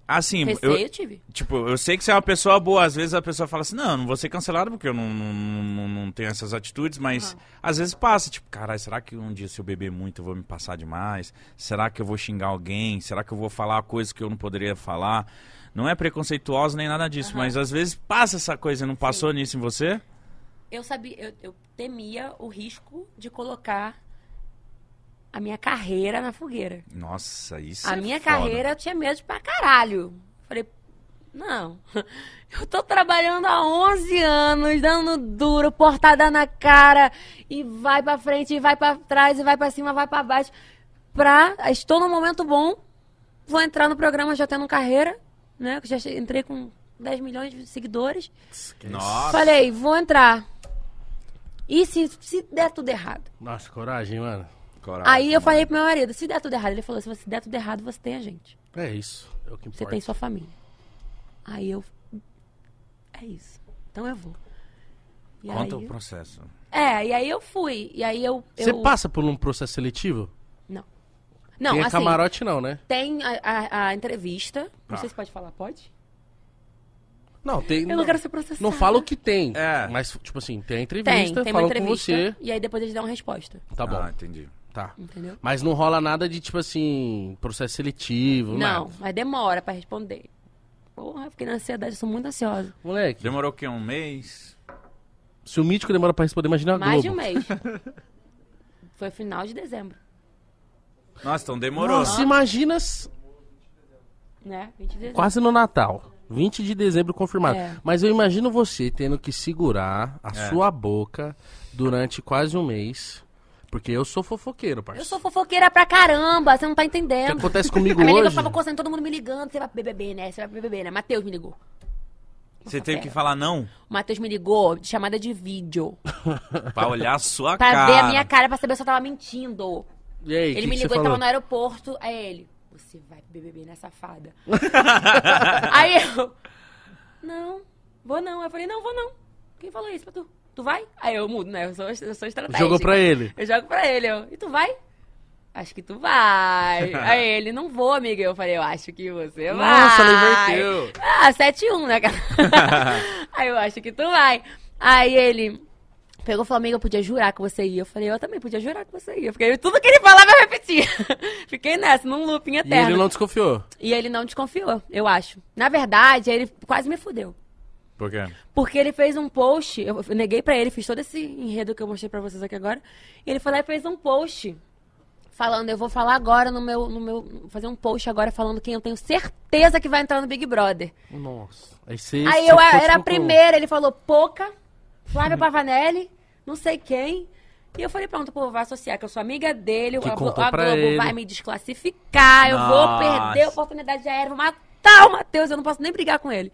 Assim, Receio eu, eu tive. tipo, eu sei que você é uma pessoa boa. Às vezes a pessoa fala assim, não, não vou ser cancelado porque eu não, não, não, não tenho essas atitudes, mas Aham. às vezes passa, tipo, caralho, será que um dia se eu beber muito eu vou me passar demais? Será que eu vou xingar alguém? Será que eu vou falar coisas que eu não poderia falar? Não é preconceituosa nem nada disso, Aham. mas às vezes passa essa coisa, não passou nisso em você? Eu sabia, eu, eu temia o risco de colocar a minha carreira na fogueira. Nossa, isso A é minha foda. carreira eu tinha medo pra caralho. Falei, não. Eu tô trabalhando há 11 anos, dando duro, portada na cara, e vai pra frente, e vai pra trás, e vai pra cima, vai pra baixo. Pra. Estou num momento bom, vou entrar no programa já tendo carreira, né? que Já entrei com 10 milhões de seguidores. Nossa. Falei, vou entrar. E se, se der tudo errado? Nossa, coragem, mano. Coragem, Aí eu mano. falei pro meu marido, se der tudo errado, ele falou, se você der tudo errado, você tem a gente. É isso. É o que Você importa. tem sua família. Aí eu. É isso. Então eu vou. E Conta aí, o processo. É, e aí eu fui. E aí eu. Você eu... passa por um processo seletivo? Não. Não, Quem é assim, camarote não, né? tem a, a- a entrevista. Não Tá. sei se pode falar, pode? Não, tem. Eu não quero ser processada. Não fala o que tem. É. Mas, tipo assim, tem a Tem, entrevista, tem uma falam com entrevista. você. E aí depois eles dão uma resposta. Tá bom, Ah, entendi. Tá. Entendeu? Mas não rola nada de, tipo assim, processo seletivo, Não, nada. mas demora pra responder. Porra, fiquei na ansiedade, eu sou muito ansiosa. Moleque, Demorou o quê? Um mês? se o Mítico demora pra responder, imagina a Mais Globo. de um mês. Foi final de dezembro, Nossa, então demorou. Nossa, imagina s- né? 20 de dezembro. quase no Natal. 20 de dezembro confirmado. É. Mas eu imagino você tendo que segurar a É. sua boca durante quase um mês. Porque eu sou fofoqueiro, Eu parceiro. sou fofoqueira pra caramba, você não tá O que entendendo. acontece comigo A minha amiga hoje? ficava coçando, todo mundo me ligando. Você vai pro BBB, né? Você vai pro BBB, né? Matheus me ligou. Você teve que falar não O Matheus me ligou de chamada de vídeo. pra olhar a sua Pra cara. ver a minha cara, pra saber se eu tava mentindo. E aí, Ele que me que ligou, falou? tava no aeroporto. Aí ele, você vai pro BBB, né, safada? aí eu, não, vou não. Eu falei, não, vou não. Quem falou isso pra tu? Tu vai? Aí eu mudo, né? Eu sou, eu sou estratégica. Jogou pra ele. Eu jogo pra ele, eu, e tu vai? Acho que tu vai. Aí ele, não vou, amiga. Eu falei, eu acho que você vai. Nossa, ela inverteu. Ah, 7-1, né, cara? Aí eu acho que tu vai. Aí ele pegou e falou, amiga, eu podia jurar que você ia. Eu falei, eu também podia jurar que você ia. Fiquei, tudo que ele falava eu repetia. Fiquei nessa, num looping E eterno. ele não desconfiou. E ele não desconfiou, eu acho. Na verdade, ele quase me fudeu. Por quê? Porque ele fez um post, eu neguei pra ele, fiz todo esse enredo que eu mostrei pra vocês aqui agora. E ele foi lá e fez um post falando, eu vou falar agora no meu, no meu, fazer um post agora falando quem eu tenho certeza que vai entrar no Big Brother. Nossa. Aí, você, Aí eu era a tipo, primeira, ele falou Poca, Flávio Pavanelli, não sei quem. E eu falei, pronto, pô, vai associar, que eu sou amiga dele, Que a, Glo- a Globo ele. vai me desclassificar, eu vou Nossa. perder a oportunidade de aéreo, vou matar o Matheus, eu não posso nem brigar com ele.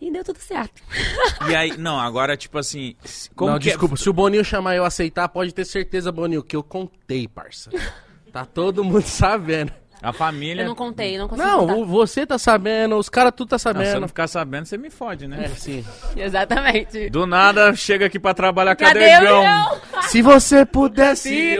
E deu tudo certo. E aí, não, agora, tipo assim. Como não, que é- desculpa. Se o Boninho chamar eu aceitar, pode ter certeza, Boninho, que eu contei, parça. Tá todo mundo sabendo. A família. Eu não contei, eu não consegui Não, contar. o- você tá sabendo, os caras tudo tá Não, se eu sabendo. não ficar sabendo, você me fode, né? É, sim. Exatamente. Do nada, chega aqui pra trabalhar, cadê, Cadê o João? Leão? Se você pudesse...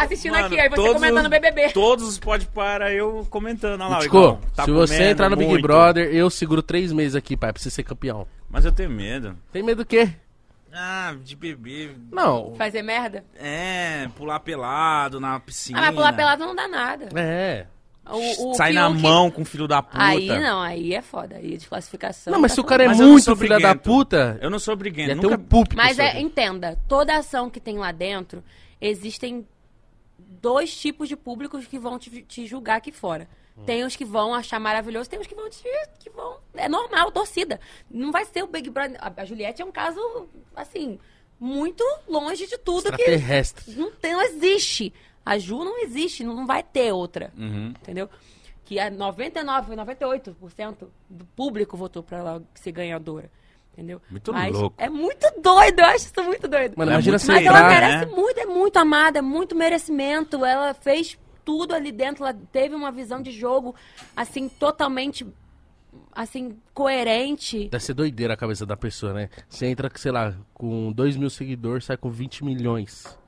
Assistindo Mano, aqui, aí você todos comentando os- BBB. Todos os pode para eu comentando. Olha lá, Tico, Igão, tá se você entrar no Big muito. Brother, eu seguro três meses aqui, pai, pra você ser campeão. Mas eu tenho medo. Tem medo do quê? Ah, de beber. Não. Fazer merda? É, pular pelado na piscina. Ah, mas pular pelado não dá nada. É. O, o Sai na Fiuk- mão com o filho da puta. Aí não, aí é foda. Aí é desclassificação. Não, mas tá se o cara é muito sou filha da puta, Eu não sou briguento. ter Nunca... um púlpito Mas é, entenda, toda ação que tem lá dentro, existem dois tipos de públicos que vão te, te julgar aqui fora. Hum. Tem os que vão achar maravilhoso, tem os que vão que vão. É normal, torcida. Não vai ser o Big Brother. A, Juliette é um caso, assim, muito longe de tudo que. Não, tem, não existe. A Ju não existe, não, vai ter outra. Uhum. Entendeu? Que é 99, 98% do público votou pra ela ser ganhadora. Entendeu? Muito Mas louco. É muito doido, eu acho isso muito doido. Mano, É imagina Mas ela entrar... né? merece muito, é muito amada, é muito merecimento. Ela fez tudo ali dentro, ela teve uma visão de jogo, assim, totalmente, assim, coerente. Deve ser doideira a cabeça da pessoa, né? Você entra, sei lá, com 2 mil seguidores, sai com 20 milhões.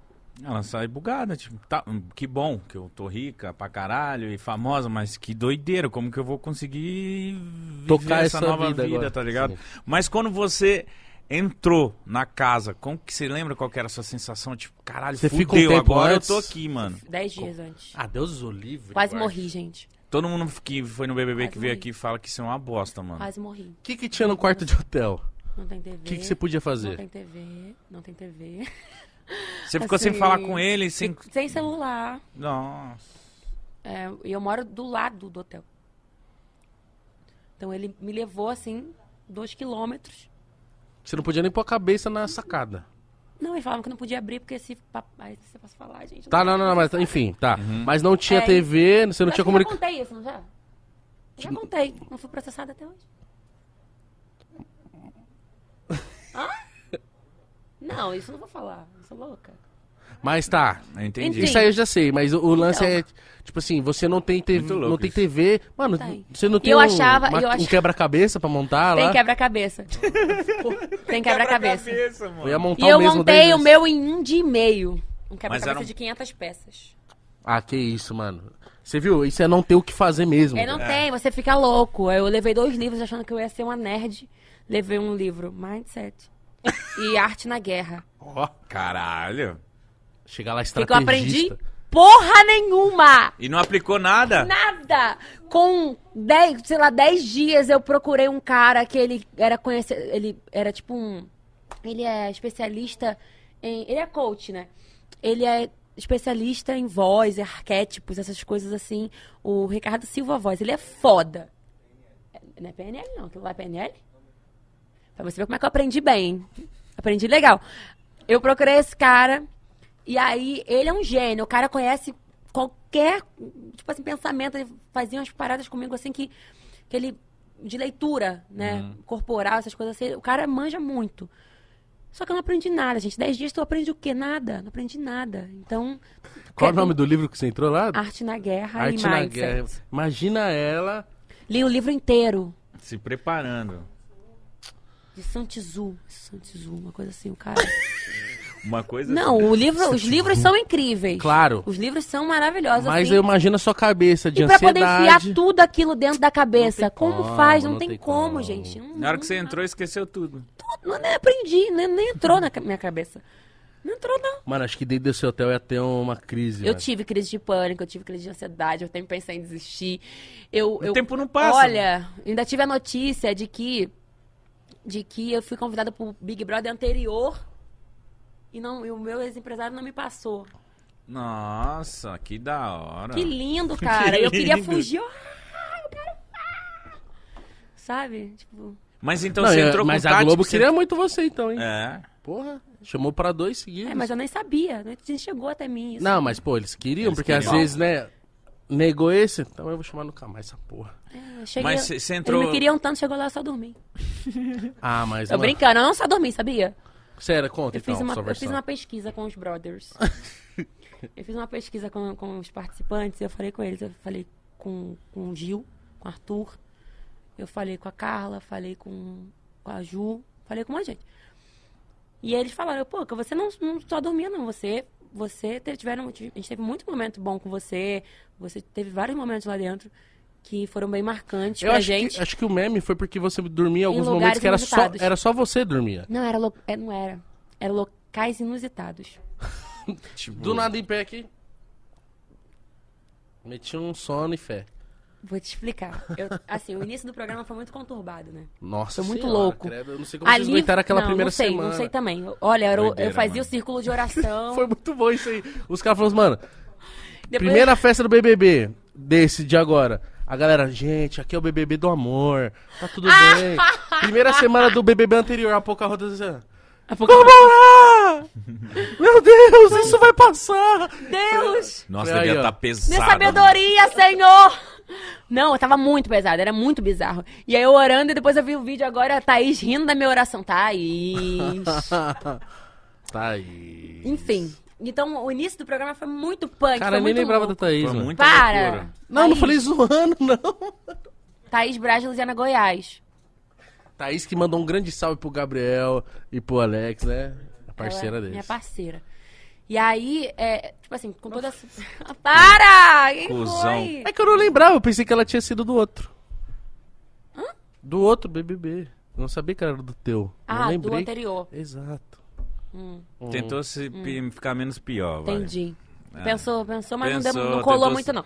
Ela sai bugada, tipo, tá, hum, que bom que eu tô rica pra caralho e famosa, mas que doideira, como que eu vou conseguir viver Tocar essa essa nova vida vida, agora. tá ligado? Sim. Mas quando você entrou na casa, como que você lembra qual que era a sua sensação? Tipo, caralho, Você fudeu, fica um agora antes? eu tô aqui, mano. Dez dias antes. Ah, Deus o livre. Quase guarda. morri, gente. Todo mundo que foi no BBB Quase que veio morri. aqui fala que isso é uma bosta, mano. Quase morri. O que, que tinha no quarto de hotel? Não tem TV. O que, que você podia Não fazer? tem TV, não tem TV. Você ficou sem Assim, falar com ele, sem... Sem celular. Nossa. É, e eu moro do lado do hotel. Então ele me levou assim, dois quilômetros. Você não podia nem pôr a cabeça na sacada. Não, eles falavam que não podia abrir, porque se. Aí você posso falar, gente. Tá, não, não, não, mas enfim, tá. Mas não tinha É, TV, você não tinha que eu comunicação. Já contei isso, não já? Já contei. Não fui processada até hoje. Hã? Não, isso eu não vou falar. Eu sou louca. Mas tá. Entendi. Isso aí eu já sei, mas o, o lance Então. é, tipo assim, você não tem TV, não tem. TV, mano, Tem. você não tem eu um, achava- uma- eu um ach- quebra-cabeça pra montar Tem lá? quebra-cabeça. Tem quebra-cabeça. mano. Eu ia montar E eu montei o meu em um dia e meio. Um quebra-cabeça um- de 500 peças. Ah, que isso, mano. Você viu? Isso é não ter o que fazer mesmo. É, não velho. tem, você fica louco. Eu levei dois livros achando que eu ia ser uma nerd. Levei um livro, Mindset. e Arte na Guerra. Ó, Caralho. Chegar lá O que, que eu estrategista. aprendi? Porra nenhuma! E não aplicou nada? Nada! Com 10, sei lá, 10 dias eu procurei um cara que ele era conhecido. Ele era tipo um. Ele é especialista em. Ele é coach, né? Ele é especialista em voz, arquétipos, essas coisas assim. O Ricardo Silva Voz, ele é foda. Não é PNL, não. Aquilo lá é PNL? Pra você ver como é que eu aprendi bem. Aprendi legal. Eu procurei esse cara. E aí, ele é um gênio. O cara conhece qualquer, tipo assim, pensamento. Ele fazia umas paradas comigo, assim, que, que ele... De leitura, né? Corporal, essas coisas assim. O cara manja muito. Só que eu não aprendi nada, gente. Dez dias tu aprende o quê? Nada. Não aprendi nada. Então... Qual o quer- nome do livro que você entrou lá? Arte na Guerra Arte e na Mindset. Guerra. Imagina ela. Li o livro inteiro. Se preparando. De Santizu. Santizu, uma coisa assim, o cara... Uma coisa Não, assim. o livro, os livros são incríveis. Claro. Os livros são maravilhosos. Mas assim. eu imagino a sua cabeça de E pra poder ansiedade. enfiar tudo aquilo dentro da cabeça. Como, como, faz? Não, não tem, tem como, como. gente. Não, Na hora que não- você entrou, esqueceu tudo. Não, nem aprendi, nem, nem entrou na minha cabeça. Não entrou, não. Mano, acho que dentro desse hotel ia ter uma crise. Eu mano. tive crise de pânico, eu tive crise de ansiedade, eu sempre pensei em desistir. Eu, O eu- tempo não passa. Olha, ainda tive a notícia de que de que eu fui convidada pro Big Brother anterior e, não, e o meu ex-empresário não me passou. Nossa, que da hora. Que lindo, cara. eu queria lindo. fugir. eu- Ah, eu quero- ah. Sabe? Tipo, Mas então Não, você eu- entrou mas com a tática, Globo você- queria muito você, então, hein? É. Porra, chamou pra dois seguidos. é, mas eu nem sabia. Nem chegou até mim isso. Não, mas, pô, eles queriam, Eles porque queriam. às vezes, né, negou esse, então eu vou chamar nunca mais essa porra. É, eu cheguei, Mas cê- cê entrou- Eles me queriam tanto, chegou lá eu só dormi. Ah, mas, Tô mano, brincando, eu não só dormi, sabia? Sério, conta Eu então, fiz, uma, eu fiz uma pesquisa com os brothers. eu fiz uma pesquisa com, com os participantes eu falei com eles. Eu falei com, com o Gil, com o Arthur. Eu falei com a Carla, falei com, com a Ju, falei com uma gente. E eles falaram, pô, que você não, não só dormia, não. Você, você teve, tiveram, a gente teve muito momento bom com você. Você teve vários momentos lá dentro que foram bem marcantes Eu pra acho gente. que, acho que o meme foi porque você dormia em alguns momentos que era só, era só você dormia. Não, era, lo- é, não era. Era locais inusitados. Tipo, Do nada em pé aqui. Meti um sono e fé. Vou te explicar. Eu- assim, o início do programa foi muito conturbado, né? Nossa Foi muito senhora, louco. credo, eu não sei como vocês aguentaram aquela não, primeira não sei, semana. Não sei também. Olha, o- Doideira, eu fazia mano. o círculo de oração. Foi muito bom isso aí. Os caras falaram assim, mano, Depois- primeira festa do BBB, desse de agora. A galera, gente, aqui é o BBB do amor, tá tudo bem. Primeira semana do BBB anterior, a Pocahontas A Vamos lá! Meu Deus, isso vai passar! Deus! Nossa, devia estar pesado. Minha sabedoria, Senhor! Não, tava muito pesado, era muito bizarro. E aí eu orando e depois eu vi o vídeo agora, a Thaís rindo da minha oração. Thaís. tá aí. Enfim. Então o início do programa foi muito punk. Cara, foi eu nem muito lembrava louco. da Thaís, Foi mano. muita Para! loucura. Não, não Thaís. falei zoando, não. Thaís Braz de Luziana Goiás. Thaís que mandou um grande salve pro Gabriel e pro Alex, né? A parceira Ela é deles. Minha parceira. E aí, é, tipo assim, com toda essa. Para! Quem Cusão. foi? É que eu não lembrava, eu pensei que ela tinha sido do outro. Do outro BBB. Eu não sabia que era do teu. Ah, não do lembrei. anterior. Exato. Hum, Tentou se pi- ficar menos pior, vai. entendi. É. Pensou, pensou, mas não, Pensou, deu, não colou muito, não.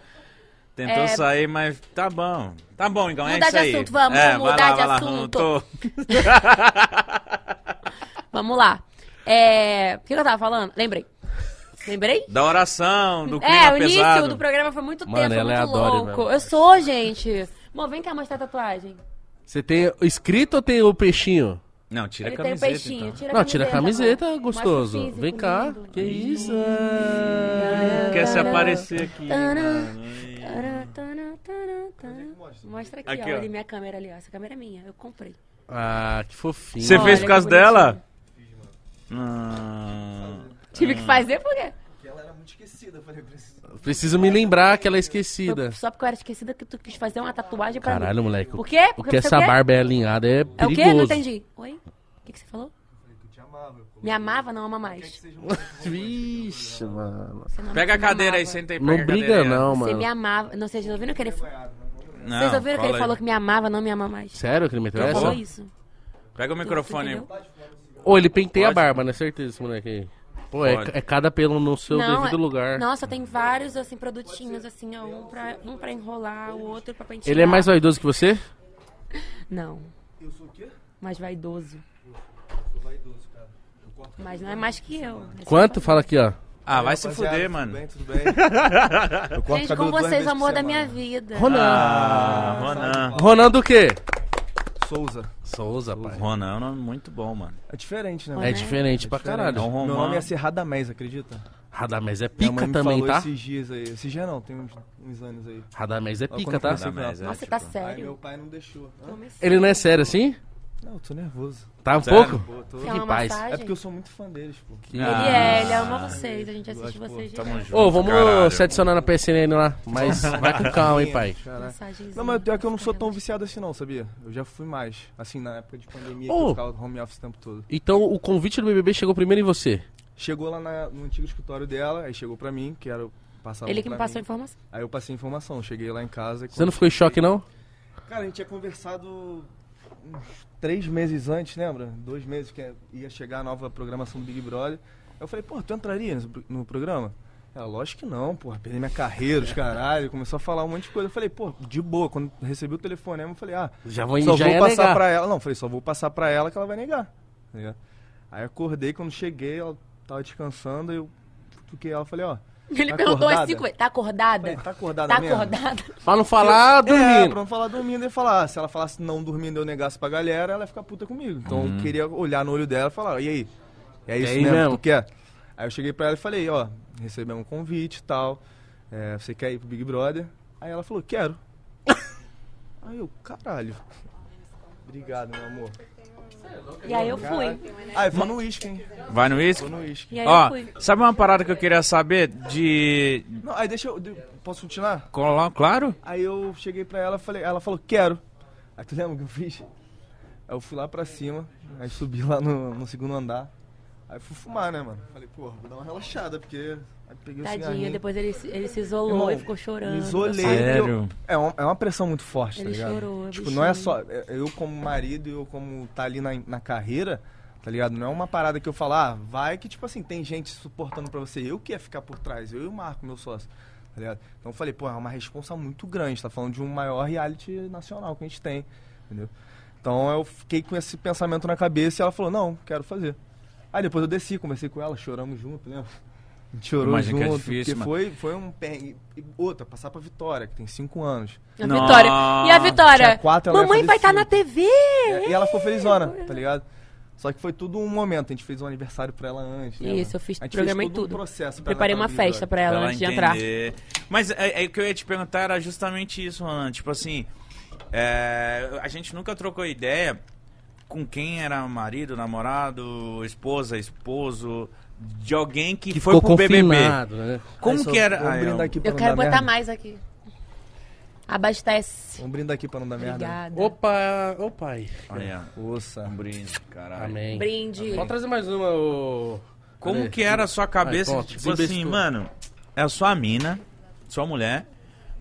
Tentou É. sair, mas tá bom. Tá bom, então é Mudar isso de aí. assunto, vamos é, mudar lá, de vai lá, assunto. Tô- Vamos lá. É, o que eu tava falando? Lembrei. Lembrei? Da oração, do clima É, o início pesado. do programa foi muito Mano, tempo, foi ela é muito adora louco. mesmo. Eu sou, gente. Mô, vem cá mostrar a tatuagem. Você tem escrito ou tem o peixinho? Não, tira Ele a tem o camiseta, peixinho. então. Tira não, tira a camiseta, gostoso. Mostra o Vem físico cá. lindo. Que isso? Quer se aparecer aqui, tará, tará, tará. Mostra aqui, Aqui, ó, ó. ali minha câmera ali, ó. Essa câmera é minha, eu comprei. Ah, que fofinho. Você Olha, fez por causa dela? Ah, Tive que fazer por quê? Muito esquecida, eu falei, eu preciso. Preciso me lembrar que ela é Foi esquecida. só porque eu era esquecida que tu quis fazer uma tatuagem pra Caralho, mim. moleque. Por quê? Porque Porque essa barba é alinhada é É o perigoso. quê? Não entendi. Oi? O que, que você falou? Eu falei que eu te amava. amava. Como Me amava, não ama mais. um bom Vixe, mano. Pega a cadeira aí, senta aí. Não briga não, Você me mano. amava. Não, vocês ouviram que ele. não Vocês ouviram que ele aí. falou que me amava, não me ama mais? Sério que ele meteu Ele essa? falou isso. Pega o microfone aí. Ou ele penteia a barba, né? Certeza esse moleque aí. Pô, é, é cada pelo no seu Não, devido é- lugar. Nossa, tem vários, assim, produtinhos, assim, ó. Um pra, um pra enrolar, o outro pra pentear. Ele é mais vaidoso que você? Não, Eu sou o quê? mais vaidoso. Sou vaidoso, cara. Eu corto Mas não é mais que eu. É Quanto? Fala aqui, ó. Ah, vai se fuder, tudo mano. Bem, tudo bem. Eu corto Gente, com vocês, o amor da minha vida. Ronan. Ah, Ronan. Ronan do quê? Souza. Souza, pai. Ronan é um nome muito bom, mano. É diferente, né? É mano? diferente pra diferente. caralho. É Meu nome ia ser Radamés, acredita? Radamés é Minha mãe pica me também, falou tá? esses dias aí. Esses dias não, tem uns, uns anos aí. Radamés é pica, tá? Radamés, é, Nossa, tipo, tá Aí meu sério. pai não deixou. Ele não é sério assim? Não, eu tô nervoso. Tá um Sério? pouco? Pô, tô... Quer Que uma paz. massagem? É porque eu sou muito fã deles, pô. Que- Ele Ah. é, ele ama vocês. A gente assiste pô. vocês Tamo junto. Ô, vamos caralho. se adicionar na PSN lá. Mas vai com calma, hein, pai. Massagenzinha. Não, mas pior que eu não sou tão viciado assim não, sabia? Eu já fui mais. Assim, na época de pandemia, que Ô. eu ficava home office o tempo todo. Então o convite do BBB chegou primeiro em você. Chegou lá na- no antigo escritório dela, aí chegou pra mim, que era passar Ele que me passou a informação. Aí eu passei a informação, cheguei lá em casa e Você não ficou em choque, não? Cara, a gente tinha conversado uns três meses antes, lembra? Dois meses que ia chegar a nova programação do Big Brother. Eu falei, pô, tu entraria no, no programa? Ela, lógico que não, porra, perdi minha carreira, os caralho. Começou a falar um monte de coisa. Eu falei, pô, de boa. Quando recebi o telefonema, eu falei, ah, Já vou, só já vou passar negar. pra ela. Não, falei, só vou passar pra ela que ela vai negar. tá? Aí acordei, quando cheguei, ela tava descansando, eu cutuquei ela falei, ó. Ele Tá perguntou acordada? as cinco vezes. Tá acordada? tá acordada Tá mesmo? acordada? Pra não falar É, dormindo. pra não falar dormindo e falar. Se ela falasse não dormindo e eu negasse pra galera, ela ia ficar puta comigo. Então eu queria olhar no olho dela e falar, e aí? É isso aí mesmo, mesmo? que tu quer? Aí eu cheguei pra ela e falei, ó, recebemos um convite e tal. é, você quer ir pro Big Brother? Aí ela falou, quero. aí eu, caralho. Obrigado, meu amor. E aí eu fui. Ah, eu vou no uísque, hein? Vai no uísque? Vou no uísque. E aí Ó, eu fui. sabe uma parada que eu queria saber de... Não, aí deixa eu. de- Posso continuar? Colar, claro? Aí eu cheguei pra ela falei, ela falou, quero. Aí tu lembra o que eu fiz? Aí eu fui lá pra cima, aí subi lá no, no segundo andar. Aí fui fumar, né, mano? Falei, porra, vou dar uma relaxada, porque. Tadinho, depois ele, se- ele se isolou Irmão, e ficou chorando. Me isolei. Sério? eu- é, uma, é uma pressão muito forte, Ele tá ligado? chorou, Tipo, bichinho. não é só. é- Eu como marido e eu como tá ali na, na carreira, tá ligado? Não é uma parada que eu falo, ah, vai que, tipo assim, tem gente suportando pra você. Eu que ia ficar por trás, eu e o Marco, meu sócio. Tá ligado? Então eu falei, pô, é uma responsa muito grande. Tá falando de um maior reality nacional que a gente tem. Entendeu? Então eu fiquei com esse pensamento na cabeça e ela falou, não, quero fazer. Aí depois eu desci, conversei com ela, choramos junto, lembra? A gente chorou Imagino que é junto, difícil, foi, foi um perrengue. Outra, passar pra Vitória, que tem cinco anos. A Nossa. Vitória. E a Vitória? Quatro, ela Mamãe vai estar cinco. na TV! E ela ficou felizona, tá ligado? Só que foi tudo um momento, a gente fez um aniversário pra ela antes. lembra? Isso, eu fiz A gente programa fez e todo um tudo. processo pra Preparei ela uma festa pra ela Pra antes de entrar. entender. Mas é, é, o que eu ia te perguntar era justamente isso, Ronan. Tipo assim, é, a gente nunca trocou ideia com quem era marido, namorado, esposa, esposo, de alguém que, Que foi ficou pro BBB. né? Como só que era? Ah, eu- Eu quero botar merda. mais aqui. Abastece. Vamos brindar aqui pra não dar merda. Obrigada. Opa, ô pai. Olha, Ouça. um brinde, caralho. Amém. Brinde. Pode trazer mais uma, ô... Como Cadê? que era a sua cabeça? Ai, tipo assim, mano, é a sua mina, sua mulher,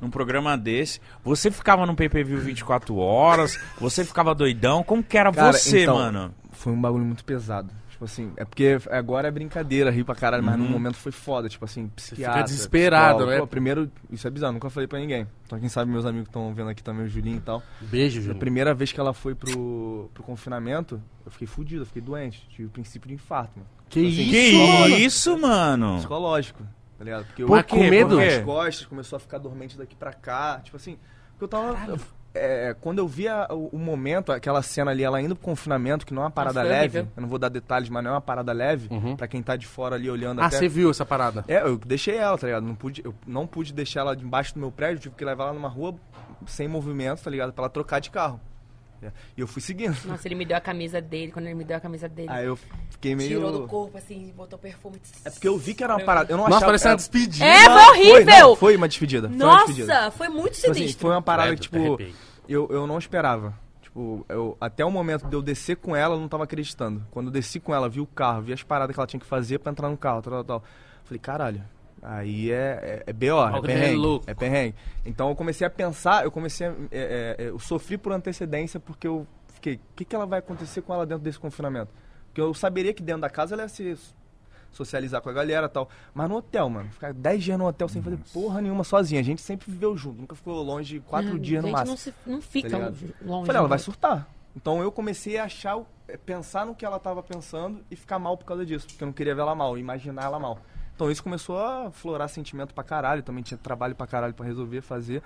num programa desse. Você ficava no PPV 24 horas, você ficava doidão. Como que era Cara, você, então, mano? Foi um bagulho muito pesado. Tipo assim, é porque agora é brincadeira, rir pra caralho, mas Uhum. no momento foi foda, tipo assim, psiquiatra. desesperado, psicólogo. né? Pô, primeiro, isso é bizarro, nunca falei pra ninguém. Então quem sabe meus amigos estão vendo aqui também, o Julinho e tal. Beijo, A Júlio. primeira vez que ela foi pro, pro confinamento, eu fiquei fudido, eu fiquei doente. Tive o princípio de infarto, mano. Que Assim, isso, Que isso, mano? Psicológico, tá ligado? Porque eu Pô, com medo? As costas, começou a ficar dormente daqui pra cá. Tipo assim, porque eu tava. eu- é, quando eu via o, o momento, aquela cena ali, ela indo pro confinamento, que não é uma parada foi leve, eu não vou dar detalhes, mas não é uma parada leve, Uhum. pra quem tá de fora ali olhando Ah, até. você viu essa parada? É, eu deixei ela, tá ligado? Não pude, eu não pude deixar ela debaixo do meu prédio, tive que levar ela numa rua sem movimento, tá ligado? Pra ela trocar de carro. É, E eu fui seguindo. Nossa, ele me deu a camisa dele. Quando ele me deu a camisa dele, Aí eu fiquei meio. tirou do corpo, assim, botou perfume. É porque eu vi que era uma parada. Eu não Nossa, achava. parece uma era- despedida. É, foi Foi, horrível! não, foi uma despedida. Foi uma despedida. Nossa, foi muito Tipo assim, sinistro. foi uma parada que, tipo. Eu, eu não esperava. Tipo, eu, até o momento de eu descer com ela, eu não tava acreditando. Quando eu desci com ela, vi o carro, vi as paradas que ela tinha que fazer pra entrar no carro, tal, tal, tal. Falei, caralho, aí é, é, é BO, é Algo perrengue, louco. é perrengue. Então eu comecei a pensar, eu comecei a, é, é, é, eu sofri por antecedência porque eu fiquei, o que, que ela vai acontecer com ela dentro desse confinamento? Porque eu saberia que dentro da casa ela ia se socializar com a galera e tal. Mas no hotel, mano, ficar 10 dias no hotel sem fazer porra nenhuma sozinha. A gente sempre viveu junto, nunca ficou longe quatro Não, dias no gente máximo. Não, se, não fica Tá longe. Falei, ela vai surtar. Então eu comecei a achar, é, pensar no que ela tava pensando e ficar mal por causa disso, porque eu não queria ver ela mal, imaginar ela mal. Então isso começou a florar sentimento pra caralho, também tinha trabalho pra caralho pra resolver, fazer.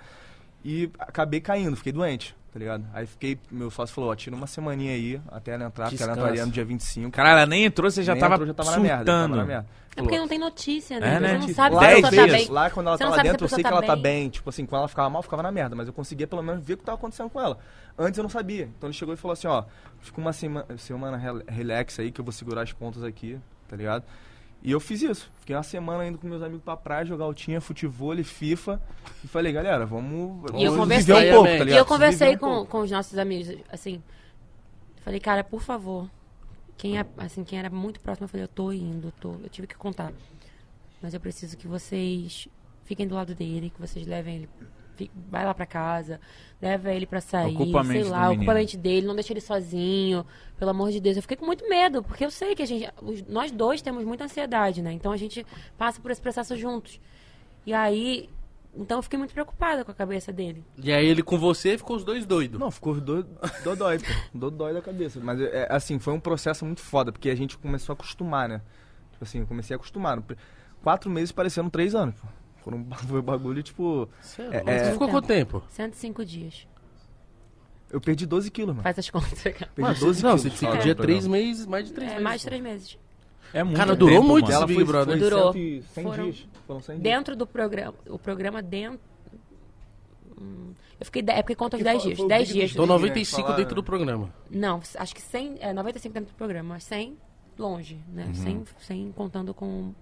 E acabei caindo, fiquei doente, tá ligado? Aí fiquei, meu sócio falou, ó, tira uma semaninha aí até ela entrar, porque ela Descansa. entraria no dia 25. Caralho, ela nem entrou, você já Nem tava, entrou, já tava na surtando. merda, já tava na merda. É porque não tem notícia, É, né? né? Você não sabe lá, se a pessoa tá bem. lá quando ela Você tá lá dentro, eu sei pessoa que tá ela tá bem. bem. Tipo assim, quando ela ficava mal, ficava na merda. Mas eu conseguia pelo menos ver o que tava acontecendo com ela. Antes eu não sabia. Então ele chegou e falou assim, ó, fica uma semana, semana rel- relax aí, que eu vou segurar as pontas aqui, tá ligado? E eu fiz isso. Fiquei uma semana indo com meus amigos pra praia, jogar altinha, futebol, FIFA. E falei, galera, vamos, E eu vamos conversei- viver um pouco, tá E eu ligado? E eu Preciso conversei um com, pouco. com os nossos amigos, assim. Falei, cara, por favor. Quem, é, assim, quem era muito próximo, eu falei, eu tô indo, eu tô. Eu tive que contar. Mas eu preciso que vocês fiquem do lado dele, que vocês levem ele. Vai lá pra casa, leva ele pra sair, Ocupa a mente sei lá, ocupa a mente dele, não deixa ele sozinho, pelo amor de Deus. Eu fiquei com muito medo, porque eu sei que a gente, os- nós dois temos muita ansiedade, né? Então a gente passa por esse processo juntos. E aí, então eu fiquei muito preocupada com a cabeça dele. E aí ele com você ficou os dois doidos. Não, ficou do, dodói, pô. Dodói da cabeça. Mas, é, assim, foi um processo muito foda, porque a gente começou a acostumar, né? Tipo assim, eu comecei a acostumar. Quatro meses parecendo três anos, pô. Foram, foi um bagulho, tipo... Você É, é- ficou quanto tempo? 105 dias. Eu perdi 12 quilos, mano. Faz as contas. Perdi Mano, 12 não, quilos. você fica só dia no três programa. meses, mais de três É, meses. mais de pô. três meses. É muito Cara, durou tempo, muito mano. esse Ela Big foi, Brother. foi Durou. 100, 100 Foram- dias. Foram 100 dias. Dentro do programa, o programa dentro... Hum, Eu fiquei... de- É porque conta os Que 10 foi- dias. foi o 10 Big dias. Então Brother. 95 Falar- dentro do programa. Não, acho que 100... É, 95 dentro do programa, mas 100 longe, né? Uhum. 100, 100 contando com,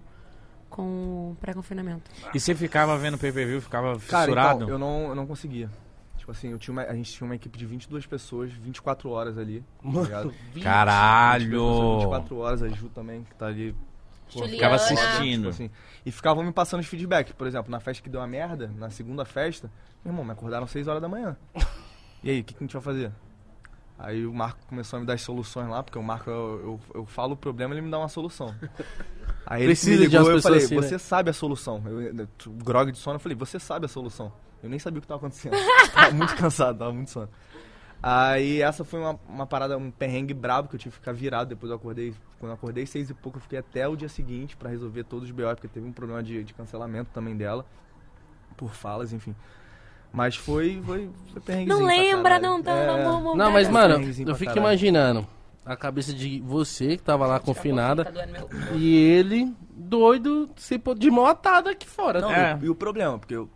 com o pré-confinamento. E você ficava vendo pay-per-view, ficava Cara, fissurado? então, eu não, eu não conseguia. Tipo assim, eu tinha uma- a gente tinha uma equipe de 22 pessoas, 24 horas ali. Tá? 22 pessoas, Caralho! 24 horas, a Ju também, que tá ali. pô. Ficava assistindo. tipo assim. e ficavam me passando os feedback. Por exemplo, na festa que deu uma merda, na segunda festa, meu irmão, me acordaram 6 horas da manhã. E aí, o que, que a gente vai fazer? Aí o Marco começou a me dar as soluções lá, porque o Marco, eu, eu, eu falo o problema, ele me dá uma solução. Aí ele Precisa de umas ligou, eu pessoas falei, assim, né? você sabe a solução. Eu, eu, grog de sono, eu falei, você sabe a solução. Eu nem sabia o que tava acontecendo. tava muito cansado, tava muito sono. Aí essa foi uma, uma parada, um perrengue brabo que eu tive que ficar virado. Depois eu acordei, quando eu acordei seis e pouco, eu fiquei até o dia seguinte pra resolver todos os BO, porque teve um problema de, de cancelamento também dela, por falas, enfim. Mas foi, foi, foi perrenguezinho Não lembra, não, tá? É, vamos- Não, mas, vamos- mano, eu fico imaginando a cabeça de você que tava lá confinada Tá meu- e ele doido se pô- de mão atada aqui fora. Não, né? É. e, e o problema, porque eu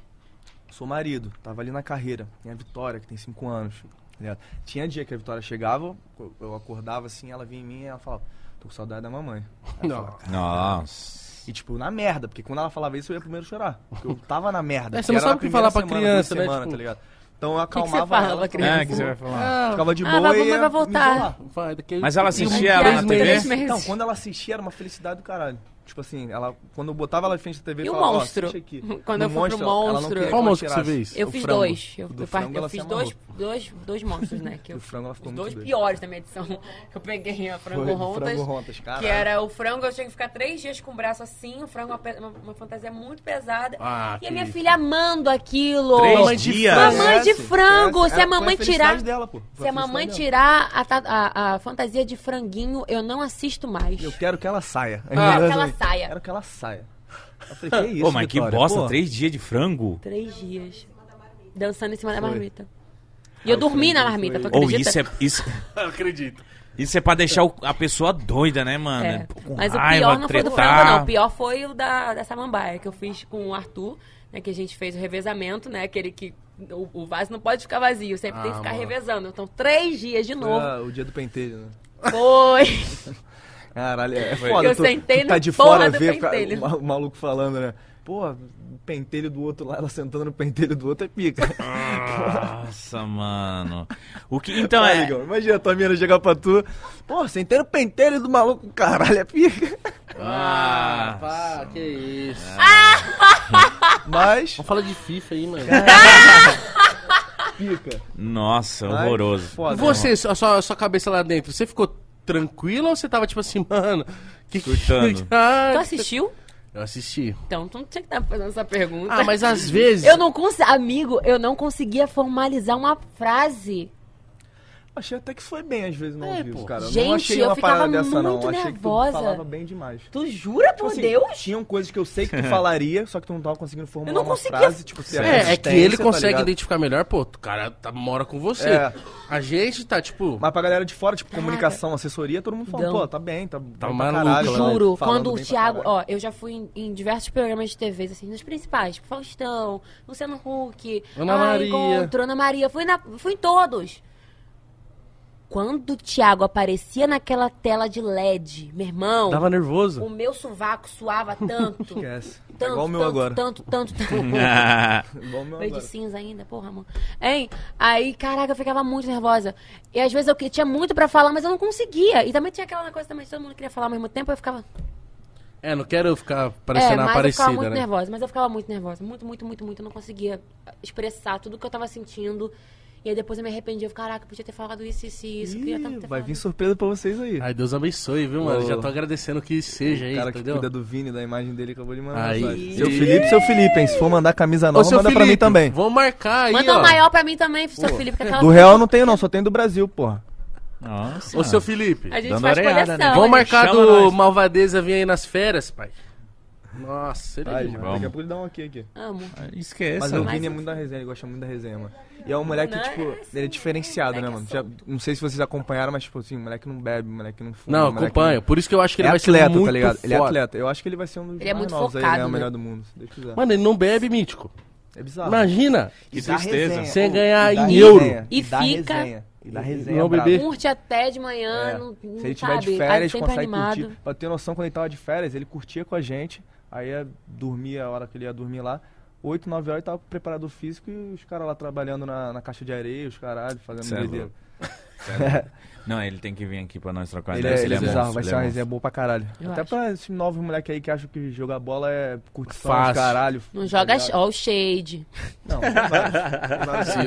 sou marido, tava ali na carreira, tem a Vitória, que tem 5 anos. tá ligado? Tinha dia que a Vitória chegava, eu- acordava assim, ela vinha em mim e ela falava, tô com saudade da mamãe. Aí eu Não. falava, Nossa. E tipo, na merda, porque quando ela falava isso eu ia primeiro chorar. Porque eu tava na merda. É, você não era sabe na o que falar pra criança, né, semana, tipo- tá ligado? Então eu que você acalmava fala ela. pra ficava criança? É, que você vai falar. Ah, Ficava de Ah, boa vai- e vai voltar. Mas ela assistia ela na. TV? Então, quando ela assistia era uma felicidade do caralho. Tipo assim, ela, quando eu botava ela em frente da TV, E o falava, ó, monstro? assiste aqui. Quando No eu fui pro monstro- queria Qual eu monstro que você fez? Eu O fiz frango. dois. Eu, O do eu frango eu fiz dois, dois, dois monstros, né? Que eu, Do frango ela ficou os muito dois doida. piores da minha edição. Que eu peguei a frango Foi, rontas. frango rontas, caralho. Que era o frango, eu tinha que ficar três dias com o braço assim, o frango, uma, pe- uma, uma fantasia muito pesada. Ah, e a minha isso. filha amando aquilo. Três Mamãe de dias? frango. Mamãe de Esquece, frango, se a mamãe tirar- Dela, pô. Foi Se a mamãe tirar a, a, a fantasia de franguinho, eu não assisto mais. Eu quero que ela saia. Eu quero que ela saia. Quero que ela saia. Eu falei, que isso, Pô, mas que bosta, Pô, três dias de frango? Três dias. Dançando em cima da Foi. marmita. E eu Ah, dormi na marmita, tu Ou acredita? isso é, isso, Eu acredito. isso é pra deixar o- a pessoa doida, né, mano? É. Pô, com Mas o raiva, pior não foi do tretar. frango, não. O pior foi o da, da samambaia, que eu fiz com o Arthur, né? Que a gente fez o revezamento, né? Aquele que o, o vaso não pode ficar vazio, sempre tem que Ah, ficar mano. revezando. Então, três dias de foi novo. a- o dia do pentelho, né? Foi. Caralho, é foda. Eu tu, sentei tu tá de fora do ver o ma- o maluco falando, né? Pô, o pentelho do outro lá, ela sentando no pentelho do outro é pica. Nossa, mano. O que, então Vai, é. Igor, Imagina a tua mina chegar pra tu. Pô, sentei no pentelho do maluco, caralho, é pica. Ah, pá, que isso. Mas, Vamos falar de FIFA aí, mano. pica. Nossa, Mas, horroroso. Foda, você, a sua, a sua cabeça lá dentro, você ficou tranquilo ou você tava tipo assim, mano? Que Surtando. Ah, Tu assistiu? Eu assisti. Então, tu não tinha que estar fazendo essa pergunta. Ah, mas às vezes. Eu não consegui... Amigo, eu não conseguia formalizar uma frase. Achei até que foi bem às vezes no É, ao vivo, cara. Gente, não achei eu uma parada dessa, não. muito Achei nervosa. que tu falava bem demais. Tu jura, Tipo por assim, Deus? Tinham coisas que eu sei que tu falaria, só que tu não tava conseguindo formular Eu não uma conseguia- frase, tipo, a É, é que ele tá consegue ligado? identificar melhor, pô, o cara tá, mora com você. É. A gente tá, tipo. Mas pra galera de fora, tipo, Caraca. comunicação, assesssoria, todo mundo fala, Não. pô, tá bem, tá, tá maluco, caralho. né? né? Juro, quando o bem Thiago. Ó, eu já fui em, em diversos programas de TV, assim, nos principais. Tipo, Faustão, Luciano Huck, Ana Maria. Encontro, Ana Maria. Fui, na, fui em todos. Quando o Thiago aparecia naquela tela de LED, meu irmão, Tava nervoso. o meu sovaco suava tanto. Esquece. É tanto, igual o meu tanto, agora. Tanto, tanto, tanto. Igual o meu Veio de agora. cinza ainda, porra, amor. Hein? Aí, caraca, eu ficava muito nervosa. E às vezes eu tinha muito pra falar, mas eu não conseguia. E também tinha aquela coisa também, todo mundo queria falar ao mesmo tempo, eu ficava. É, não quero ficar é, parecendo mas uma eu ficava muito né? nervosa, mas eu ficava muito nervosa. Muito, muito, muito, muito. Eu não conseguia expressar tudo que eu tava sentindo. E aí depois eu me arrependi. Eu, caraca, podia ter falado isso, isso e isso. Ih, vai falado. vir surpresa pra vocês aí. Ai, Deus abençoe, viu, mano? Ô. Já tô agradecendo que seja aí, o cara que entendeu? cuida do Vini, da imagem dele, acabou de mandar Aí. mensagem. Seu Felipe, seu Felipe, hein? Se for mandar camisa Ô, nova, seu manda pra mim Felipe, também. Vamos marcar aí, Manda ó. um maior pra mim também, seu Felipe. Que aquela Do real eu não tenho, não, só tem do Brasil, porra. Nossa. Ô, seu Felipe. A gente Dando faz oreada, coleção. né? Vamos marcar Chama do nós. Malvadeza vir aí nas férias, pai. Nossa, ele é Ai, demais. daqui a pouco ele dá um aqui, aqui. Amo. Esqueça. Mas o Mas Vini é muito da resenha, ele gosta muito da resenha, mano. E é um moleque, Não, tipo, é assim, ele é diferenciado, né, moleque mano? é Já, não sei se vocês acompanharam, mas, tipo assim, moleque não bebe, moleque não fuma. Não, moleque acompanho. Por isso que eu acho que ele é vai atleta, ser muito tá ligado? Ele é foda. atleta. Eu acho que ele vai ser um dos Ele é muito novos aí, focado, o né? melhor do mundo, se Deus quiser. Mano, ele não bebe, mítico. é bizarro. Imagina. Que E tristeza. Sem ganhar e em euro. E dá fica- E dá resenha, Não beber. Curte até de manhã, É. não, não Se ele tiver sabe, de tá férias, consegue animado. curtir. Pra ter noção, quando ele tava de férias, ele curtia com a gente. Aí ia dormir a hora que ele ia dormir lá. 8, 9 horas tava com o preparador físico e os caras lá trabalhando na, na caixa de areia, os caralho, fazendo é doideira. Não, ele tem que vir aqui pra nós trocar Ele ideia. é, ele é bizarro, monstro, vai ele ser uma é resenha boa pra caralho. Eu Até acho. pra esses novos moleques aí que acham que jogar bola é curtição, Fácil. caralho. Não tá joga ligado? ó, o shade. Não,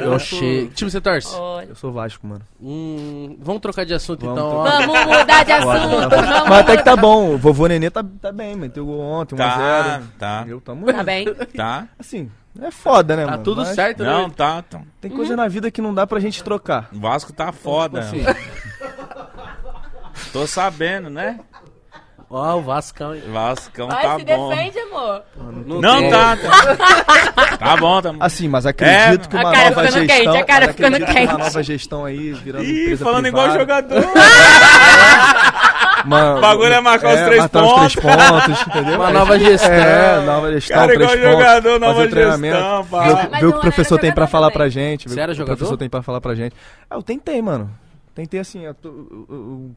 sou, achei. Que time você torce? Olha. eu sou Vasco, mano. Hum, vamos trocar de assunto Vamos então. trocar. Vamos mudar de assunto. vamos Mas até que tá bom, o vovô Nenê tá, tá bem, meteu gol ontem, 1x0. Tá, tá. Eu tamo Tá bem. Tá? Assim, é foda, né, Tá mano? tudo Mas certo, Não, né? tá. tá. Tem coisa na vida que não dá pra gente trocar. O Vasco tá foda. Tipo Tô sabendo, né? Ó, o Vascão. hein? Vascão Vai, tá se bom. defende, amor. Não, tem. tá, tá. Tá bom, tá bom. Assim, mas acredito É, que a uma cara nova ficando gestão. quente, a cara mas ficando acredito que quente. Uma nova gestão aí, virando Ih, empresa falando igual privada. jogador. Uma- O bagulho é marcar os três matar os três pontos, entendeu? Uma nova gestão. É, nova gestão, Cara, três igual pontos. jogador, nova fazer treinamento, gestão, pá. Ver, o- Mas ver o que o professor era tem pra jogador falar também. pra gente. ver Você era o que o jogador? professor tem pra falar pra gente. Ah, eu tentei, mano. Tentei assim, eu, tô- eu- eu- eu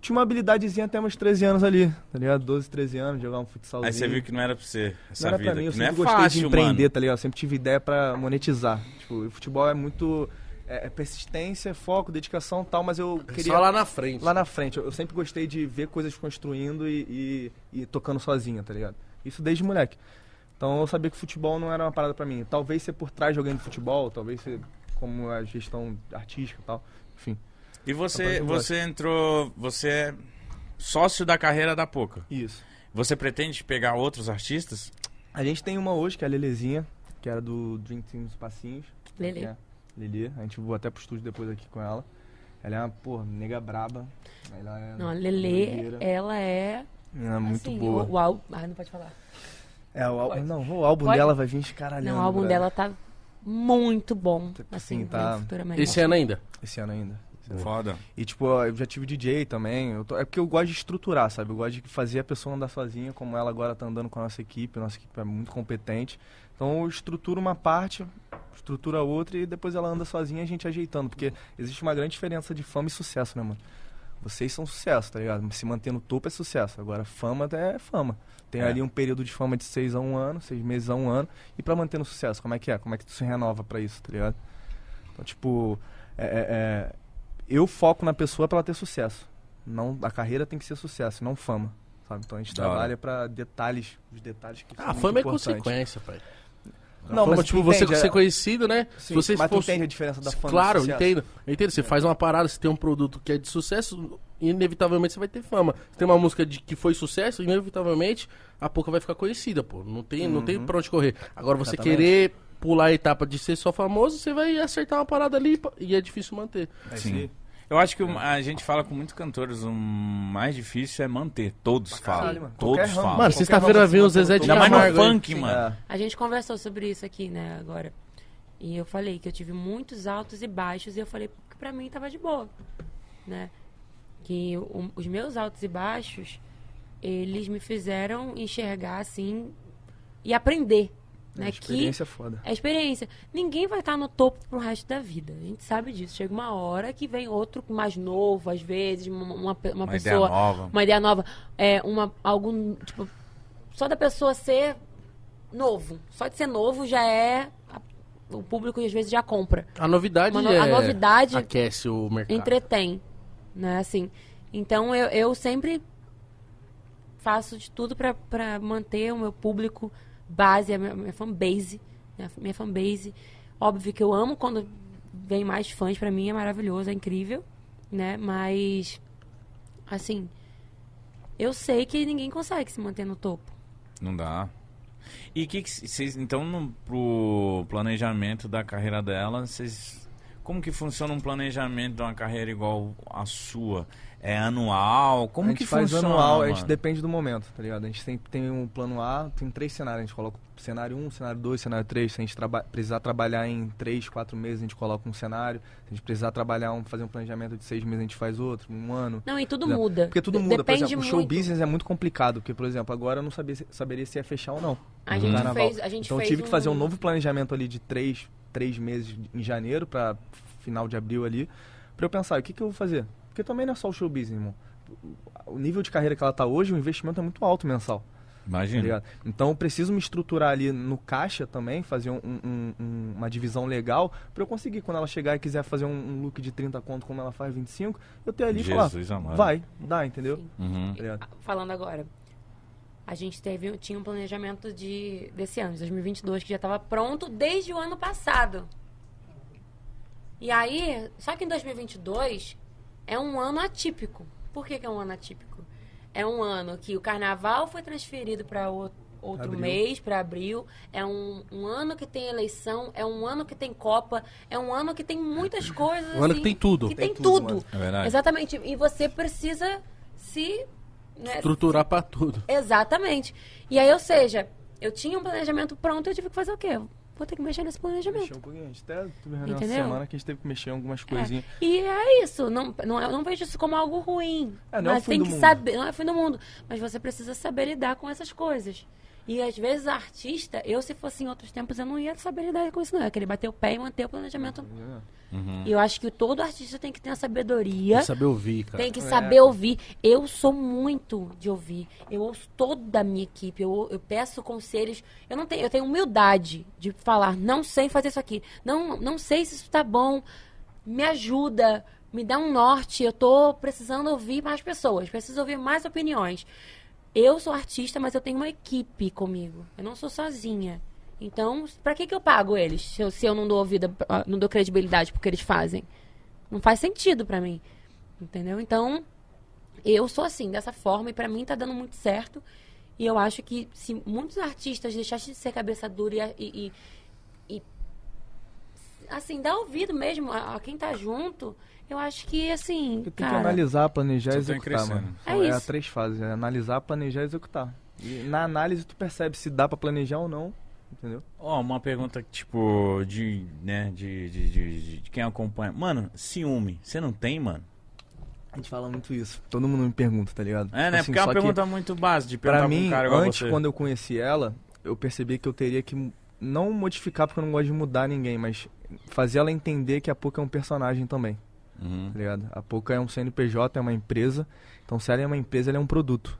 tinha uma habilidadezinha até uns 13 anos ali, tá ligado? 12, 13 anos, jogar um futsalzinho. Aí você viu que não era pra você, essa não era vida. pra mim, eu que não é sempre gostei fácil, de empreender, mano. tá ligado? Eu sempre tive ideia pra monetizar. Tipo, o futebol é muito é, é persistência, foco, dedicação e tal, mas eu queria... Só lá na frente. Lá na frente, eu, eu sempre gostei de ver coisas construindo e, e- e tocando sozinha, tá ligado? Isso desde moleque. Então eu sabia que futebol não era uma parada pra mim. Talvez ser por trás jogando futebol, talvez ser como a gestão artística e tal. Enfim, E você, você entrou, você é sócio da carreira da Poca. isso. Você pretende pegar outros artistas? A gente tem uma hoje, que é a Lelezinha, que era do Dream Team dos Passinhos. Lele. É, Lelê. A gente voou até pro estúdio depois aqui com ela. Ela é uma, porra, nega braba. Ela é Não, a Lele, ela é. Ela é muito assim, boa. O, o álbum. Ah, não pode falar. É, o, Pode. não, o álbum Pode? dela vai vir escaralhando. não, o álbum brother. dela tá muito bom. Tipo Assim, assim, tá-. Esse ano ainda. Esse ano ainda. Foda. E, tipo, eu já tive DJ também. Tô- é porque eu gosto de estruturar, sabe? Eu gosto de fazer a pessoa andar sozinha, como ela agora tá andando com a nossa equipe. A nossa equipe é muito competente. Então, eu estruturo uma parte, estrutura outra e depois ela anda sozinha a gente ajeitando. Porque existe uma grande diferença de fama e sucesso, né, mano? Vocês são sucesso, tá ligado? Se manter no topo é sucesso. Agora, fama é fama. Tem É. ali um período de fama de seis a um ano, seis meses a um ano. E pra manter no sucesso, como é que é? Como é que tu se renova pra isso, tá ligado? Então, tipo, é- é- é, eu foco na pessoa pra ela ter sucesso. Não, a carreira tem que ser sucesso, não fama. Sabe? Então a gente trabalha pra detalhes, os detalhes que Ah, são a muito fama é consequência, pai. Não, fama, mas tipo, você entende, ser é- conhecido, né? Sim, Se você mas tu fosse- entende a diferença da fama Claro, entendo. Eu entendo. Você faz uma parada, você tem um produto que é de sucesso, inevitavelmente você vai ter fama. Você tem uma música de, que foi sucesso, inevitavelmente a pouco vai ficar conhecida, pô. Não tem, não tem pra onde correr. Agora, você Exatamente. querer pular a etapa de ser só famoso, você vai acertar uma parada ali e é difícil manter. É Sim. aí. Eu acho que a gente fala com muitos cantores, o mais difícil é manter. Todos falam. mano. Todos falam. Mano, sexta-feira vem o você Zezé de Ainda mais no Camargo. funk, Sim, mano. é. A gente conversou sobre isso aqui, né, agora. E eu falei que eu tive muitos altos e baixos e eu falei que pra mim tava de boa, né? Que o- os meus altos e baixos, eles me fizeram enxergar assim e aprender, É, né? Que experiência foda. é experiência. Ninguém vai estar no topo pro resto da vida. A gente sabe disso. Chega uma hora que vem outro mais novo, às vezes, uma, uma, uma Uma pessoa ideia nova. uma ideia nova, é uma algum tipo só da pessoa ser novo, só de ser novo já é o público às vezes já compra, A novidade no- é... a novidade aquece o mercado. entretém, né? Assim, então eu, eu sempre faço de tudo pra manter o meu público base, a minha, fanbase, né? minha fanbase. Óbvio que eu amo quando vem mais fãs pra mim, é maravilhoso, é incrível, né? Mas assim, eu sei que ninguém consegue se manter no topo. Não dá. E que que vocês, então, no, pro planejamento da carreira dela, vocês. Como que funciona um planejamento de uma carreira igual a sua? É anual? Como a gente que faz funciona? anual, a gente depende do momento, tá ligado? A gente sempre tem um plano A, tem três cenários, a gente coloca cenário 1, cenário 2, cenário 3. Se a gente traba precisar trabalhar em 3, 4 meses, a gente coloca um cenário. Se a gente precisar trabalhar um, fazer um planejamento de 6 meses, a gente faz outro, um ano. Não, e tudo muda. Porque tudo muda, por Depende exemplo, o show muito. business é muito complicado, porque, por exemplo, agora eu não sabia, saberia se ia fechar ou não. A no gente carnaval. fez, a gente então eu fez tive que fazer um novo planejamento ali de 3, três meses em janeiro pra final de abril ali, pra eu pensar, o que, que eu vou fazer? Porque também não é só o show business, irmão. O nível de carreira que ela tá hoje, o investimento é muito alto mensal. Tá Imagina. ligado? Então eu preciso me estruturar ali no caixa também, fazer um- um- um- uma divisão legal pra eu conseguir, quando ela chegar e quiser fazer um, um look de 30 conto como ela faz 25, eu ter ali e falar, amado. vai, dá, entendeu? Uhum. Tá ligado? Falando agora, a gente teve, tinha um planejamento de, desse ano, de 2022, que já estava pronto desde o ano passado. E aí, só que em 2022 é um ano atípico. Por que, que é um ano atípico? É um ano que o carnaval foi transferido para outro Abril. mês, para abril. É um, um ano que tem eleição, é um ano que tem Copa, é um ano que tem muitas coisas. Um ano assim, que tem tudo. Que Tem tem, tudo, tudo. É. Exatamente. E você precisa se. Né, Estruturar pra tudo. Exatamente. E aí, ou seja, eu tinha um planejamento pronto e eu tive que fazer o quê? Vou ter que mexer nesse planejamento. Mexer um pouquinho, a gente até teve Entendeu? semana que a gente teve que mexer em algumas É. coisinhas. E é isso. Não, não, eu não vejo isso como algo ruim. É, não é o mas fim tem do que mundo. saber. Não é o fim do mundo. Mas você precisa saber lidar com essas coisas. E às vezes a artista, eu se fosse em outros tempos, eu não ia saber lidar com isso, não. Eu ia querer bater o pé e manter o planejamento. Uhum. E eu acho que todo artista tem que ter a sabedoria. Tem que saber ouvir, cara. Tem que É. saber ouvir. Eu sou muito de ouvir. Eu ouço toda a minha equipe. Eu, eu peço conselhos. Eu não tenho, eu tenho humildade de falar, não sei fazer isso aqui. Não, não sei se isso tá bom. Me ajuda, me dá um norte. Eu tô precisando ouvir mais pessoas, preciso ouvir mais opiniões. Eu sou artista, mas eu tenho uma equipe comigo. Eu não sou sozinha. Então, pra que, que eu pago eles se eu, se eu não dou ouvida, não dou credibilidade pro que eles fazem? Não faz sentido pra mim. Entendeu? Então, eu sou assim, dessa forma, e pra mim tá dando muito certo. E eu acho que se muitos artistas deixassem de ser cabeça dura e, e, e- e, assim, dar ouvido mesmo a, a quem tá junto, eu acho que, assim, Porque tem cara... que analisar, planejar e executar, mano. É São- É, isso. três fases, é analisar, planejar e executar. E na análise tu percebe se dá pra planejar ou não, entendeu? Ó, uma pergunta, tipo, de, né, de, de, de, de- de quem acompanha. Mano, ciúme, você não tem, mano? A gente fala muito isso. Todo mundo me pergunta, tá ligado? É, né? Assim, Porque é uma pergunta muito básica de perguntar Pra pra um mim, cara igual antes, você. quando eu conheci ela, eu percebi que eu teria que não modificar porque eu não gosto de mudar ninguém, mas fazer ela entender que a Puka é um personagem também. Uhum. tá ligado? A Pouca é um CNPJ, é uma empresa. Então, se ela é uma empresa, ela é um produto.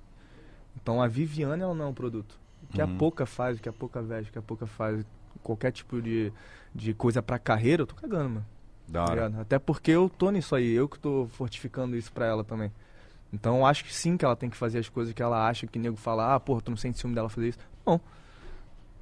Então, a Viviane, ela não é um produto. O que Uhum. a Pouca faz, o que a Pouca veste, o que a Pouca faz, qualquer tipo de, de coisa pra carreira, eu tô cagando, mano. Da tá hora. ligado? Até porque eu tô nisso aí, eu que tô fortificando isso pra ela também. Então, eu acho que sim que ela tem que fazer as coisas que ela acha que o nego fala, ah, porra, tu não sente ciúme dela fazer isso. Não.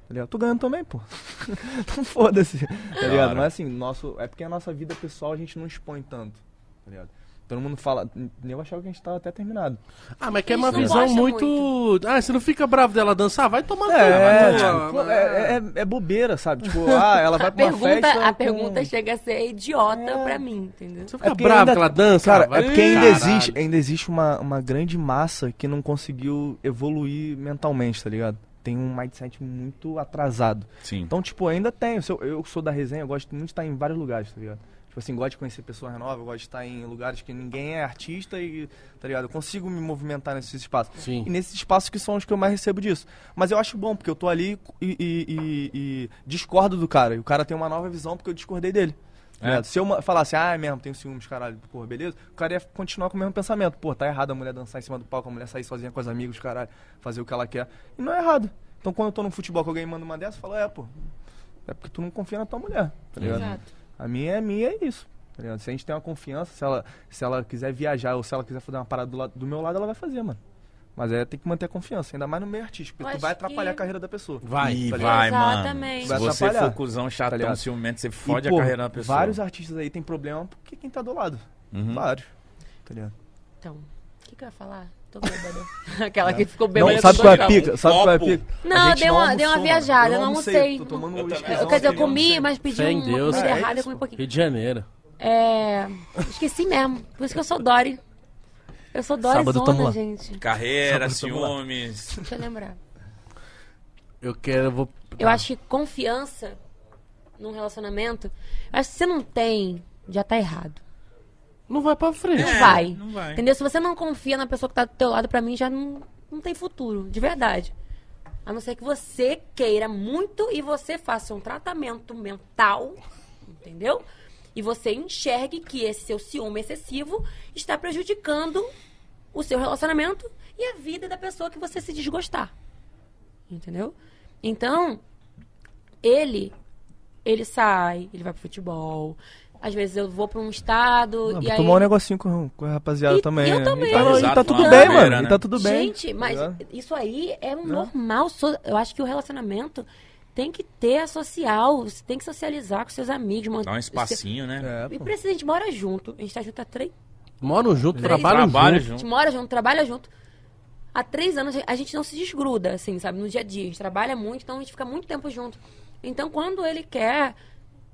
Tá ligado? Tô ganhando também, pô. então foda-se. Tá ligado? Mas assim, nosso, é porque a nossa vida pessoal a gente não expõe tanto. Tá ligado? Todo mundo fala, eu achava que a gente tava até terminado. Ah, mas que é uma visão gosta muito... Ah, você não fica bravo dela dançar? Vai tomar É, tipo, é, é, é bobeira, sabe? Tipo, ah, ela vai pra uma pergunta, festa. a com- pergunta chega a ser idiota É. pra mim, entendeu? Você fica porque bravo ainda- que ela dança? Cara, Vai- é porque ainda Caralho. existe, ainda existe uma, uma grande massa que não conseguiu evoluir mentalmente, tá ligado? Tem um mindset muito atrasado. Sim. Então, tipo, ainda tenho. Se Eu, eu sou da resenha, eu gosto muito de estar em vários lugares, tá ligado? Tipo assim, gosto de conhecer pessoas novas, eu gosto de estar em lugares que ninguém é artista e, tá ligado? Eu consigo me movimentar nesses espaços. Sim. E nesses espaços que são os que eu mais recebo disso. Mas eu acho bom, porque eu tô ali e, e- e- e discordo do cara. E o cara tem uma nova visão porque eu discordei dele. É. Se eu falasse, ah, é mesmo, tenho ciúmes, caralho, porra, beleza? O cara ia continuar com o mesmo pensamento. Pô, tá errado a mulher dançar em cima do palco, a mulher sair sozinha com os amigos, caralho, fazer o que ela quer. E não é errado. Então quando eu tô no futebol que alguém manda uma dessa, eu falo, é, pô, é porque tu não confia na tua mulher, tá ligado? Exato. A minha é minha, é isso. Tá ligado? Se a gente tem uma confiança, se ela, se ela quiser viajar ou se ela quiser fazer uma parada do, lado, do meu lado, ela vai fazer, mano. Mas é, tem que manter a confiança, ainda mais no meio artístico, porque tu vai atrapalhar que- a carreira da pessoa. Vai. Tá vai, mano. Exatamente. Se Vai você atrapalhar. for cuzão, chatão, ligado? ciumento, você E, fode pô, a carreira da pessoa. Vários artistas aí tem problema porque quem tá do lado. Uhum. Vários. Tá ligado? Então, o que, que eu ia falar? Tô bêbada. Aquela que ficou bêbada. Não, sabe qual é a pica? Sabe qual é a pica? Não, A eu gente dei uma, dei uma viajada, mano. eu não almocei. Tô tomando Eu um quer dizer, eu comi, mas pedi Fé em uma Deus. comida É, é errada, eu comi um pouquinho. Rio de Janeiro. É. Esqueci mesmo. Por isso que eu sou Dory. Eu sou Dory Sábado zona, lá. gente. Carreira, Sábado ciúmes. Deixa eu lembrar. Eu quero, eu vou... Eu acho que confiança num relacionamento. Eu acho que se você não tem, já tá errado. Não vai pra frente. Não É, vai. não vai. Entendeu? Se você não confia na pessoa que tá do teu lado, pra mim já não, não tem futuro. De verdade. A não ser que você queira muito e você faça um tratamento mental, entendeu? E você enxergue que esse seu ciúme excessivo está prejudicando o seu relacionamento e a vida da pessoa que você se desgostar. Entendeu? Então, ele ele sai, ele vai pro futebol. Às vezes eu vou pra um estado Não, e vou aí tomar um negocinho com, com a rapaziada E- também. eu né? também. E tá, e Exato, tá tudo bem, maneira, mano. né? E tá tudo bem. Gente, mas tá isso aí é um normal. so- Eu acho que o relacionamento tem que ter a social. Você tem que socializar com seus amigos. Dá um espacinho, né? É, E precisa, a gente mora junto. A gente tá junto há três. Moram junto, Três trabalham Trabalho junto. A gente junto. mora junto, trabalha junto. Há três anos a gente não se desgruda, assim, sabe? No dia a dia. A gente trabalha muito, então a gente fica muito tempo junto. Então, quando ele quer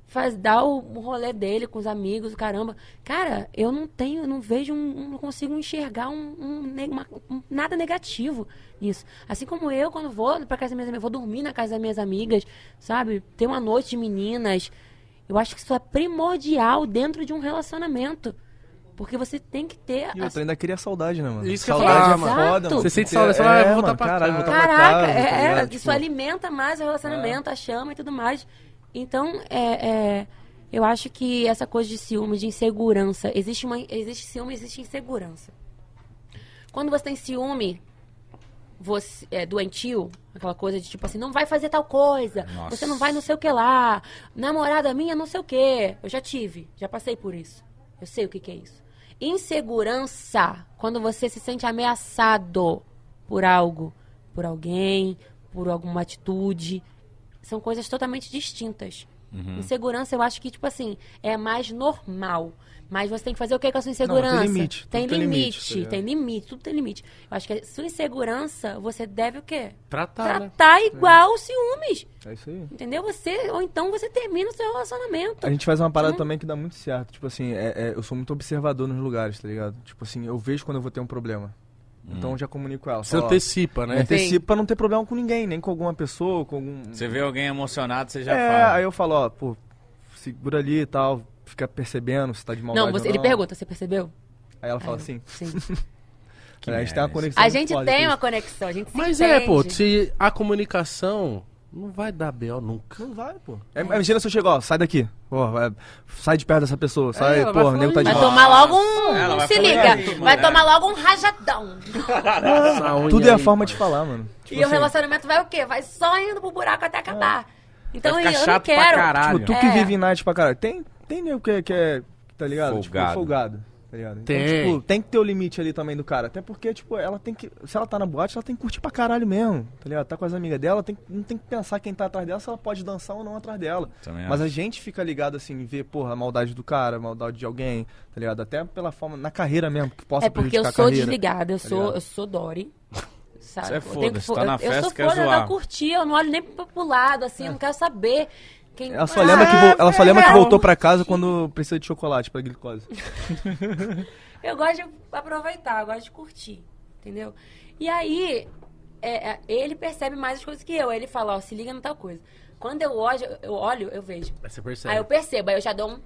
faz, dar o, o rolê dele com os amigos, caramba. Cara, eu não tenho, eu não vejo, um, não consigo enxergar um, um uma- um- nada negativo nisso. Assim como eu, quando vou pra casa das minhas amigas, vou dormir na casa das minhas amigas, sabe? Ter uma noite de meninas. Eu acho que isso é primordial dentro de um relacionamento. Porque você tem que ter. E a- outra, ainda queria saudade, né, mano? Isso saudade é mano. foda, mano. Você sente saudade, você fala, ah, eu vou voltar mano, pra caralho, casa. pra Caraca, casa, tá é, é, ligado? isso Tipo, alimenta mais o relacionamento, a chama e tudo mais. Então, é, é, eu acho que essa coisa de ciúme, de insegurança, existe, uma, existe ciúme, existe insegurança. Quando você tem ciúme você, é, doentio, aquela coisa de tipo assim, não vai fazer tal coisa, Nossa. você não vai não sei o que lá, namorada minha não sei o que. Eu já tive, já passei por isso. Eu sei o que, que é isso. Insegurança, quando você se sente ameaçado por algo, por alguém, por alguma atitude, são coisas totalmente distintas. Uhum. Insegurança, eu acho que, tipo assim, é mais normal. Mas você tem que fazer o que com a sua insegurança? Não, tem limite, tudo Tem tem limite, limite, tá tem limite, tudo tem limite. Eu acho que a sua insegurança, você deve o quê? Tratar, né? Tratar igual os ciúmes. É isso aí. Entendeu? Você, ou então você termina o seu relacionamento. A gente faz uma parada Hum. também que dá muito certo. Tipo assim, é- é, eu sou muito observador nos lugares, tá ligado? Tipo assim, eu vejo quando eu vou ter um problema. Então eu já comunico com ela. Você antecipa, né? Antecipo pra não ter problema com ninguém, nem com alguma pessoa, com algum. Você vê alguém emocionado, você já é, fala. aí eu falo, ó, pô, segura ali e tal, fica percebendo se tá de maldade Não, você, ou ele pergunta, você percebeu? Aí ela fala eu, assim, Sim. Que a gente tem uma conexão A gente tem uma isso. conexão, a gente se Mas é, pô, entende. se a comunicação Não vai dar B.O. nunca. Não vai, pô. É, imagina se eu chegar, ó, sai daqui. Pô, vai- sai de perto dessa pessoa. Sai, ela vai pô, o nego tá de Vai Nossa. tomar logo um. Ela vai se liga. "E aí, vai mano?" tomar logo um rajadão. Tudo é a aí, forma de falar, mano. Tipo e o assim, relacionamento vai o quê? Vai só indo pro buraco até acabar. Então Vai eu não chato pra quero. caralho. Tipo, tu que É. vive em night pra caralho. Tem, tem nego que, que é, tá ligado? Folgado. Tipo, folgado. Tá ligado? Então, Tem. tipo, tem que ter o limite ali também do cara. Até porque, tipo, ela tem que. Se ela tá na boate, ela tem que curtir pra caralho mesmo. Tá ligado? Tá com as amigas dela, tem, não tem que pensar quem tá atrás dela, se ela pode dançar ou não atrás dela. Também Mas acho. a gente fica ligado assim, em ver, porra, a maldade do cara, a maldade de alguém, tá ligado? Até pela forma, na carreira mesmo, que possa É porque eu prejudicar a sou carreira. desligada, eu tá sou, ligado? eu sou Dory. Sabe? Você é Eu tenho foda-se, fo- tá na eu, festa, eu sou quer foda, eu zoar. não curti, eu não olho nem pro, pro lado, assim, eu não quero saber. Quem... Ela só Ah, lembra, que, vo- ela só lembra que voltou pra casa quando precisa de chocolate pra glicose. Eu gosto de aproveitar, eu gosto de curtir, entendeu? E aí, é, é, ele percebe mais as coisas que eu. Aí ele fala, ó, se liga no tal coisa. Quando eu olho, eu olho, eu vejo. Aí você percebe. Aí eu percebo, aí eu já dou um.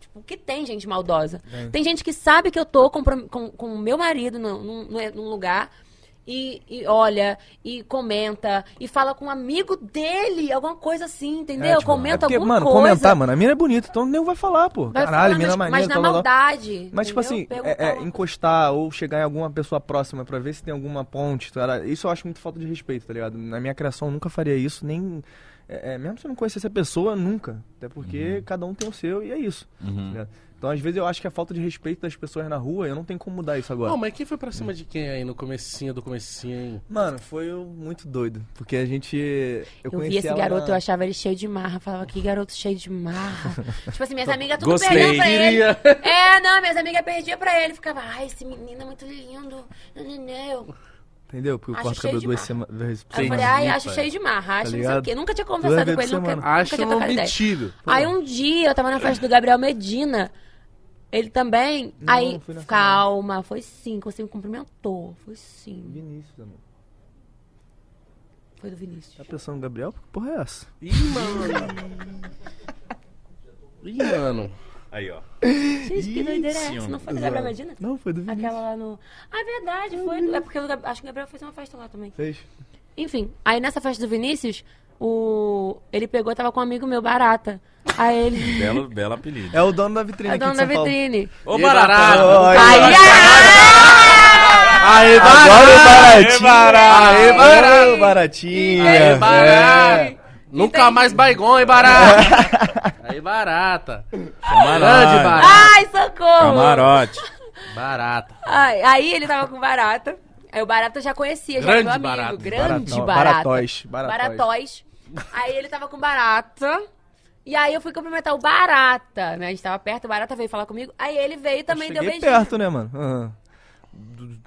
Tipo, que tem gente maldosa. Tem gente que sabe que eu tô com o com, com meu marido num, num, num lugar e, e olha, e comenta, e fala com um amigo dele, alguma coisa assim, entendeu? É, tipo, comenta é porque, alguma mano, coisa. comentar, mano, a mina é bonita, então nem vai falar, pô. Vai Caralho, falar, mina mas, maneira, mas na maldade. Mas, tipo entendeu? assim, Perguntar é, é encostar ou chegar em alguma pessoa próxima pra ver se tem alguma ponte, tá isso eu acho muito falta de respeito, tá ligado? Na minha criação eu nunca faria isso, nem. é, é, mesmo se eu não conhecesse a pessoa, nunca. Até porque cada um tem o seu e é isso. tá ligado? Então, às vezes, eu acho que a falta de respeito das pessoas na rua, eu não tenho como mudar isso agora. Não, mas quem foi pra cima de quem aí no comecinho do comecinho, hein? Mano, foi um- muito doido. Porque a gente. Eu, Eu vi esse garoto, na- eu achava ele cheio de marra. Falava, que garoto cheio de marra. tipo assim, minhas amigas tudo Gostei. perdiam pra ele. É, não, minhas amigas perdiam pra ele. Ficava, ai, esse menino é muito lindo. Não, Entendeu? Porque eu corto o cheio cabelo de duas marra. semanas. eu falei, ai, acho cheio de marra, acho não sei o quê. Nunca tinha conversado com ele, nunca, nunca Acho tinha um trocado ideia. metido. Aí um dia eu tava na festa do Gabriel Medina. Ele também. Não, aí, não fui nessa calma, foi sim, você me cumprimentou. Foi sim. Vinícius, amor. Foi do Vinícius. Tá pensando no Gabriel? Que porra é essa? Ih, mano. Ih, mano. Aí, ó. Gente, que doideira é essa? Não foi do Gabriel Medina? Não, foi do Vinícius. Aquela lá no. Ah, é verdade, foi. É porque o Gab- acho que o Gabriel fez uma festa lá também. Fez. Enfim, aí nessa festa do Vinícius, o... ele pegou, tava com um amigo meu, Barata. Aí ele. Belo, belo apelido. É o dono da vitrine É aqui dono da vitrine. Ô, Barata! Aí! Aê, Agora o baratinho. Aê, barato. Ô, baratinha. Aí, barata. É. Nunca mais baigon, hein, barata? Aí, barata. Camarote. Grande barata. Ai, socorro! Camarote. Barata. Ai, aí ele tava com Barata. Aí o Barata eu já conhecia, já Grande era meu amigo. Barata. Grande Barata. Baratóis. Baratóis. Baratóis. Aí ele tava com Barata. E aí eu fui cumprimentar o Barata, né? A gente tava perto, o Barata veio falar comigo. Aí ele veio e também deu beijinho. perto, né, mano? Aham.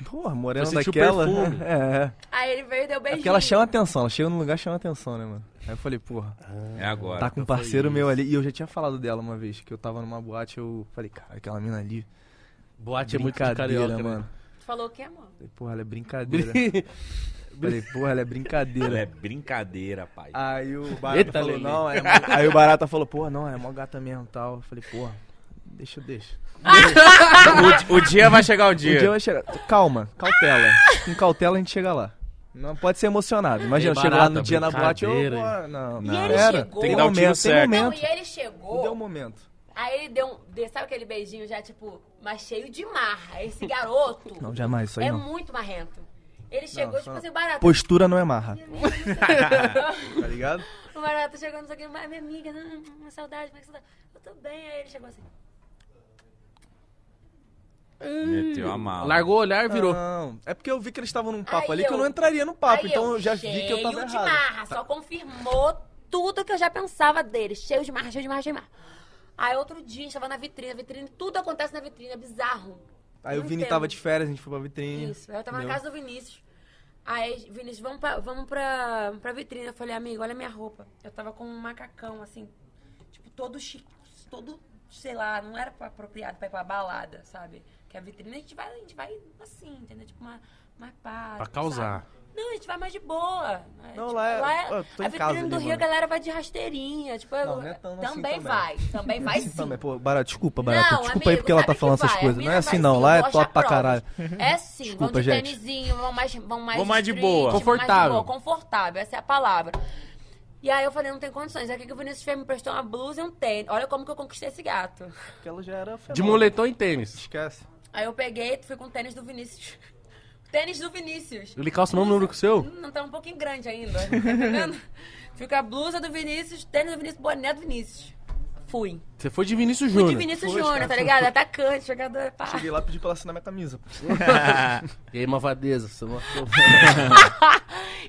Porra, morena sentiu daquela. perfume. É, é. Aí ele veio e deu É beijinho. porque ela chama atenção. Ela chega num lugar chama atenção, né, mano? Aí eu falei, porra, É agora. tá com um parceiro meu ali. E eu já tinha falado dela uma vez, que eu tava numa boate, eu falei, cara, aquela mina ali. Boate é muito carioca, mano. mano. Tu falou o que, amor? Falei, porra, ela é brincadeira. falei, porra, ela é brincadeira. Ela é brincadeira, pai. Aí o Barata Eita, falou, Lelê. não, é mó- Aí o Barata falou, porra, não, é mó gata mesmo e tal. Eu falei, porra, deixa, deixa. O, o dia vai chegar o Um dia. dia vai chegar. Calma, cautela. Com cautela a gente chega lá. Não pode ser emocionado. Imagina, Ei, eu chego lá no dia na boate, bora. Não, E não. ele Era. chegou- Tem que dar o tiro momento, certo. Tem Não, momento. e ele chegou. é um momento. Aí ele deu um. de- Sabe aquele beijinho já, tipo, mas cheio de marra? Esse garoto Não, jamais, isso aí é não. muito marrento. Ele chegou, tipo não. assim, barato. Postura não é marra. Tá ligado? O barato chegou, não sei o que, mas minha amiga, não, uma saudade, uma saudade. Eu tô bem, aí ele chegou assim. Meteu a mala. Largou o olhar e virou. Não, é porque eu vi que eles estavam num papo Aí ali que eu eu- não entraria no papo. Então eu já vi que eu tava cheio de errado. marra, só confirmou tudo que eu já pensava dele. Cheio de marra, cheio de marra, cheio de marra. Aí outro dia a gente tava na vitrine, a vitrine, tudo acontece na vitrine, é bizarro. Aí o Vini entendo. tava de férias, a gente foi pra vitrine. Isso, eu tava na casa do Vinícius. Aí, Vinícius, vamos pra, vamos pra, pra vitrine. Eu falei, amigo, olha minha roupa. Eu tava com um macacão, assim, tipo, todo chique, todo, sei lá, não era pra- apropriado pra ir pra balada, sabe? Que a vitrine a gente vai, a gente vai assim, entendeu? Tipo, uma, uma pá. Pra causar. sabe? Não, a gente vai mais de boa. Não, lá é- eu tô a em casa vitrine do ali, Rio, a galera vai de rasteirinha. Tipo, Não, não é assim também também. vai. Também vai sim. Também, pô, Barata, desculpa, Barata. Não, desculpa aí amigo, porque ela tá falando essas coisas. Não é assim não, sim, lá é top pra caralho. É sim, Desculpa, vão de gente. tênisinho, vão mais, vão mais Vão mais de street, boa. mais de Confortável. boa, confortável, essa é a palavra. E aí eu falei, não tem condições. Aí o que o Vinícius fez? Me prestou uma blusa e um tênis. Olha como que eu conquistei esse gato. Porque ela já era De moletom e tênis. Esquece. Aí eu peguei e fui com o tênis do Vinícius. Tênis do Vinícius. Ele calça o mesmo número que o seu? Não, tá um pouquinho grande ainda. Tá entendendo? Fica a blusa do Vinícius, tênis do Vinícius, boné do Vinícius. Fui. Você foi de Vinícius Fui de Júnior. Vinícius Júnior, tá ligado? Atacante, jogador. Pá. Cheguei lá e pedi pra ela assinar minha camisa. E aí, malvadeza, você matou.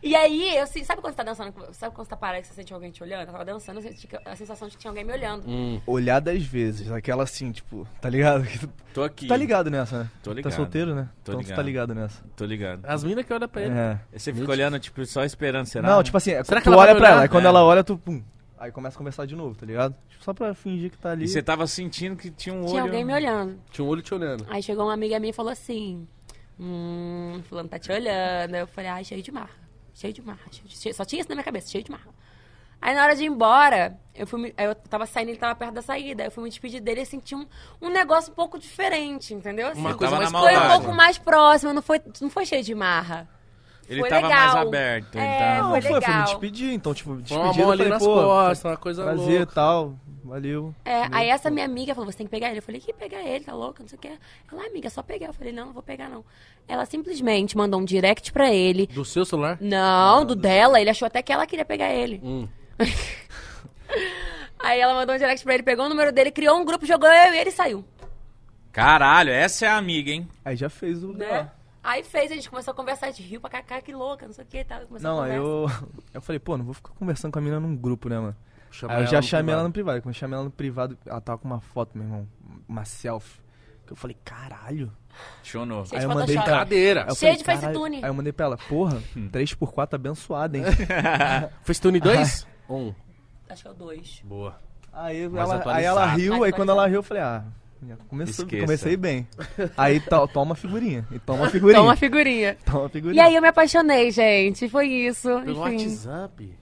E aí, eu sabe quando você tá dançando, sabe quando você tá parado e você sente alguém te olhando? Eu tava dançando, eu senti a sensação de que tinha alguém me olhando. Hum. Olhar dez vezes, aquela assim, tipo, tá ligado? Tô aqui. Tá ligado nessa, né? Tô ligado. Tá solteiro, né? Tô então tá ligado. ligado nessa. Tô ligado. As minas que olham pra ele. É. Você fica olhando, tipo, só esperando, será? Não, tipo assim, Será que tu ela olha pra ela, aí quando É. ela olha, tu pum. Aí começa a conversar de novo, tá ligado? Tipo, só pra fingir que tá ali. E você tava sentindo que tinha um olho... Tinha alguém me olhando. Tinha um olho te olhando. Aí chegou uma amiga minha e falou assim: Hum, fulano tá te olhando. Aí eu falei, ai, cheio de marra. Cheio de marra. cheio de- cheio- Só tinha isso na minha cabeça, cheio de marra. Aí na hora de ir embora, eu fui eu tava saindo, ele tava perto da saída. Aí eu fui me despedir dele e senti um, um negócio um pouco diferente, entendeu? Assim, Uma coisa mais foi um pouco mais próximo, não foi, não foi cheio de marra. Ele Foi tava legal. mais aberto. Ele É, tava... Não, foi foi, foi me despedir, então, tipo, Foi despedido, uma mão eu ali falei, nas pô, costas, uma coisa prazer e louca. tal, valeu. É, aí essa minha amiga falou, você tem que pegar ele. Eu falei, que pegar ele, tá louca, não sei o que. Ela, amiga, é só pegar. Eu falei, não, não vou pegar, não. Ela simplesmente mandou um direct pra ele. Do seu celular? Não, do dela. Ele achou até que ela queria pegar ele. Hum. Aí ela mandou um direct pra ele, pegou o número dele, criou um grupo, jogou eu e ele e saiu. Caralho, essa é a amiga, hein? Aí já fez o... Né? Aí fez, a gente começou a conversar, a gente riu pra cá, cara, que louca, não sei o que, tá? Começou Não, eu... Eu falei, pô, não vou ficar conversando com a menina num grupo, né, mano? Chama Aí eu já chamei privado. ela no privado. Quando eu chamei ela no privado, ela tava com uma foto, meu irmão. Uma selfie. Que eu falei, caralho. Chonou. Cheio Aí eu mandei pra ela. Cadeira. Cheio de. FaceTune. Aí eu mandei pra ela, porra, 3x4 abençoada, hein? Facetune 2? Um. Acho que é o dois. Boa. Aí ela, aí ela riu, aí quando ela riu, eu falei, ah, já começou, Esqueça. comecei bem. Aí to- toma figurinha. E toma figurinha. Toma figurinha. Toma a E figurinha. aí eu me apaixonei, gente. Foi isso. Pegou o Enfim. WhatsApp.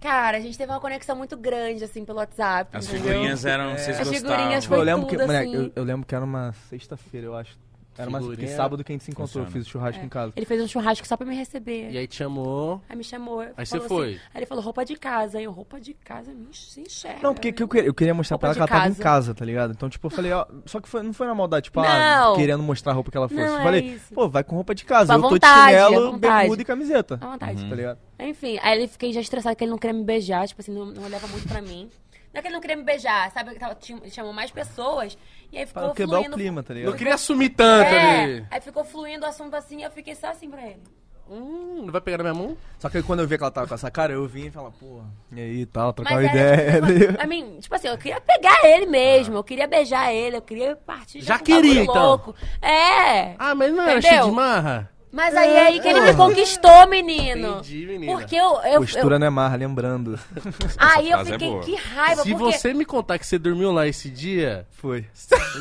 Cara, a gente teve uma conexão muito grande, assim, pelo WhatsApp. As entendeu? figurinhas eram... Vocês As gostavam. figurinhas Tipo, eu foi lembro que, tudo, moleque, assim. eu, eu lembro que era uma sexta-feira, eu acho. Era uma que sábado que a gente se encontrou, Funciona. eu fiz o churrasco em casa. Ele fez um churrasco só pra me receber. E aí te chamou. Aí me chamou. Aí falou você foi. assim- aí ele falou, roupa de casa. Aí eu, roupa de casa, me se enxerga. Não, porque que eu, queria, eu queria mostrar Roupa pra ela de que ela tava em casa. casa, tá ligado? Então, tipo, eu falei, ó. Só que foi, não foi na maldade, tipo, ah, querendo mostrar a roupa que ela fosse. Não, eu é falei, isso. pô, vai com roupa de casa. Eu tô vontade, de à chinelo, bermuda e camiseta. À vontade. Tá ligado? Enfim, aí ele fiquei já estressado que ele não queria me beijar, tipo assim, não, não olhava muito pra mim. Não é que ele não queria me beijar, sabe? Ele chamou mais pessoas e aí ficou Pra quebrar fluindo. o clima, tá Não ligado? queria assumir tanto É, ali. aí ficou fluindo o assunto assim e eu fiquei só assim pra ele. Hum, não vai pegar na minha mão? Só que aí quando eu vi que ela tava com essa cara, eu vim e falei, pô, e aí e tal, trocar uma Mas ideia. tipo, a mim, tipo assim, eu queria pegar ele mesmo, eu queria beijar ele, eu queria partir Já com queria, então? louco. É. Ah, mas não era cheio de marra? Mas aí é aí que ele me conquistou, menino. Entendi, menina. Porque eu, eu, Postura eu não é marra, lembrando. aí eu é fiquei boa. que raiva, Se porque você me contar que você dormiu lá esse dia, Foi.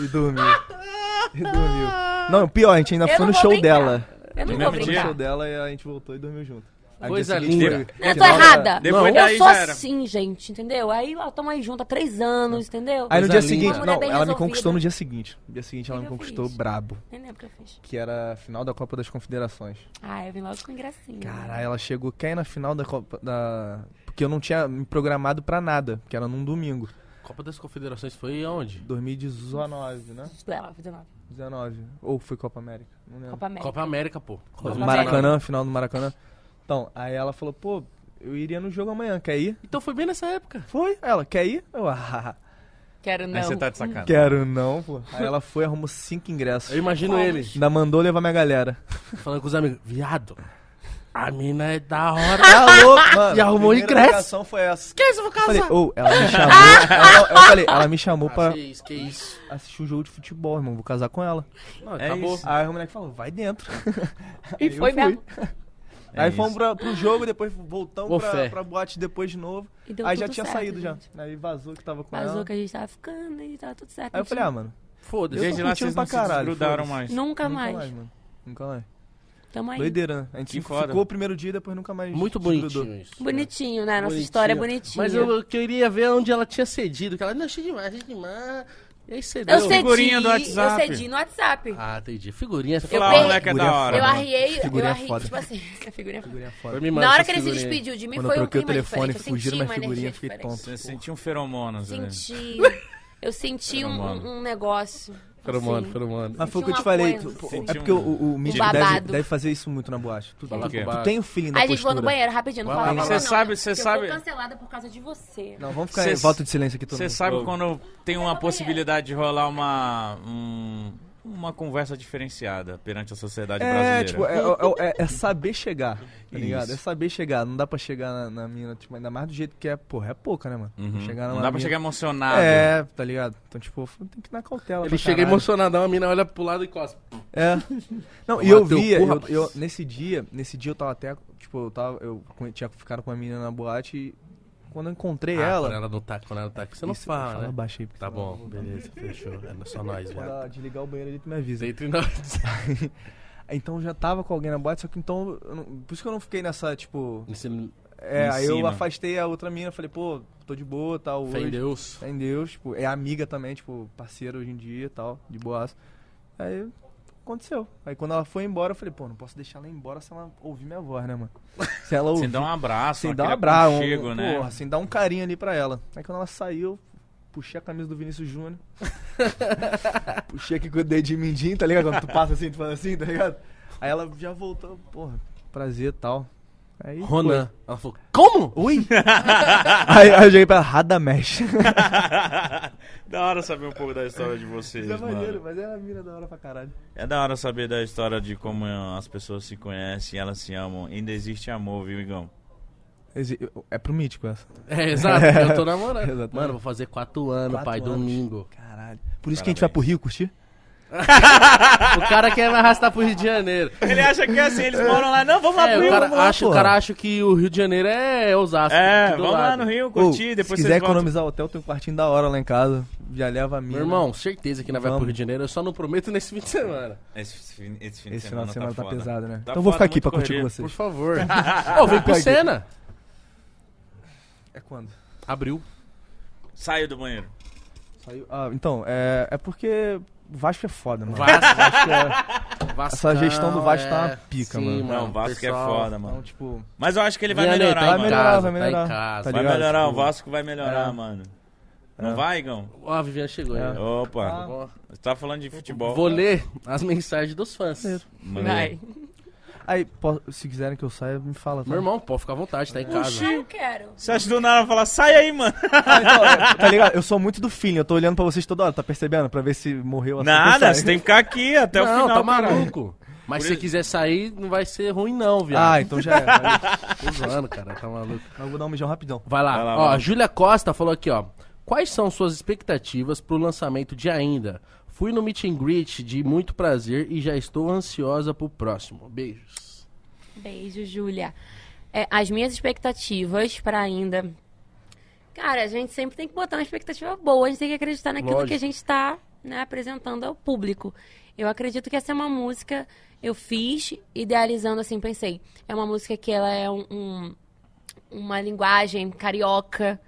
E dormiu. E dormiu. Não, pior, a gente ainda Eu foi no show brincar. dela. eu não No vou Foi no show brincar. dela e a gente voltou e dormiu junto. Aí Coisa linda. Eu tô errada. Depois eu sou assim, gente, entendeu? Aí ó, tamo aí junto há três anos, entendeu? Aí no dia seguinte, não, ela me resolvida. conquistou no dia seguinte. No dia seguinte ela que me conquistou fiz? brabo. Nem lembro o que eu fiz. Que era a final da Copa das Confederações. Ah, eu vim logo com gracinha. Caralho, ela chegou, quer ir na final da Copa da. Porque eu não tinha me programado pra nada, porque era num domingo. Copa das Confederações foi aonde? 2019, né? Ela, 19. 19. Ou foi Copa América? Não lembro. Copa América. Copa América, pô. Copa Do América. Maracanã, final do Maracanã. Então, aí ela falou, pô, eu iria no jogo amanhã, quer ir? Então foi bem nessa época. Foi, ela, quer ir? Eu, ah, Quero não. Aí você tá de sacanagem. quero não, pô. Aí ela foi, arrumou cinco ingressos. Eu imagino Fomos. ele Ainda mandou levar minha galera. falando com os amigos. Viado, a mina é da hora. Tá louco, mano. E arrumou ingresso. ligação foi essa. Que isso, eu vou Eu falei, casar? ô, ela me chamou. ela, eu falei, ela me chamou Ah, pra que isso, que isso. assistir um jogo de futebol, irmão. Vou casar com ela. Não, É acabou. isso. Aí o moleque falou, vai dentro. E eu foi fui. mesmo. É Aí isso. fomos pra, pro jogo, depois voltamos pra, fé. pra boate depois de novo. E Aí já tinha certo, saído gente. já. Aí vazou que tava com Vazou ela. que a gente tava ficando e tava tudo certo. Aí eu falei, ah, mano, Foda-se. Eu Desde lá vocês não pra se caralho, desgrudaram foda-se. mais. Nunca nunca mais. mais, mano. Nunca mais. Tamo aí. Doideira, né? A gente ficou o primeiro dia e depois nunca mais. Muito bonitinho isso. Bonitinho, né? Nossa Bonitinho. história é bonitinha. Mas eu, eu queria ver onde ela tinha cedido. Que ela, não, achei demais, achei demais. E aí cedeu. Eu cedi, Figurinha do eu WhatsApp. cedi no WhatsApp. Ah, entendi. Figurinha é Você foda. falou, per- moleque é da Figurinha hora. eu arriei, eu Figurinha arriei, foda. tipo assim, a figurinha é foda. Figurinha foda. Me Na hora essa que ele se figurinha despediu de mim, Quando foi eu um troquei o clima telefone, diferente. Eu fugiram senti uma energia figurinhas, fiquei tonto. Você sentiu um feromonas, né? Senti. Eu senti um, um negócio. Feromônio, assim. feromônio. Mas foi o que eu te falei. tu- é porque um- o, o, Mítico deve, deve fazer isso muito na boate. Tu, tu- com o tu tem o feeling da Ai, gente, vou postura. no banheiro, rapidinho. Não Vai fala vai Você sabe- você eu sabe- fui cancelada por causa de você. Não, vamos ficar Cê- em volta de silêncio aqui todo Você mundo. sabe quando tem uma possibilidade de rolar uma. um- uma conversa diferenciada perante a sociedade É, brasileira. tipo, é, é- é- é saber chegar, tá Isso. ligado? É saber chegar. Não dá pra chegar na, na mina, tipo, ainda mais do jeito que é, porra, é pouca, né, mano? Uhum. Chegar Não dá pra mina- chegar emocionado. É, tá ligado? Então, tipo, tem que ir na cautela. Ele pra chega caralho. emocionadão, a mina olha pro lado e cospe. É. Não, e eu via, eu, eu- nesse dia, nesse dia eu tava até, tipo, eu tava, eu tinha ficado com uma menina na boate e quando eu encontrei Ah, ela... Quando ela não tá, quando ela tá aqui, você não Isso, fala, fala né? baixo aí. Tá bom, eu beleza, fechou. É só nós, Quando velho. ela desligar o banheiro ali, tu me avisa. Entre nós. Então eu já tava com alguém na boate, só que então, eu não- por isso que eu não fiquei nessa, tipo... Esse- É, Em aí eu cima. afastei a outra mina, falei, pô, tô de boa, tal, Fé em hoje. Deus. Fé em Deus, tipo, é amiga também, tipo, parceira hoje em dia e tal, de boas. Aí aconteceu. Aí quando ela foi embora, eu falei, pô, não posso deixar ela ir embora se ela ouvir minha voz, né, mano? Se ela ouvir. Sem dar um abraço, sem dar um abraço, um, né? porra, sem dar um carinho ali pra ela. Aí quando ela saiu, puxei a camisa do Vinícius Júnior. puxei aqui com o dedinho mindinho, tá ligado? Quando tu passa assim, tu faz assim, tá ligado? Aí ela já voltou, porra, prazer e tal. Aí Ronan. Ela falou, como? foi. Oi? aí, aí eu joguei pra ela, Radamesh. da hora saber um pouco da história de vocês, Isso é mano. maneiro, mas é a mina da hora pra caralho. É da hora saber da história de como as pessoas se conhecem, elas se amam. Ainda existe amor, viu, Igão? É pro mítico essa. É, exato, eu tô namorando. Exatamente. Mano, vou fazer quatro anos, Quatro pai, anos. domingo. Caralho. Por isso que a gente vai pro Rio curtir? O cara quer me arrastar pro Rio de Janeiro. Ele acha que é assim, eles moram lá. Não, vamos É, o cara, vamos lá, acha, o cara acha que o Rio de Janeiro é Osasco. É, vamos lá lado. no Rio Ô, curtir, depois se vocês quiser voltam. economizar hotel, tem um quartinho da hora lá em casa. Já leva a minha. Meu irmão, certeza que nós vai pro. Rio de Janeiro, eu só não prometo nesse fim de semana. Esse, fim- esse fim de Esse final de semana tá, foda. pesado, né? Tá então eu vou ficar aqui pra curtir com correria. Por vocês. favor. Ô, vem pro. Senna. É quando? Abriu. Saiu do banheiro. Saiu. Ah, então, é, é porque Vasco é foda, mano. Vasco. Vasco é, Vascão, essa gestão do Vasco tá uma é. pica, Sim, mano. Não, o Vasco é pessoal. foda, então, mano. tipo, Mas eu acho que ele vai melhorar, tá mano. melhorar, casa, vai tá melhorar. Tá Vai ligado? melhorar, o Tipo, Vasco vai melhorar, é. mano. Não É. vai, Igão? Ó, a Viviane chegou aí. É. Opa, Ah. Você tá falando de futebol. Vou ler as mensagens dos fãs. Mano, Vai. Aí, po- se quiserem que eu saia, me fala. Tá? Meu irmão, pode ficar à vontade, tá em casa. Ah, eu quero. Você acha do nada falar, sai aí, mano. Ah, então, é, tá ligado? Eu sou muito do feeling, eu tô olhando pra vocês toda hora, tá percebendo? Pra ver se morreu assim. Nada, você tem que ficar aqui até o não, final. tá maluco. Mas Por se você isso- quiser sair, não vai ser ruim não, viado. Ah, então já é. Tô zoando, cara, tá maluco. Mas eu vou dar um mijão rapidão. Vai lá. Vai lá, ó, vai lá. a Júlia Costa falou aqui, ó. Quais são suas expectativas pro lançamento de Ainda? Fui no meet and greet de muito prazer e já estou ansiosa pro próximo. Beijos. Beijo, Júlia. É, as minhas expectativas pra ainda. Cara, a gente sempre tem que botar uma expectativa boa, a gente tem que acreditar naquilo Lógico. que a gente está né, apresentando ao público. Eu acredito que essa é uma música, eu fiz idealizando assim, pensei, é uma música que ela é um, um- uma linguagem carioca,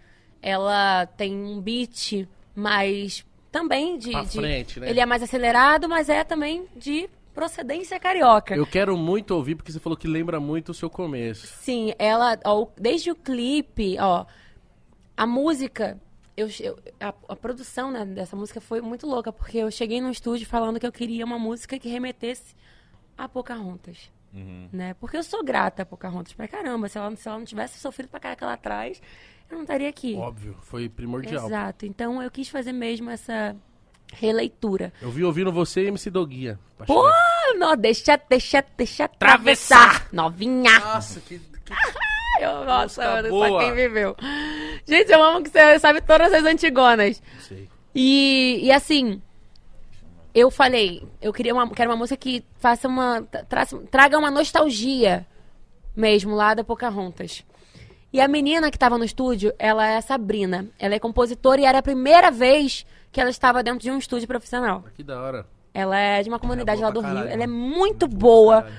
ela tem um beat mais também de, Pra de- frente, né? ele é mais acelerado, mas é também de procedência carioca. Eu quero muito ouvir porque você falou que lembra muito o seu começo. Sim, ela, ó, desde o clipe, ó, a música, eu, eu- a, a produção né, dessa música foi muito louca, porque eu cheguei no estúdio falando que eu queria uma música que remetesse a Pocahontas. Uhum. Né? Porque eu sou grata a Pocahontas pra caramba. Se ela, se ela não tivesse sofrido pra caraca lá atrás, eu não estaria aqui. Óbvio, foi primordial. Exato. Então eu quis fazer mesmo essa releitura. Eu vi ouvindo você e MC Doguinha. Pô, não, deixa, deixa, deixa atravessar. Novinha. Nossa, que, que Eu, nossa, mano, boa. só quem viveu. Gente, eu amo que você sabe todas as antigonas. Sei. E, e assim, eu falei, eu queria uma, quero uma música que faça uma. tra- traga uma nostalgia mesmo lá da Pocahontas. E a menina que estava no estúdio, ela é a Sabrina. Ela é compositora e era a primeira vez que ela estava dentro de um estúdio profissional. Que da hora. Ela é de uma comunidade boa lá do Rio. caralho, Ela é mano. muito Boa boa.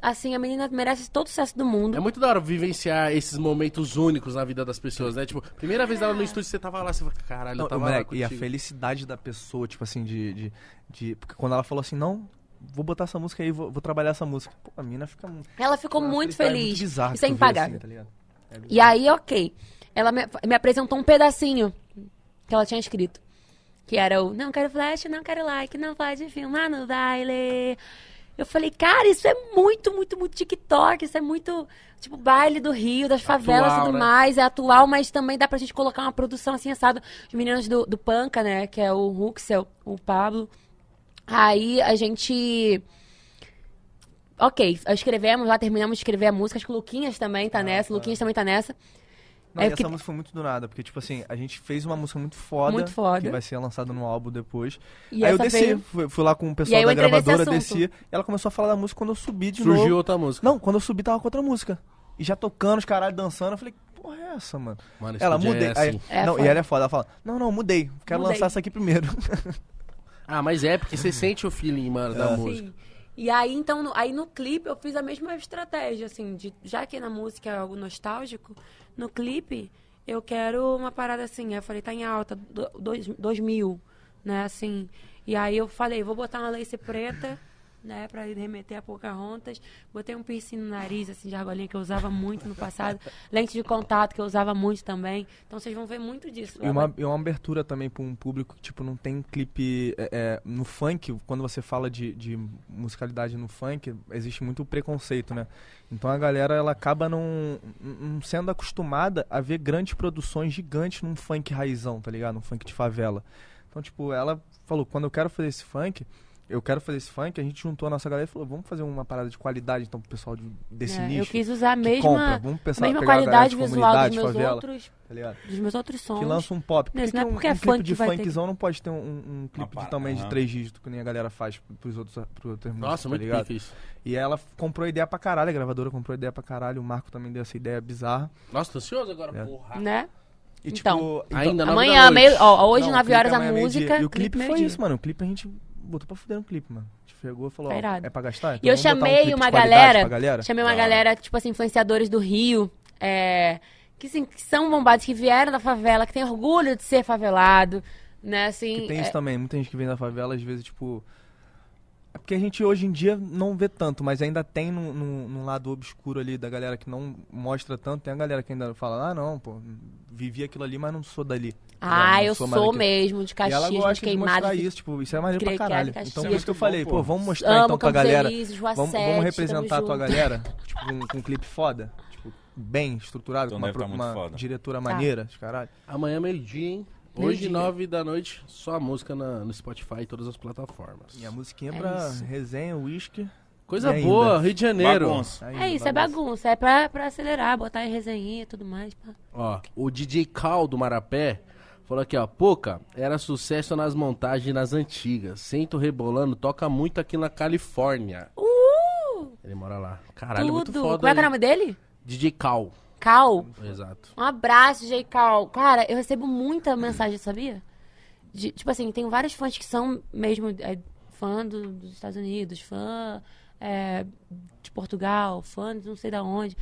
Assim, a menina merece todo o sucesso do mundo. É muito da hora vivenciar esses momentos únicos na vida das pessoas, né? Tipo, primeira vez ela no estúdio, você tava lá, você fala, caralho, eu Não, tava moleque, lá e a felicidade da pessoa, tipo assim, de, de, de- Porque quando ela falou assim, não, vou botar essa música aí, vou, vou trabalhar essa música. Pô, a mina fica. Ela ficou uma muito feliz. Muito bizarra Isso é vê, assim, impagável. tá ligado? É E aí, ok. Ela me, me apresentou um pedacinho que ela tinha escrito. Que era o Não quero flash, não quero like, não pode filmar no baile. Eu falei, cara, isso é muito, muito, muito TikTok. Isso é muito, tipo, baile do Rio, das favelas e tudo né? mais. É atual, mas também dá pra gente colocar uma produção assim, assado. Os meninos do, do Panca, né? Que é o Ruxel, o Pablo. Aí a gente. Ok, escrevemos lá, terminamos de escrever a música. Acho que o Luquinhas também tá nessa. O Luquinhas também tá nessa. Não, é e essa música foi muito do nada, porque, tipo assim, a gente fez uma música muito foda. Muito foda. Que vai ser lançada no álbum depois. E aí eu desci, veio- fui, fui lá com o pessoal aí da gravadora, desci. E ela começou a falar da música quando eu subi de Surgiu novo. outra música. Não, quando eu subi tava com outra música. E já tocando, os caralho dançando. Eu falei, que porra é essa, mano? Mano, esse ela mudei. é Aí- assim. É não, foda. e ela é foda. Ela fala, não, não, mudei. Quero Mudei. lançar essa aqui primeiro. Ah, mas é, porque você sente o feeling, mano, da É. música. Sim. E aí, então, no, aí no clipe eu fiz a mesma estratégia, assim, de, já que na música é algo nostálgico, no clipe eu quero uma parada assim. Eu falei, tá em alta, do- dois, 2000, né, assim. E aí eu falei, vou botar uma lace preta, né, pra remeter a Pocahontas. Botei um piercing no nariz, assim, de argolinha, que eu usava muito no passado. Lente de contato, que eu usava muito também. Então vocês vão ver muito disso. E uma, e uma abertura também pra um público que, tipo, não tem clipe é, é, no funk, quando você fala de, de musicalidade no funk, existe muito preconceito, né? Então a galera, ela acaba não, não sendo acostumada a ver grandes produções gigantes num funk raizão, tá ligado? Num funk de favela. Então, tipo, ela falou, quando eu quero fazer esse funk, eu quero fazer esse funk, a gente juntou a nossa galera e falou, vamos fazer uma parada de qualidade, então, pro pessoal de- desse É, nicho. eu quis usar a mesma. Vamos pensar, mesma a galera qualidade de visual dos meus favela, outros, tá dos meus outros sons. que lança um pop. Por Isso que não é que um, porque é um funk clipe de que vai ter funkzão não pode ter um, um- clipe Uma de tamanho de aham. três dígitos que nem a galera faz pros outros, pros outros músicos, Nossa, tá muito pica isso. E ela comprou ideia pra caralho, a gravadora comprou ideia pra caralho, o Marco também deu essa ideia bizarra. Nossa, tô ansioso agora, É. porra. Né? E, Então, tipo, Ainda nove Amanhã, meio, ó, hoje, não, o 9 clipe horas, a é música. E o clipe foi isso, mano. O clipe a gente botou pra fuder um clipe, mano. A gente pegou e falou, Tá ó, irado. é pra gastar? E eu vamos botar um chamei clipe de uma qualidade galera, pra galera. Chamei uma Da galera, tipo assim, influenciadores do Rio, é, que, assim, que são bombados, que vieram da favela, que tem orgulho de ser favelado, né, assim. Que tem é, isso também, muita gente que vem da favela, às vezes, tipo. É porque a gente hoje em dia não vê tanto, mas ainda tem num, num- num lado obscuro ali da galera que não mostra tanto. Tem a galera que ainda fala, ah, não, pô, vivi aquilo ali, mas não sou dali. ah, eu sou sou, mesmo, de E ela Caxias, de gosta de queimada. mostrar isso, tipo, isso é maneiro pra Criei caralho. Então por é isso que eu falei, pô, vamos mostrar Amo então pra galera. Rua Vamos, 7, vamos representar a tua junto. galera, tipo, com, com um clipe foda, tipo, bem estruturado, Então com uma, tá uma foda. diretora maneira, de caralho. Amanhã, meio-dia, hein? Hoje, nove da noite, só a música na- no Spotify e todas as plataformas. E a musiquinha É pra isso. resenha, uísque. Coisa E ainda? boa, Rio de Janeiro. Bagunça. É isso, é bagunça. É pra, pra acelerar, botar em resenha e tudo mais. pá. Ó, o DJ Cal do Marapé falou aqui, ó. Poca, era sucesso nas montagens nas antigas. Sento rebolando, toca muito aqui na Califórnia. Uh! Ele mora lá. Caralho, muito Tudo. foda. Como é que é o nome dele? DJ Cal. Cal. Exato. Um abraço, J. Cal. Cara, eu recebo muita mensagem, sabia? De- tipo assim, tem vários fãs que são mesmo é, fã do- dos Estados Unidos, fã é, de Portugal, fã de não sei da onde.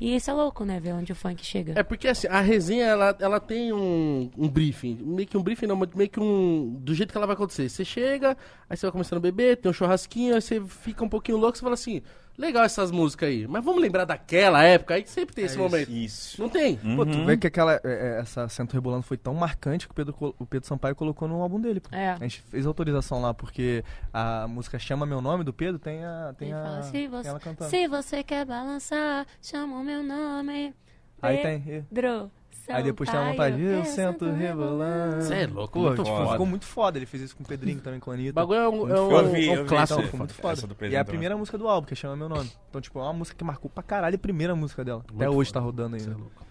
E isso é louco, né? Ver onde o funk chega. É porque assim, a resenha, ela, ela tem um, um briefing. Meio que um briefing, não, mas meio que um. Do jeito que ela vai acontecer. Você chega, aí você vai começando a beber, tem um churrasquinho, aí você fica um pouquinho louco, você fala assim, legal essas músicas aí. Mas vamos lembrar daquela época aí que sempre tem esse isso. momento. Isso. Não tem? Pô, tu Uhum. vê que aquela, é, é, essa Centro Rebolando foi tão marcante que o Pedro, o Pedro Sampaio colocou no álbum dele. É. A gente fez autorização lá, porque a música Chama Meu Nome do Pedro tem a. Tem Ele a fala, se tem você, ela cantando. se você quer balançar, chama o meu nome. Aí tem. e- Pedro Aí depois tem a Sampaio, montagem, eu sento rebolando. Cê é louco, Pô, muito tipo, foda. ficou muito foda. Ele fez isso com o Pedrinho também, com a O Anitta. bagulho é um, é um, Eu vi, é um eu clássico. Ficou muito foda. do E é a primeira música do álbum, que chama Meu Nome. Então, tipo, é uma música que marcou pra caralho a primeira música dela. Até Muito hoje foda. tá rodando Cê é ainda. louco.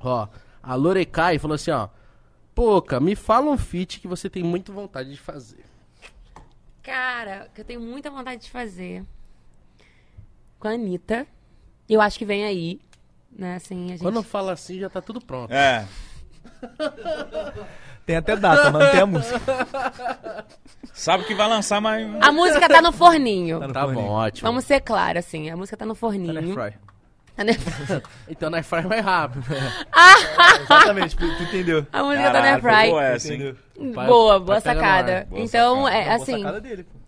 Ó, a Lorecai falou assim, ó. Poca, me fala um feat que você tem muito vontade de fazer. Cara, que eu tenho muita vontade de fazer com a Anitta. Eu acho que vem aí. Né, assim, a gente... Quando fala assim, já tá tudo pronto. É. Tem até data, mas não tem a música. Sabe que vai lançar, mas. A música tá no forninho. Tá no Tá forninho. bom, ótimo. Vamos ser claros, assim. A música tá no Tá forninho. Tá na- Então na Airfryer mais rápido. Exatamente, tu tu entendeu. A música tá na Caralho, foi Fry. boa essa, hein? Boa, boa sacada. Boa então, sacada. é Boa assim. sacada dele, pô.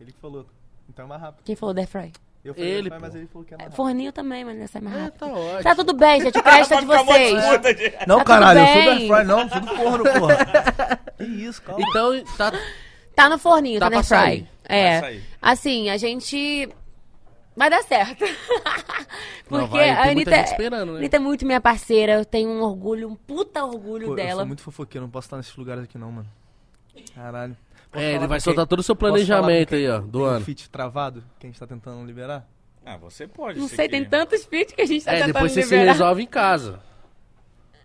Ele que falou. Então é mais rápido. Quem falou da Fry? Eu falei Ele, fry, mas ele falou que é mais rápido. Forninho também, mas sai mais É, rápido. tá ótimo. Tá tudo bem, gente. O crédito é de vocês. Não, Tá caralho, eu sou do bem. air fry, não, sou do forno, porra. que isso, calma. Então, tá, Tá no forninho, Tá tá, na pra fry. sair. É. Assim, a gente. Vai dar certo. Não, Porque vai, a Anitta, né? Anitta é muito minha parceira. Eu tenho um orgulho, um puta orgulho Pô, eu dela. sou muito fofoqueiro, não posso estar nesses lugares aqui não, mano. Caralho. Posso É, ele vai soltar todo o seu planejamento aí, ó, tem do um ano. feat travado que a gente tá tentando liberar? Ah, você pode. Não se sei, tem quer. tantos feats que a gente tá É, tentando depois você se liberar. resolve em casa.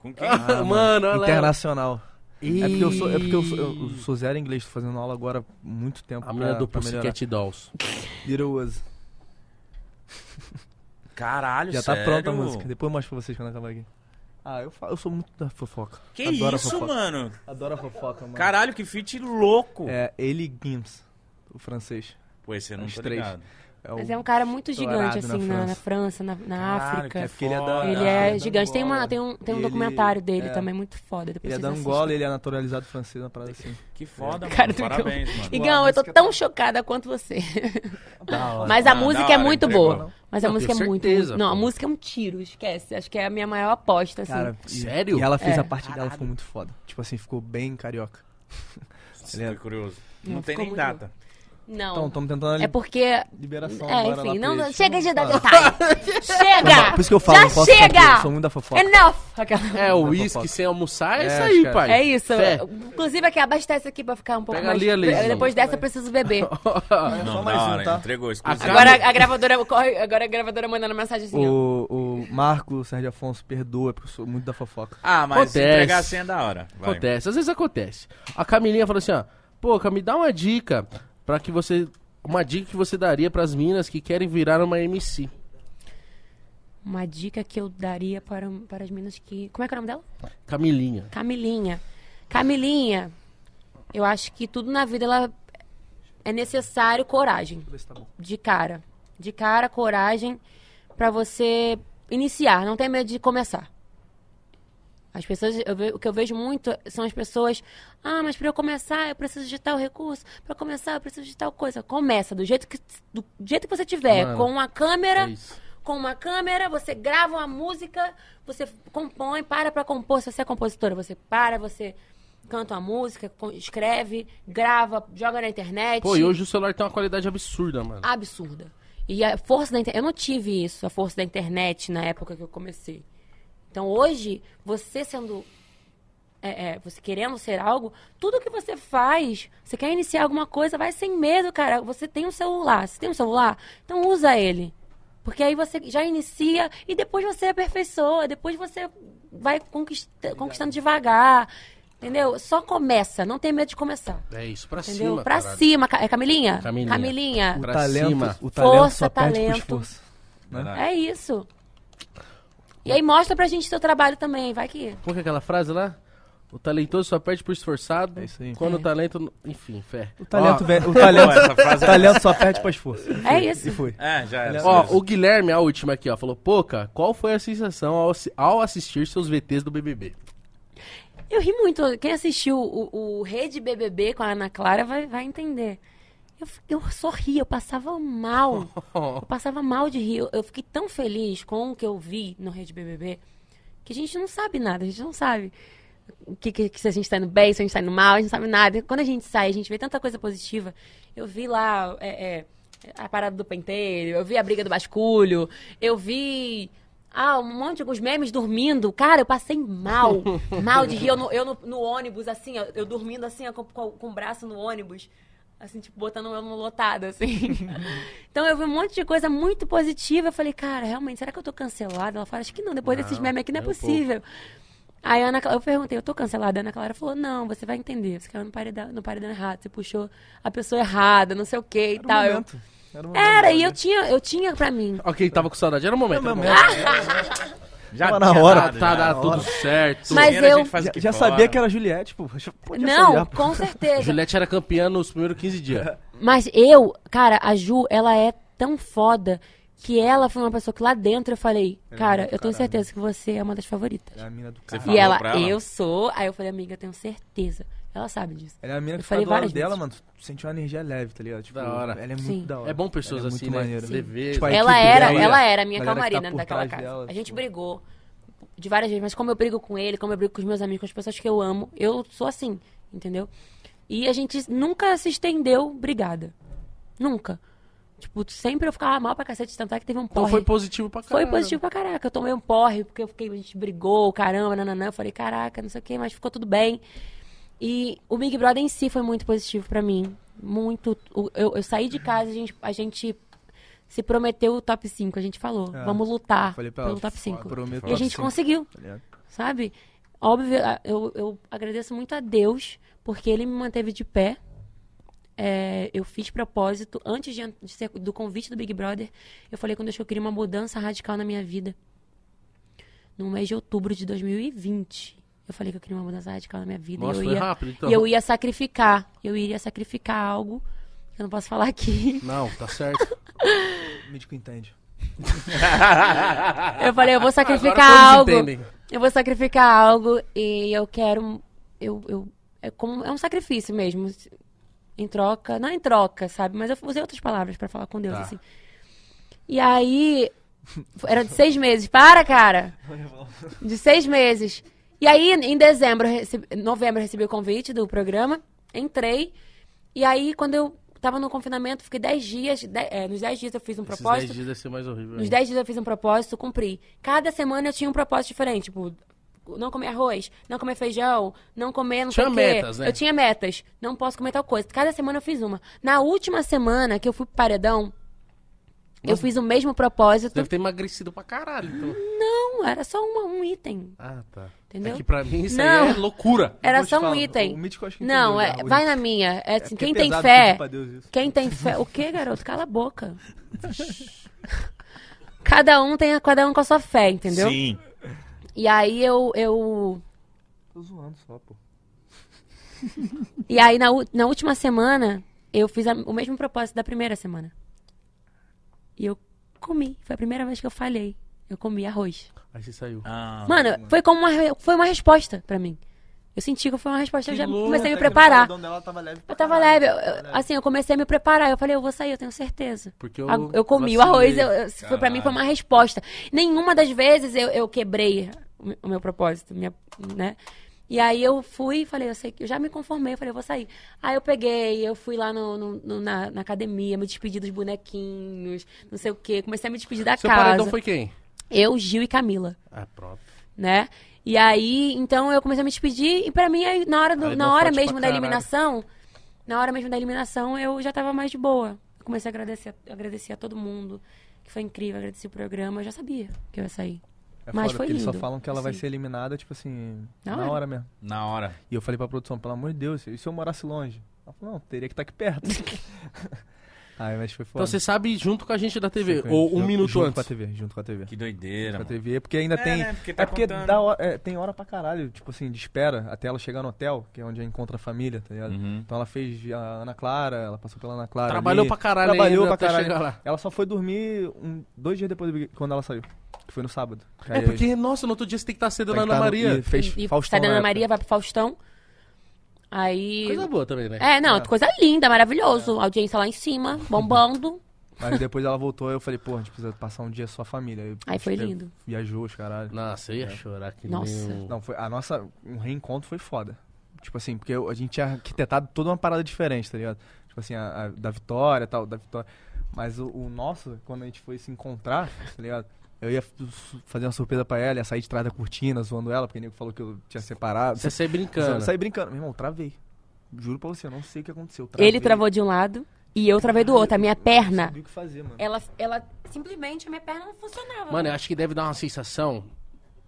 Com quem? Ah, mano, olha lá. Internacional. É porque eu sou, é porque eu sou, eu sou zero inglês, tô fazendo aula agora há muito tempo. A menina pra- do. Pussycat Dolls. Little Was. Caralho, Já tá sério? pronta a música. Depois eu mostro pra vocês quando acabar aqui. Ah, eu, falo, eu sou muito da fofoca. Que Adoro isso, fofoca. mano? Adoro a fofoca, mano. Caralho, que feat louco. É Eli Gims, o francês. Pô, esse eu não tô três. ligado. É o... Mas é um cara muito gigante, na assim, na, na França. Na, na Caralho, África. que porque ele é da- foda. Ele é ele é gigante. Tem, uma, tem um, tem um ele- documentário dele é. também, muito foda. Depois Ele é da assistem. Angola, ele é naturalizado francês, uma parada assim. Que foda, mano. Cara Parabéns, mano. Igão, eu tô música tão chocada quanto você. Hora. Mas a Ah, música da é muito entregou. boa. Mas a música é muito. Não, a música é um tiro, esquece. Acho que é a minha maior aposta, assim. Cara, e- Sério? E ela fez É. a parte dela, ficou muito foda. Tipo assim, ficou bem carioca. Fiquei curioso. Não, tem nem data. Não. Então, estamos tentando é porque. liberação É, enfim, não, eles. chega de dar Fala. detalhe. chega! Por isso que eu falo, Já não posso ficar chega! aqui, sou muito da fofoca. Enough! Aquela- É, o uísque sem almoçar é, É, isso aí, esquece. pai. É isso. Fé. Inclusive aqui, abastece aqui pra ficar um pouco Pega mais. ali. Depois dessa eu preciso beber. É Não, só mais da um, tá? entregou. Agora a gravadora corre, agora a gravadora mandando mensagem assim. O, o Marco, o Sérgio Afonso, perdoa, porque eu sou muito da fofoca. Ah, mas se Acontece. entregar assim é da hora. Vai. Acontece, às vezes acontece. A Camilinha falou assim, ó, pô, Cami, dá uma dica pra que você... Uma dica que você daria pras minas que querem virar uma MC. Uma dica que eu daria para, para as meninas que. Como é que é o nome dela? Camilinha. Camilinha. Camilinha, eu acho que tudo na vida ela é necessário coragem. Tá. De cara. De cara, coragem pra você iniciar. Não tem medo de começar. As pessoas, eu o que eu vejo muito são as pessoas, ah, mas pra eu começar eu preciso de tal recurso, pra começar eu preciso de tal coisa. Começa do jeito que do jeito que você tiver, Mano, com uma câmera, É com uma câmera, você grava uma música, você compõe, para pra compor. Se você é compositora, você para, você canta uma música, escreve, grava, joga na internet. Pô, e hoje o celular tem uma qualidade absurda, mano. Absurda. E a força da internet. Eu não tive isso, a força da internet na época que eu comecei. Então hoje, você sendo. é, é, você querendo ser algo, tudo que você faz, você quer iniciar alguma coisa, vai sem medo, cara. Você tem um celular. Você tem um celular? Então usa ele. Porque aí você já inicia e depois você aperfeiçoa, depois você vai conquista- conquistando devagar. Entendeu? Só começa, não tem medo de começar. É isso, pra Entendeu? cima, pra caralho. cima. É Camilinha? Camilinha. Camilinha. O Pra talento, cima. o talento Força, só perde pro talento. esforço. Verdade. É isso. E aí mostra pra gente seu trabalho também, vai que. Como que é aquela frase lá? O talentoso só perde por esforçado. É isso aí. Quando É. o talento... Enfim, fé. O talento, vem- o talento, o talento só perde pro esforço. É isso. E foi. É, já era. Ó, o Guilherme, a última aqui, ó, falou: Poca, qual foi a sensação ao, ao assistir seus VTs do BBB? Eu ri muito. Quem assistiu o, o Rede BBB com a Ana Clara vai, vai entender. Eu, eu sorri, eu passava mal. Eu passava mal de rir. Eu, fiquei tão feliz com o que eu vi no Rede BBB que a gente não sabe nada, a gente não sabe. O que, que, que se a gente tá indo bem, se a gente tá indo mal, a gente não sabe nada. Quando a gente sai, a gente vê tanta coisa positiva. Eu vi lá é, é, a parada do penteiro, eu vi a briga do basculho, eu vi ah, um monte de os memes dormindo. Cara, eu passei mal. mal de rir. Eu no, eu no, no ônibus, assim, ó, eu dormindo assim, ó, com, com, com o braço no ônibus. Assim, tipo, botando eu no lotado, assim. então eu vi um monte de coisa muito positiva. Eu falei, cara, realmente, será que eu tô cancelada? Ela falou, acho que não, depois Não, desses memes aqui não é um possível. Aí a Ana, Clara- eu perguntei, eu tô cancelada? A Ana Clara falou, não, você vai entender. Você caiu no paredão, no paredão errado, você puxou a pessoa errada, não sei o que e tal. Eu- momento. Era, o momento. Era, e eu tinha, eu tinha pra mim. Ok, tava com saudade, era o momento. Era momento. Já Tava na hora. dado, Tá, já. tá tudo certo. Mas eu- gente faz Já, já sabia que era Juliette, pô. Não, olhar, com certeza. Juliette era campeã nos primeiros 15 dias. Mas eu, cara, a Ju, ela é tão foda que ela foi uma pessoa que lá dentro eu falei, é cara, eu tenho caralho. certeza que você é uma das favoritas. É a mina do cara. E ela, ela? eu sou. Aí eu falei, amiga, eu tenho certeza. Ela sabe disso. Ela é a mina Eu que fica falei várias dela, vezes. mano. Tu sente uma energia leve, tá ligado? Tipo, Da hora. Ela é muito Sim. da hora. É bom pessoas Ela é assim, muito né? maneira. Leveza. Tipo, a Ela era, dela, ela era a minha calmaria tá daquela casa. dela, a gente tipo- brigou de várias vezes, mas como eu brigo com ele, como eu brigo com os meus amigos, com as pessoas que eu amo, eu sou assim, entendeu? E a gente nunca se estendeu brigada. Nunca. Tipo, sempre eu ficava mal pra cacete, tanto é que teve um Então porre. foi positivo pra Foi caralho. positivo pra caraca. Eu tomei um porre, porque eu fiquei, a gente brigou, caramba, nananã. Eu falei, caraca, não sei o quê, mas ficou tudo bem. E o Big Brother em si foi muito positivo pra mim. Muito. Eu, eu saí de casa, a gente, a gente se prometeu o top 5. A gente falou, É. vamos lutar pelo ela, top 5. prometo E a gente conseguiu, ligado? sabe? Óbvio, eu, eu agradeço muito a Deus, porque ele me manteve de pé. É, eu fiz propósito, antes de, de ser, do convite do Big Brother, eu falei com Deus que eu queria uma mudança radical na minha vida. No mês de outubro de 2020. Eu falei que eu queria uma mudança radical na minha vida. Nossa, e eu foi ia, rápido, então. E eu ia sacrificar. Eu iria sacrificar algo que eu não posso falar aqui. Não, tá certo. O médico entende. Eu falei, eu vou sacrificar algo. entendem. Eu vou sacrificar algo e eu quero. Eu, eu, é, como, é um sacrifício mesmo. Em troca. Não em troca, sabe? Mas eu usei outras palavras pra falar com Deus, Tá. assim. E aí. Era de seis meses. Para, cara! De seis meses. E aí, em dezembro, eu recebi, novembro, eu recebi o convite do programa. Entrei. E aí, quando eu tava no confinamento, fiquei dez dias. de- é, nos dez dias eu fiz um Esses propósito. 10 dias deve ser mais horrível. Nos ainda. 10 dias eu fiz um propósito, cumpri. Cada semana eu tinha um propósito diferente. Tipo, não comer arroz, não comer feijão, não comer não Tinha sei o quê. metas, né? Eu tinha metas. Não posso comer tal coisa. Cada semana eu fiz uma. Na última semana que eu fui pro paredão, eu Nossa. fiz o mesmo propósito. Deve ter emagrecido pra caralho, então. Não, era só uma- um item. Ah, tá. Entendeu? É que pra mim isso Não. aí é loucura. Era só um item. o mítico acho que não, é, o vai na minha. É assim, porque quem é tem fé. Quem tem fé. O que, garoto? Cala a boca. cada um tem cada um com a sua fé, entendeu? Sim. E aí eu, eu Tô zoando só, pô. E aí, na, na última semana, eu fiz a- o mesmo propósito da primeira semana. E eu comi. Foi a primeira vez que eu falhei. Eu comi arroz. Aí você saiu. Ah, Mano, foi como uma, foi uma resposta pra mim. Eu senti que foi uma resposta. eu já louco, comecei a me que preparar. dela tava leve pra Eu tava caralho, leve. eu- tava eu- leve. assim, eu comecei a me preparar. Eu falei, eu vou sair, eu tenho certeza. Porque eu. A- Eu, comi o arroz, eu, eu- foi, pra mim foi uma resposta. Nenhuma das vezes eu, eu quebrei o meu- propósito, minha, né? E aí eu fui e falei, eu sei que eu já me conformei, eu falei, eu vou sair. Aí eu peguei, eu fui lá no, no- no- na, na academia, me despedi dos bonequinhos, não sei o quê. Comecei a me despedir da Seu casa. paredão foi quem? Eu, Gil e Camila, Ah, pronto. né? E aí, então eu comecei a me despedir e pra mim, aí, na hora, do- Aí na hora mesmo da eliminação, na hora mesmo da eliminação, eu já tava mais de boa. Comecei a agradecer, agradecer a todo mundo, que foi incrível, agradeci o programa, eu já sabia que eu ia sair. É Mas foda, foi porque eles só lindo, falam que ela vai assim. ser eliminada, tipo assim, Na na hora. hora mesmo. na hora. E eu falei pra produção, pelo amor de Deus, e se eu morasse longe? Ela falou, não, teria que estar aqui perto. Aí, mas foi foda. Então você sabe junto com a gente da TV. Foi, Ou um junto- minuto junto antes. com a TV, junto com a TV. Que doideira, Com a mano. TV, porque ainda É, tem. né, porque tá é porque dá hora- é, tem hora pra caralho, tipo assim, de espera até ela chegar no hotel, que é onde encontra a família, tá ligado? Uhum. Então ela fez a Ana Clara, ela passou pela Ana Clara. Trabalhou ali, pra caralho Trabalhou ainda pra caralho. Ela só foi dormir um- dois dias depois quando ela saiu. Que foi no sábado. Que É porque, nossa, no outro dia você tem que estar cedo Tem na Ana no- Maria. e fez e Faustão sai da na Ana. Maria, vai pro Faustão. Aí. Coisa boa também, né? É, não, É. coisa linda, maravilhoso. Audiência lá em cima, bombando. Mas depois ela voltou, eu falei, pô, a gente precisa passar um dia só a família. Aí, Aí foi tipo, lindo. Viajou, os caralho. Nossa, eu ia chorar que Nossa. nem. Não, foi, a nossa, um reencontro foi foda. Tipo assim, porque a gente tinha arquitetado toda uma parada diferente, tá ligado? Tipo assim, a, a- da Vitória e tal, da Vitória. Mas o, o nosso, quando a gente foi se encontrar, tá ligado? Eu ia fazer uma surpresa pra ela, ia sair de trás da cortina, zoando ela, porque o nego falou que eu tinha separado. Você sai Eu brincando. saí brincando. Meu irmão, travei. Juro pra você, eu não sei o que aconteceu. Travei. Ele travou de um lado e eu travei do outro. A minha Eu não perna, sabia o que fazer, mano. ela, ela simplesmente, a minha perna não funcionava. Mano, eu acho que deve dar uma sensação.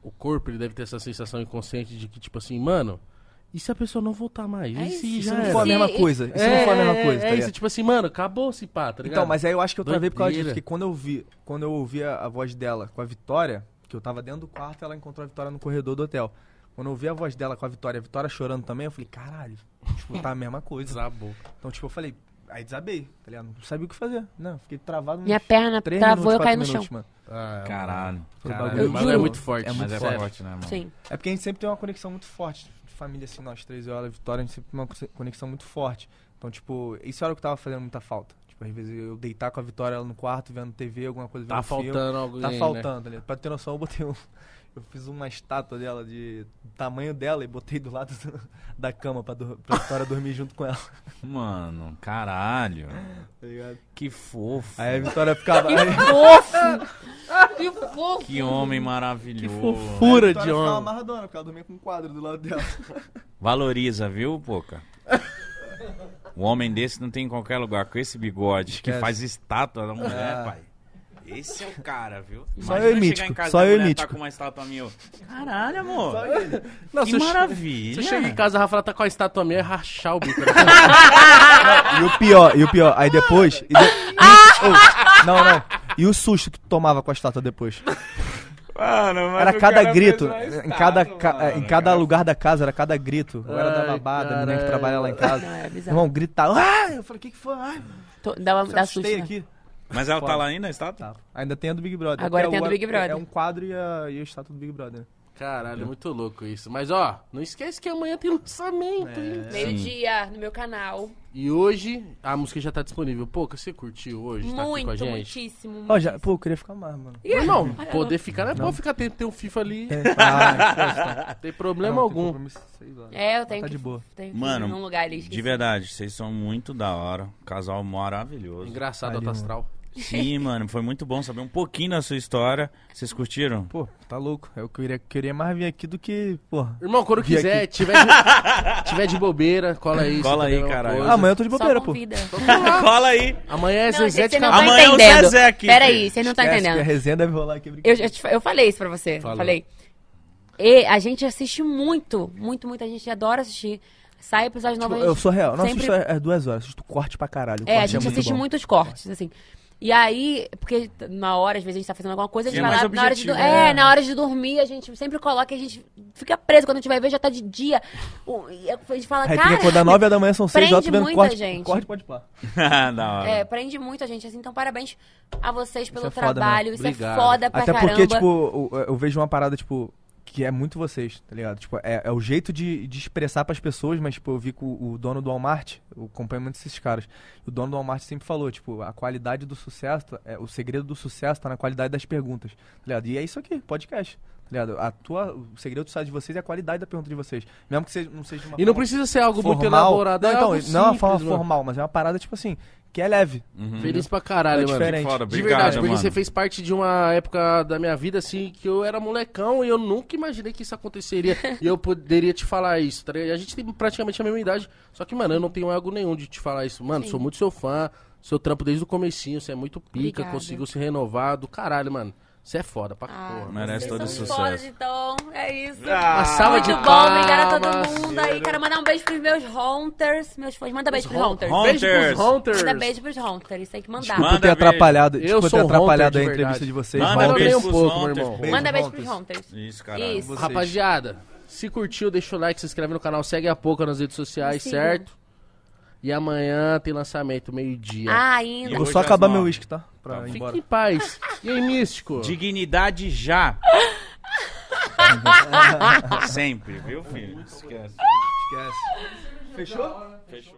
O corpo, ele deve ter essa sensação inconsciente de que, tipo assim, mano, e se a pessoa não voltar mais? É e se isso. já Isso não era? for a mesma coisa. Isso não for a mesma coisa, é tá isso, ligado? tipo assim, mano, acabou esse pá, tá ligado? Então, mas aí eu acho que eu travei por causa disso, porque quando eu vi, quando eu ouvi a, a voz dela com a Vitória, que eu tava dentro do quarto e ela encontrou a Vitória no corredor do hotel. Quando eu ouvi a voz dela com a Vitória, a Vitória chorando também, eu falei, caralho, tipo, tá a mesma coisa. Desabou. Então, tipo, eu falei, aí desabei, tá ligado? Não sabia o que fazer. Não, fiquei travado Minha perna travou e eu caí no chão. mano. Ah, Caralho. Foi Caralho, bagulho o bagulho é muito forte. É muito Mas é sério. forte, né, mano? Sim. É porque a gente sempre tem uma conexão muito forte família, assim, nós três, eu e a Vitória, a gente sempre tem uma co- conexão muito forte. Então, tipo, isso era o que tava fazendo muita falta. Tipo, às vezes eu deitar com a Vitória ela no quarto, vendo TV, alguma coisa, Tá vendo filme. faltando alguém, Tá né? faltando, ali. Pra ter noção, eu botei um. Eu fiz uma estátua dela de tamanho dela e botei do lado do- da cama pra, pra Vitória dormir junto com ela. Mano, caralho. Tá ligado? Que fofo. Aí a Vitória ficava. aí, Fofo! que fofo! Que homem maravilhoso. fofura. a Vitória de homem. amarradona, porque ela dormia com um quadro do lado dela. Valoriza, viu, Poca? Um homem desse não tem em qualquer lugar. Com esse bigode que faz estátua da mulher, É. pai. Esse é o cara, viu? Só Imagina eu e Mítico, só eu e mulher Mítico. Tá com uma estátua minha. eu, Caralho, amor. Não, que eu che- maravilha. Se eu chego em casa, a Rafa tá com a estátua minha, é rachar o bico. E o pior, e o pior, aí depois. e de- e- oh, não, não. E o susto que tu tomava com a estátua depois? Mano, mas Era o cada cara grito. fez uma Em cada, ca- mano. em cada lugar da casa era cada grito. Eu era da Ai, babada, a menina que caralho. trabalha lá em casa. Não, é bizarro. Irmão, gritava. Ah! Eu falei, o que, que foi? Ai, Tô- Dá, uma, me dá susto. né? aqui. Mas ela tá lá ainda, a estátua? Tá. Ainda tem a do Big Brother. Agora Porque tem a do Big Brother. É um quadro e a, e a estátua do Big Brother. Caralho, é muito louco isso. Mas ó, não esquece que amanhã tem lançamento, hein? Meio-dia no meu canal. E hoje a música já tá disponível. Pô, que você curtiu hoje? tá aqui com a muito, gente? muitíssimo. Ó, já, muitíssimo. pô, eu queria ficar mais, mano. Meu Irmão, poder ficar não é bom ficar tendo ter um FIFA ali. Ah, Não tem problema não, tem algum. lá. É, eu tenho Tá que, de boa. tenho Mano, num lugar ali. De verdade, vocês são muito da hora. Casal maravilhoso. Engraçado, Ali, astral. Sim, mano, foi muito bom saber um pouquinho da sua história. Vocês curtiram? Pô, tá louco. Eu queria, queria mais vir aqui do que, porra. Irmão, quando quiser, aqui. tiver de, tiver de bobeira, cola aí. Cola aí, caralho. Ah, amanhã eu tô de bobeira, pô. Cola aí. Amanhã é Não, Zezé gente, de Camargo. tá Amanhã é o. Zezé aqui, Peraí, filho. você não tá Esquece entendendo. A resenha deve rolar aqui. Eu, eu, te- eu falei isso pra você. Falou. Falei. E a gente assiste muito, muito, muito. A gente adora assistir. Sai episódio Tipo, novo. a eu sou real. Não sempre- assisto é, é duas horas. Assisto corte pra caralho. É, a corte gente muito assiste bom. muitos cortes, assim. E aí, porque na hora, às vezes a gente tá fazendo alguma coisa, a gente É vai mais lá, na hora, de, objetivo, é, né? na hora de dormir, a gente sempre coloca, a gente fica preso, quando a gente vai ver já tá de dia. E a gente fala, Aí cara, que acordar 9 da manhã, são 6 prende horas, tô vendo muita corte. gente. Corte pode pá. da hora. é, prende muito a gente, assim, então parabéns a vocês pelo é foda trabalho, isso Obrigado. é foda pra Até caramba. porque, tipo, eu, eu vejo uma parada, tipo, que é muito vocês, tá ligado? Tipo, é, é o jeito de, de expressar pras pessoas, mas, tipo, eu vi que o, o dono do Walmart, eu acompanho muito esses caras, o dono do Walmart sempre falou, tipo, a qualidade do sucesso, é, o segredo do sucesso tá na qualidade das perguntas, tá ligado? E é isso aqui, podcast. Ligado? A tua, o segredo do site de vocês é a qualidade da pergunta de vocês. Mesmo que seja, não seja uma E não precisa ser algo muito formal. elaborado. Não, é então, não é uma forma mano. formal, mas é uma parada, tipo assim, que é leve. Uhum. Feliz pra caralho, É mano. diferente. Foda, De obrigado, verdade, porque mano. você fez parte de uma época da minha vida, assim, que eu era molecão e eu nunca imaginei que isso aconteceria. e eu poderia te falar isso, tá ligado? A gente tem praticamente a mesma idade, só que, mano, eu não tenho ego nenhum de te falar isso. Mano, Sim. sou muito seu fã, seu trampo desde o comecinho, você é muito pica, Obrigada. conseguiu se renovar, do caralho, mano. Você é foda pra Ah, porra. Merece todo são sucesso. fodas, então, é isso. Uma salva Muito de bom, palmas. obrigada a todo mundo aí. Quero mandar um beijo pros meus Hunters, meus fãs. Manda beijo pros Hon- Hunters. Hon- Beijo Hunters. pros Hunters. Manda beijo pros Hunters, isso tem que mandar. Desculpa Manda ter atrapalhado, Eu desculpa sou ter atrapalhado Hunter a entrevista de vocês. Manda Mas Hunters. beijo um pros pouco, meu Hunters, irmão. pô. Beijo, Manda beijo pros Hunters. Hunters. Isso, caralho. Isso. Rapaziada, se curtiu, deixa o like, se inscreve no canal, segue a pouco nas redes sociais, certo? E amanhã tem lançamento, meio-dia. Ah, ainda. E Vou hoje só às acabar nove. meu uísque, tá? Pra Tá. ir Fique embora. em paz. E aí, Místico? Dignidade já. Sempre, viu, filho? Esquece. Esquece. Fechou? Fechou.